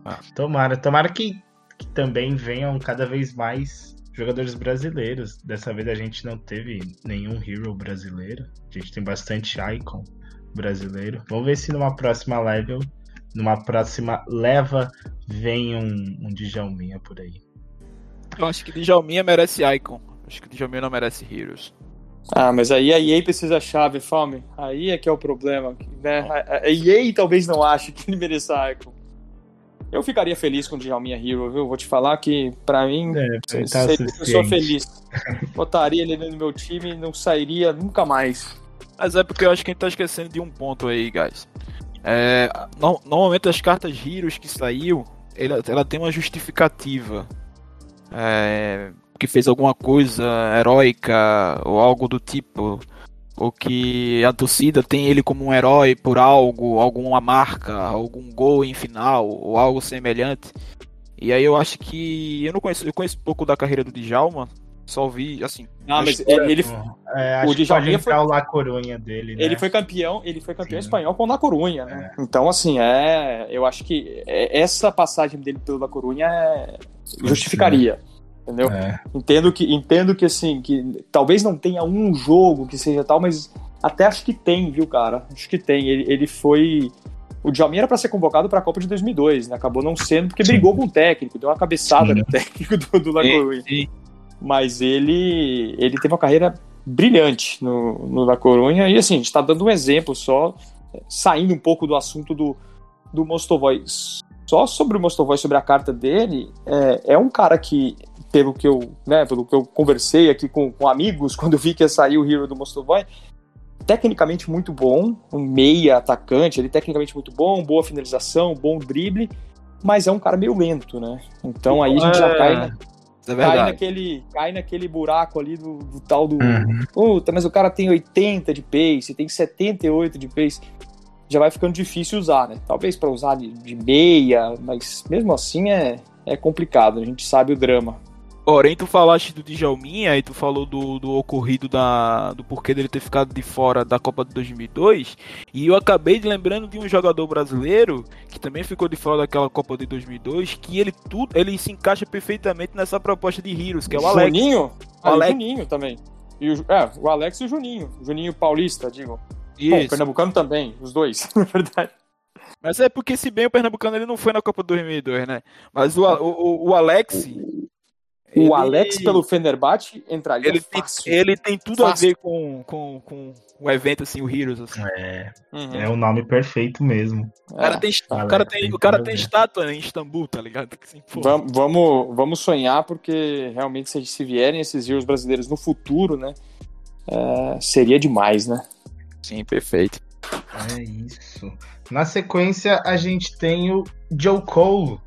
Ah. Tomara, tomara que, que também venham cada vez mais jogadores brasileiros. Dessa vez a gente não teve nenhum hero brasileiro. A gente tem bastante icon brasileiro. Vamos ver se numa próxima level, numa próxima leva, vem um, um Djalminha por aí. Eu acho que Djalminha merece Icon. Acho que Djalminha não merece Heroes. Ah, mas aí a EA precisa chave, Fome. Aí é que é o problema. Né? A, EA talvez não ache que ele mereça Icon. Eu ficaria feliz com o Djalminha Hero, viu? Vou te falar que, pra mim, É, seria tá uma pessoa suficiente. feliz. Botaria ele no meu time e não sairia nunca mais. Mas é porque eu acho que a gente tá esquecendo de um ponto aí, guys. É, no- normalmente as cartas Heroes que saiu, ela, ela tem uma justificativa. É, que fez alguma coisa heróica ou algo do tipo. Ou que a torcida tem ele como um herói por algo, alguma marca, algum gol em final, ou algo semelhante. E aí eu acho que. Eu não conheço, eu conheço pouco da carreira do Djalma, só vi, assim. Ah, mas acho- ele, É, O Djalminha entrar o La Corunha dele, né? ele foi campeão, ele foi campeão Sim. espanhol com o La Corunha, né? Então, assim, é, eu acho que é- essa passagem dele pelo La Corunha é- justificaria. Entendeu? É. Entendo que, entendo que assim, que talvez não tenha um jogo que seja tal, mas até acho que tem, viu, cara? Acho que tem. Ele, ele foi. O Djalmin era para ser convocado para a Copa de 2002, né? Acabou não sendo porque Sim. brigou com o técnico, deu uma cabeçada Sim. no técnico do, do La Sim, Coruña. sim. Mas ele, ele teve uma carreira brilhante no, no La Coruña e assim, a gente está dando um exemplo só, saindo um pouco do assunto do, do Mostovoy. Só sobre o Mostovoy, sobre a carta dele, é, é um cara que pelo que eu, né, pelo que eu conversei aqui com, com amigos quando eu vi que ia sair o Hero do Mostovoy, tecnicamente muito bom, um meia atacante, ele tecnicamente muito bom, boa finalização, bom drible, mas é um cara meio lento, né? Então aí a gente já É, cai, Isso é cai, naquele, cai naquele buraco ali do, do tal do. Uhum. Puta, mas o cara tem 80 de pace, tem 78 de pace. Já vai ficando difícil usar, né? Talvez para usar de, de meia, mas mesmo assim é, é complicado, a gente sabe o drama. Porém, tu falaste do Djalminha e tu falou do, do ocorrido da, do porquê dele ter ficado de fora da Copa de 2002. E eu acabei de lembrando de um jogador brasileiro que também ficou de fora daquela Copa de 2002, que ele tudo, ele se encaixa perfeitamente nessa proposta de Heroes, que é o Alex. Juninho? Ah, o Alex. Juninho também. E o, é, o Alex e o Juninho. Juninho Paulista, digo. Bom, o Isso. Pernambucano também, os dois, na verdade. Mas é porque se bem o Pernambucano ele não foi na Copa de 2002, né? Mas o, o, o Alex... O ele- Alex pelo Fenerbahçe entraria Ele tem, fácil. ele tem tudo Fácil. a ver com, com, com o evento, assim, o Heroes. Assim. É, Uhum. é o nome perfeito mesmo. O cara É. tem, o cara tem, tem o cara tem estátua em Istambul, tá ligado? Assim, pô. Vam- Vamos, vamos sonhar, porque realmente se, se vierem esses heroes brasileiros no futuro, né? é, seria demais, né? Sim, perfeito. É isso. Na sequência, a gente tem o Joe Cole.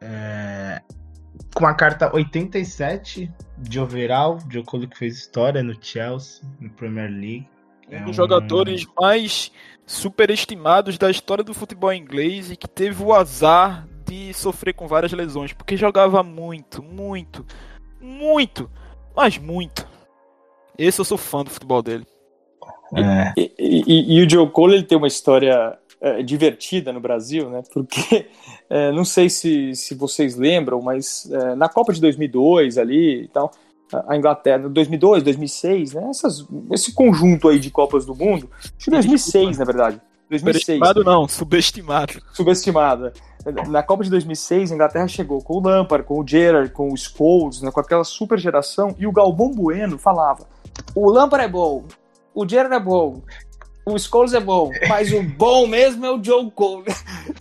é, com a carta 87 de overall. Joe Cole que fez história no Chelsea, no Premier League. Um É dos um- jogadores mais superestimados da história do futebol inglês e que teve o azar de sofrer com várias lesões, porque jogava muito, muito, muito, mas muito. Esse eu sou fã do futebol dele. É, E, e- e o Joe Cole ele tem uma história é, divertida no Brasil, né? Porque é, não sei se, se vocês lembram, mas é, na Copa de 2002 ali e tal, a Inglaterra, 2002, 2006, né? Essas, esse conjunto aí de Copas do Mundo, acho que 2006 na verdade, 2006 Superestimado não, subestimado. subestimada. Na Copa de 2006, a Inglaterra chegou com o Lampard, com o Gerrard, com o Scholes, né, com aquela super geração, e o Galvão Bueno falava: o Lampard é bom, o Gerrard é bom, o Scholes é bom, mas o bom mesmo é o Joe Cole.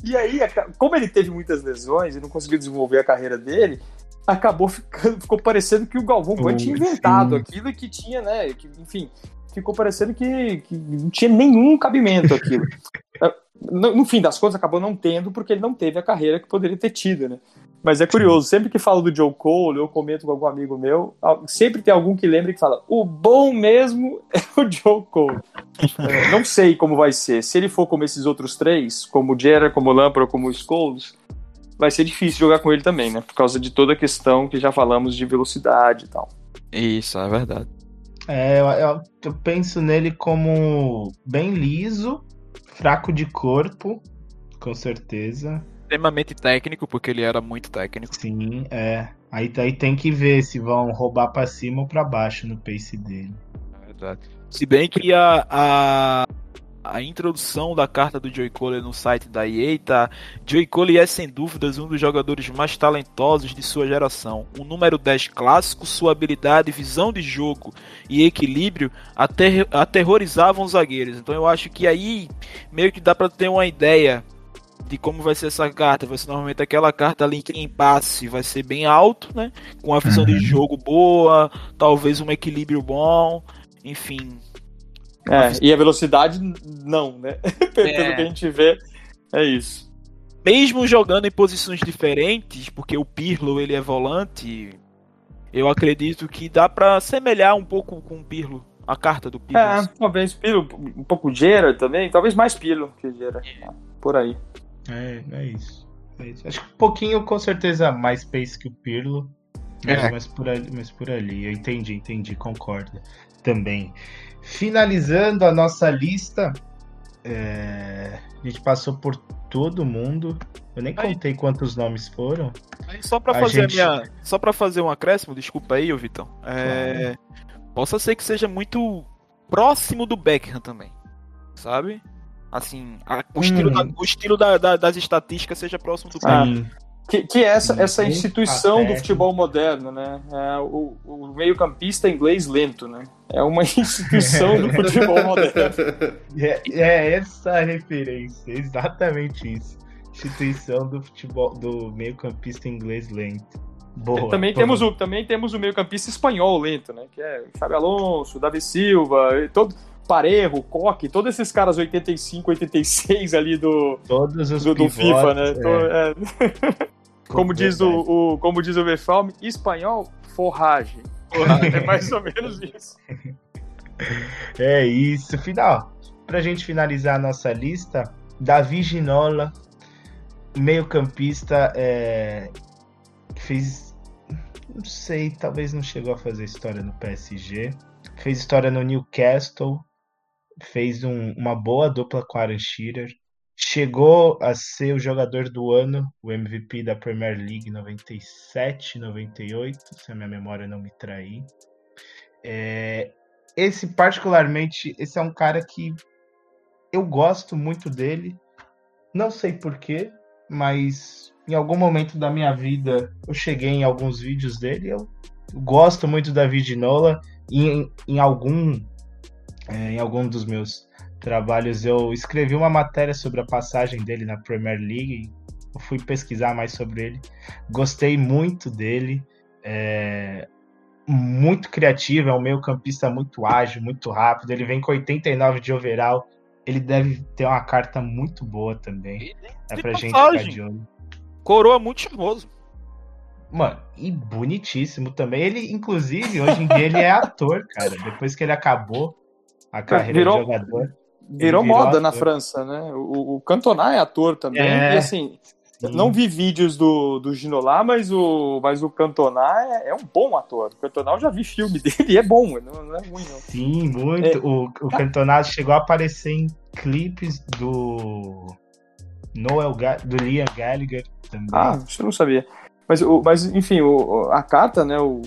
E aí, como ele teve muitas lesões e não conseguiu desenvolver a carreira dele, acabou ficando, ficou parecendo que o Galvão Bueno tinha Sim. inventado aquilo e que tinha, né, que, enfim, ficou parecendo que, que não tinha nenhum cabimento aquilo no, no fim das contas, acabou não tendo, porque ele não teve a carreira que poderia ter tido, né? Mas é curioso, sempre que falo do Joe Cole, eu comento com algum amigo meu, sempre tem algum que lembra que fala: o bom mesmo é o Joe Cole. É, não sei como vai ser. Se ele for como esses outros três, como o Gerrard, como o Lampard, como o Scholes, vai ser difícil jogar com ele também, né? Por causa de toda a questão que já falamos de velocidade e tal. Isso, é verdade. É, eu, eu- eu penso nele como bem liso, fraco de corpo, com certeza. Extremamente técnico, porque ele era muito técnico. Sim, é. Aí, aí tem que ver se vão roubar pra cima ou pra baixo no pace dele. Verdade. Se bem que a, a, a introdução da carta do Joey Cole no site da EA tá. Joey Cole é sem dúvidas um dos jogadores mais talentosos de sua geração. Um número 10 clássico, sua habilidade, visão de jogo e equilíbrio ater, aterrorizavam os zagueiros. Então eu acho que aí meio que dá pra ter uma ideia de como vai ser essa carta. Vai ser normalmente aquela carta ali em passe, vai ser bem alto, né? Com a visão de Uhum. jogo boa, talvez um equilíbrio bom, enfim. É, e a velocidade, não, né? Pelo É. que a gente vê, é isso. Mesmo jogando em posições diferentes, porque o Pirlo ele é volante, eu acredito que dá pra semelhar um pouco com o Pirlo, a carta do Pirlo. É, talvez Pilo, um pouco Gerard também, talvez mais Pilo que Gerard. Por aí. É, é isso. É isso. Acho que um pouquinho, com certeza, mais pace que o Pirlo. Mas, É. mas por ali, mas por ali. Eu entendi, entendi, concordo. Também. Finalizando a nossa lista, é, a gente passou por todo mundo. Eu nem Aí- contei quantos nomes foram. Aí só pra A fazer gente- a minha, só para fazer um acréscimo, desculpa aí, ô Vitão. É, possa ser que seja muito próximo do Beckham também, sabe? Assim, a- o Hum. estilo, da- o estilo da- da- das estatísticas seja próximo do Beckham. Que, que é essa, essa instituição do futebol moderno, né? É o, o meio-campista inglês lento, né? É uma instituição do futebol moderno. É, é essa a referência, exatamente isso. Instituição do futebol, do meio-campista inglês lento. Boa. também, boa. temos o, também temos o meio-campista espanhol lento, né? Que é Xabi Alonso, Davi Silva, e todo, Parejo, Coque, todos esses caras 85, 86 ali do, todos os do, do pivotes, FIFA, né? é, Tô- é, como, diz o, o- como diz o Verfalme, espanhol, forragem. É mais ou menos isso. É isso, final. Pra gente finalizar a nossa lista, Davi Ginola, meio-campista, é, fez. Não sei, talvez não chegou a fazer história no PSG. Fez história no Newcastle. Fez um- uma boa dupla com Aaron Shearer. Chegou a ser o jogador do ano, o MVP da Premier League 97, 98, se a minha memória não me trair. É, esse particularmente, esse é um cara que eu gosto muito dele. Não sei porquê, mas em algum momento da minha vida eu cheguei em alguns vídeos dele. Eu gosto muito da Vidinola. E em, em algum é, em algum dos meus trabalhos eu escrevi uma matéria sobre a passagem dele na Premier League. Eu fui pesquisar mais sobre ele. Gostei muito dele. É, muito criativo, é um meio campista muito ágil, muito rápido. Ele vem com 89 de overall. Ele deve ter uma carta muito boa também. É pra gente ficar de olho. Coroa muito charmoso. Mano, e bonitíssimo também. Ele, inclusive, hoje em dia ele é ator, cara. Depois que ele acabou a carreira virou- de jogador. Virou virou moda na ator. França, né? O, o Cantona é ator também. É. E assim, Sim. não vi vídeos do, do Ginola, mas o, mas o Cantona é, é um bom ator. O Cantona eu já vi filme dele e é bom, não, não é ruim, não. Sim, muito. É. O, o Cantona chegou a aparecer em clipes do Noel Ga- do Liam Gallagher também. Ah, isso eu não sabia. Mas, o, mas enfim, o, a carta, né? O,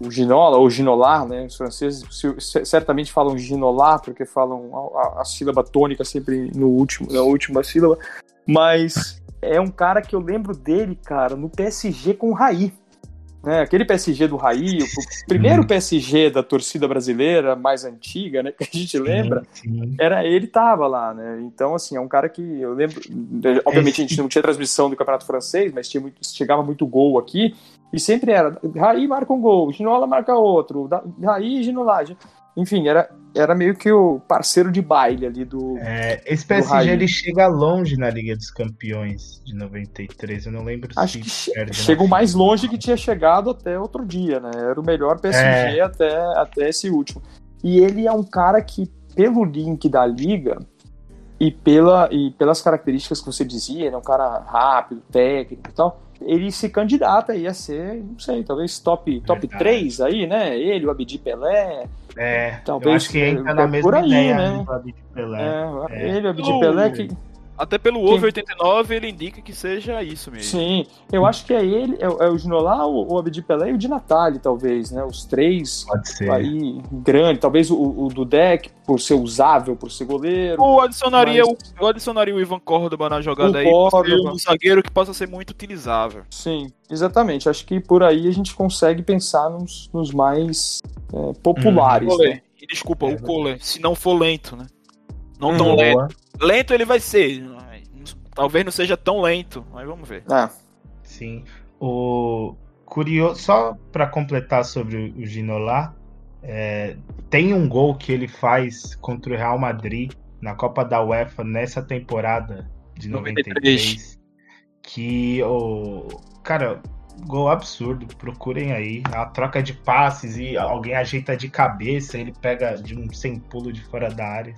o Ginola, ou Ginolar, né? Os franceses se- certamente falam Ginolar, porque falam a, a- sílaba tônica sempre no último, na última sílaba. Mas é um cara que eu lembro dele, cara, no PSG com o Raí. Né, aquele PSG do Raí, o primeiro PSG da torcida brasileira mais antiga, né, que a gente lembra, era ele tava lá, né? Então, assim, é um cara que eu lembro. Obviamente a gente não tinha transmissão do Campeonato Francês, mas tinha muito, chegava muito gol aqui. E sempre era. Raí marca um gol, Ginola marca outro, Raí e Ginola. Enfim, era, era meio que o parceiro de baile ali do. É, esse Do PSG Raí. ele chega longe na Liga dos Campeões de 93. Eu não lembro Acho se que chegou mais final. longe que tinha chegado até outro dia, né? Era o melhor PSG É. até, até esse último. E ele é um cara que, pelo link da liga, e, pela, e pelas características que você dizia, né, um cara rápido, técnico e tal, ele se candidata aí a ser, não sei, talvez top, top 3 aí, né? Ele, o Abdi Pelé. É, talvez, eu acho que entra na é mesma por aí, ideia né? do Abdi Pelé. É, É. Ele, o Abdi Oh. Pelé, que, Até pelo over 89 ele indica que seja isso mesmo. sim, eu acho que é ele, é, o- é o Ginolá, o, o Abdi Pelé e o Di Natale, talvez, né? Os três Pode ser. aí, grande, talvez o, o Dudek, por ser usável, por ser goleiro. Eu adicionaria, Mas- o, eu adicionaria o Ivan Córdoba na jogada O aí, Córdoba. um zagueiro que possa ser muito utilizável. Sim, exatamente. Acho que por aí a gente consegue pensar nos, nos mais é, populares. né? Cole. E desculpa, É, o Cole, se não for lento, né? Não tão lento. Boa. Lento ele vai ser. Talvez não seja tão lento, mas vamos ver. É. Sim. O curioso, só para completar sobre o Ginola, é, tem um gol que ele faz contra o Real Madrid na Copa da UEFA nessa temporada de 93, que o cara, gol absurdo, procurem aí, a troca de passes e alguém ajeita de cabeça, ele pega de um sem pulo de fora da área.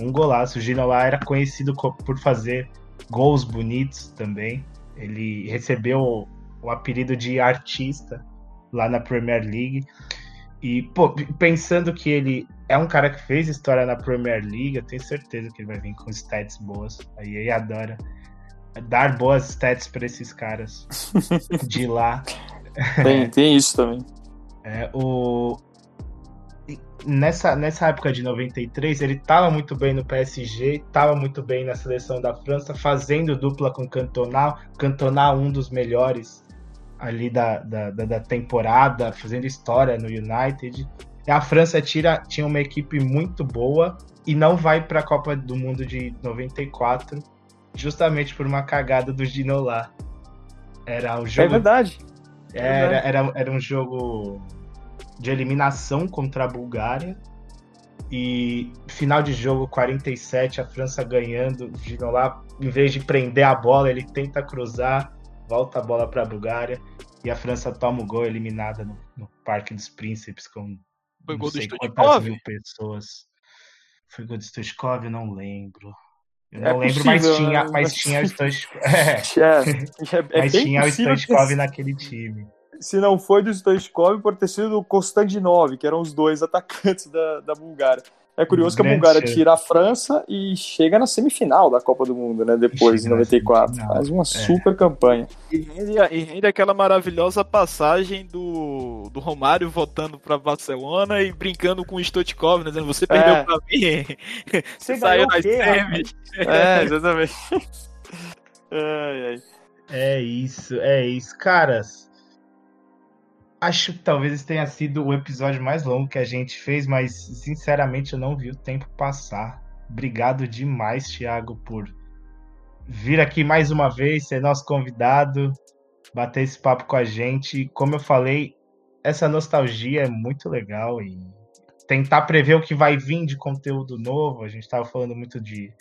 Um golaço. O Ginola era conhecido co- por fazer gols bonitos também. Ele recebeu o apelido de artista lá na Premier League. E, pô, pensando que ele é um cara que fez história na Premier League, eu tenho certeza que ele vai vir com stats boas. A EA adora dar boas stats para esses caras de lá. Tem, tem isso também. É, o... Nessa, nessa época de 93, ele estava muito bem no PSG, estava muito bem na seleção da França, fazendo dupla com Cantona. Cantona, um dos melhores ali da, da, da, da temporada, fazendo história no United. E a França tira, tinha uma equipe muito boa e não vai para a Copa do Mundo de 94, justamente por uma cagada do Ginola. Era o É jogo verdade. era, era, era um jogo de eliminação contra a Bulgária. E final de jogo 47, a França ganhando. Ginola, em vez de prender a bola, ele tenta cruzar, volta a bola para a Bulgária. E a França toma o gol eliminada no, no Parque dos Príncipes com Foi não sei quantas mil pessoas. Foi gol do Stoichkov? Não lembro. Eu É não lembro, mas possível, tinha, né? mas tinha o Stoichkov. É, É, é, é mas tinha o que Stoichkov naquele time. Se não foi do Stoichkov, por ter sido do Konstantinov, que eram os dois atacantes da, da Bulgária. É curioso que a Bulgária tira a França e chega na semifinal da Copa do Mundo, né? Depois, em Chega na 94. semifinal. Faz uma É. super campanha. E rende, e rende aquela maravilhosa passagem do, do Romário voltando pra Barcelona e brincando com o Stoichkov, né? Dizendo, você perdeu É. pra mim. Você saiu o nas quê, semis. É, exatamente. ai, ai. É isso, é isso. Caras, acho que talvez esse tenha sido o episódio mais longo que a gente fez, mas sinceramente eu não vi o tempo passar. Obrigado demais, Thiago, por vir aqui mais uma vez, ser nosso convidado, bater esse papo com a gente. Como eu falei, essa nostalgia é muito legal e tentar prever o que vai vir de conteúdo novo. A gente estava falando muito de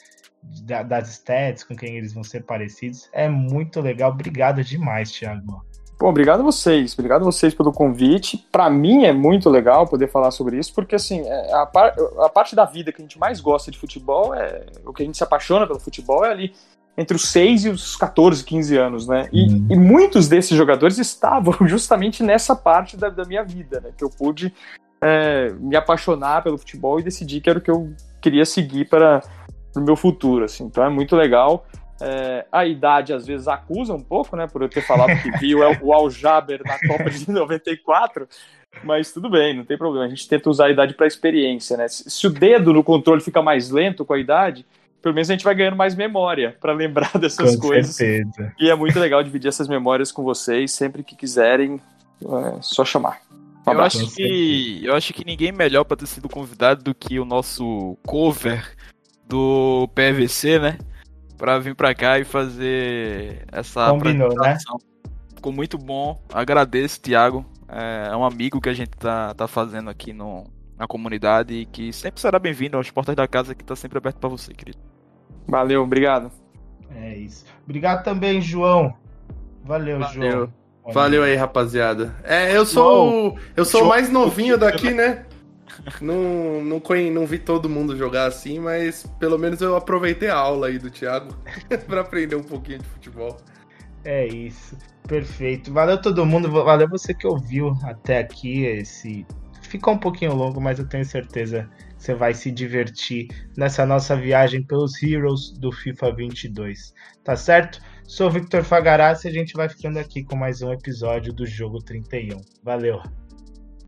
da- das stats, com quem eles vão ser parecidos. É muito legal. Obrigado demais, Thiago. Bom, obrigado a vocês. Obrigado a vocês pelo convite. Para mim é muito legal poder falar sobre isso, porque assim, é, a, par- a parte da vida que a gente mais gosta de futebol é o que a gente se apaixona pelo futebol é ali entre os 6 e os 14, 15 anos, né? E, Uhum. e muitos desses jogadores estavam justamente nessa parte da, da minha vida, né? Que eu pude é, me apaixonar pelo futebol e decidir que era o que eu queria seguir para o meu futuro, assim. Então é muito legal. É, a idade às vezes acusa um pouco, né? Por eu ter falado que vi o, o Al Jaber na Copa de 94, mas tudo bem, não tem problema. A gente tenta usar a idade para experiência, né? Se, se o dedo no controle fica mais lento com a idade, pelo menos a gente vai ganhando mais memória para lembrar dessas Com coisas. certeza. E é muito legal dividir essas memórias com vocês, sempre que quiserem, é só chamar. Um Eu abraço. acho, que, eu acho que ninguém melhor pra ter sido convidado do que o nosso cover do PVC, né? Pra vir pra cá e fazer essa Combinou, né? apresentação. Ficou muito bom. Agradeço, Thiago. É é um amigo que a gente tá, tá fazendo aqui no, na comunidade e que sempre será bem-vindo aos portas da casa que tá sempre aberto pra você, querido. Valeu, obrigado. É isso. Obrigado também, João. Valeu, Valeu. João. Valeu aí, rapaziada. É, eu sou, o- eu sou o mais novinho daqui, né? Não, não, conhe- não vi todo mundo jogar assim, mas pelo menos eu aproveitei a aula aí do Thiago pra aprender um pouquinho de futebol. É isso. Perfeito. Valeu todo mundo. Valeu você que ouviu até aqui. Esse ficou um pouquinho longo, mas eu tenho certeza que você vai se divertir nessa nossa viagem pelos Heroes do FIFA 22. Tá certo? Sou o Victor Fagarassi e a gente vai ficando aqui com mais um episódio do Jogo 31. Valeu.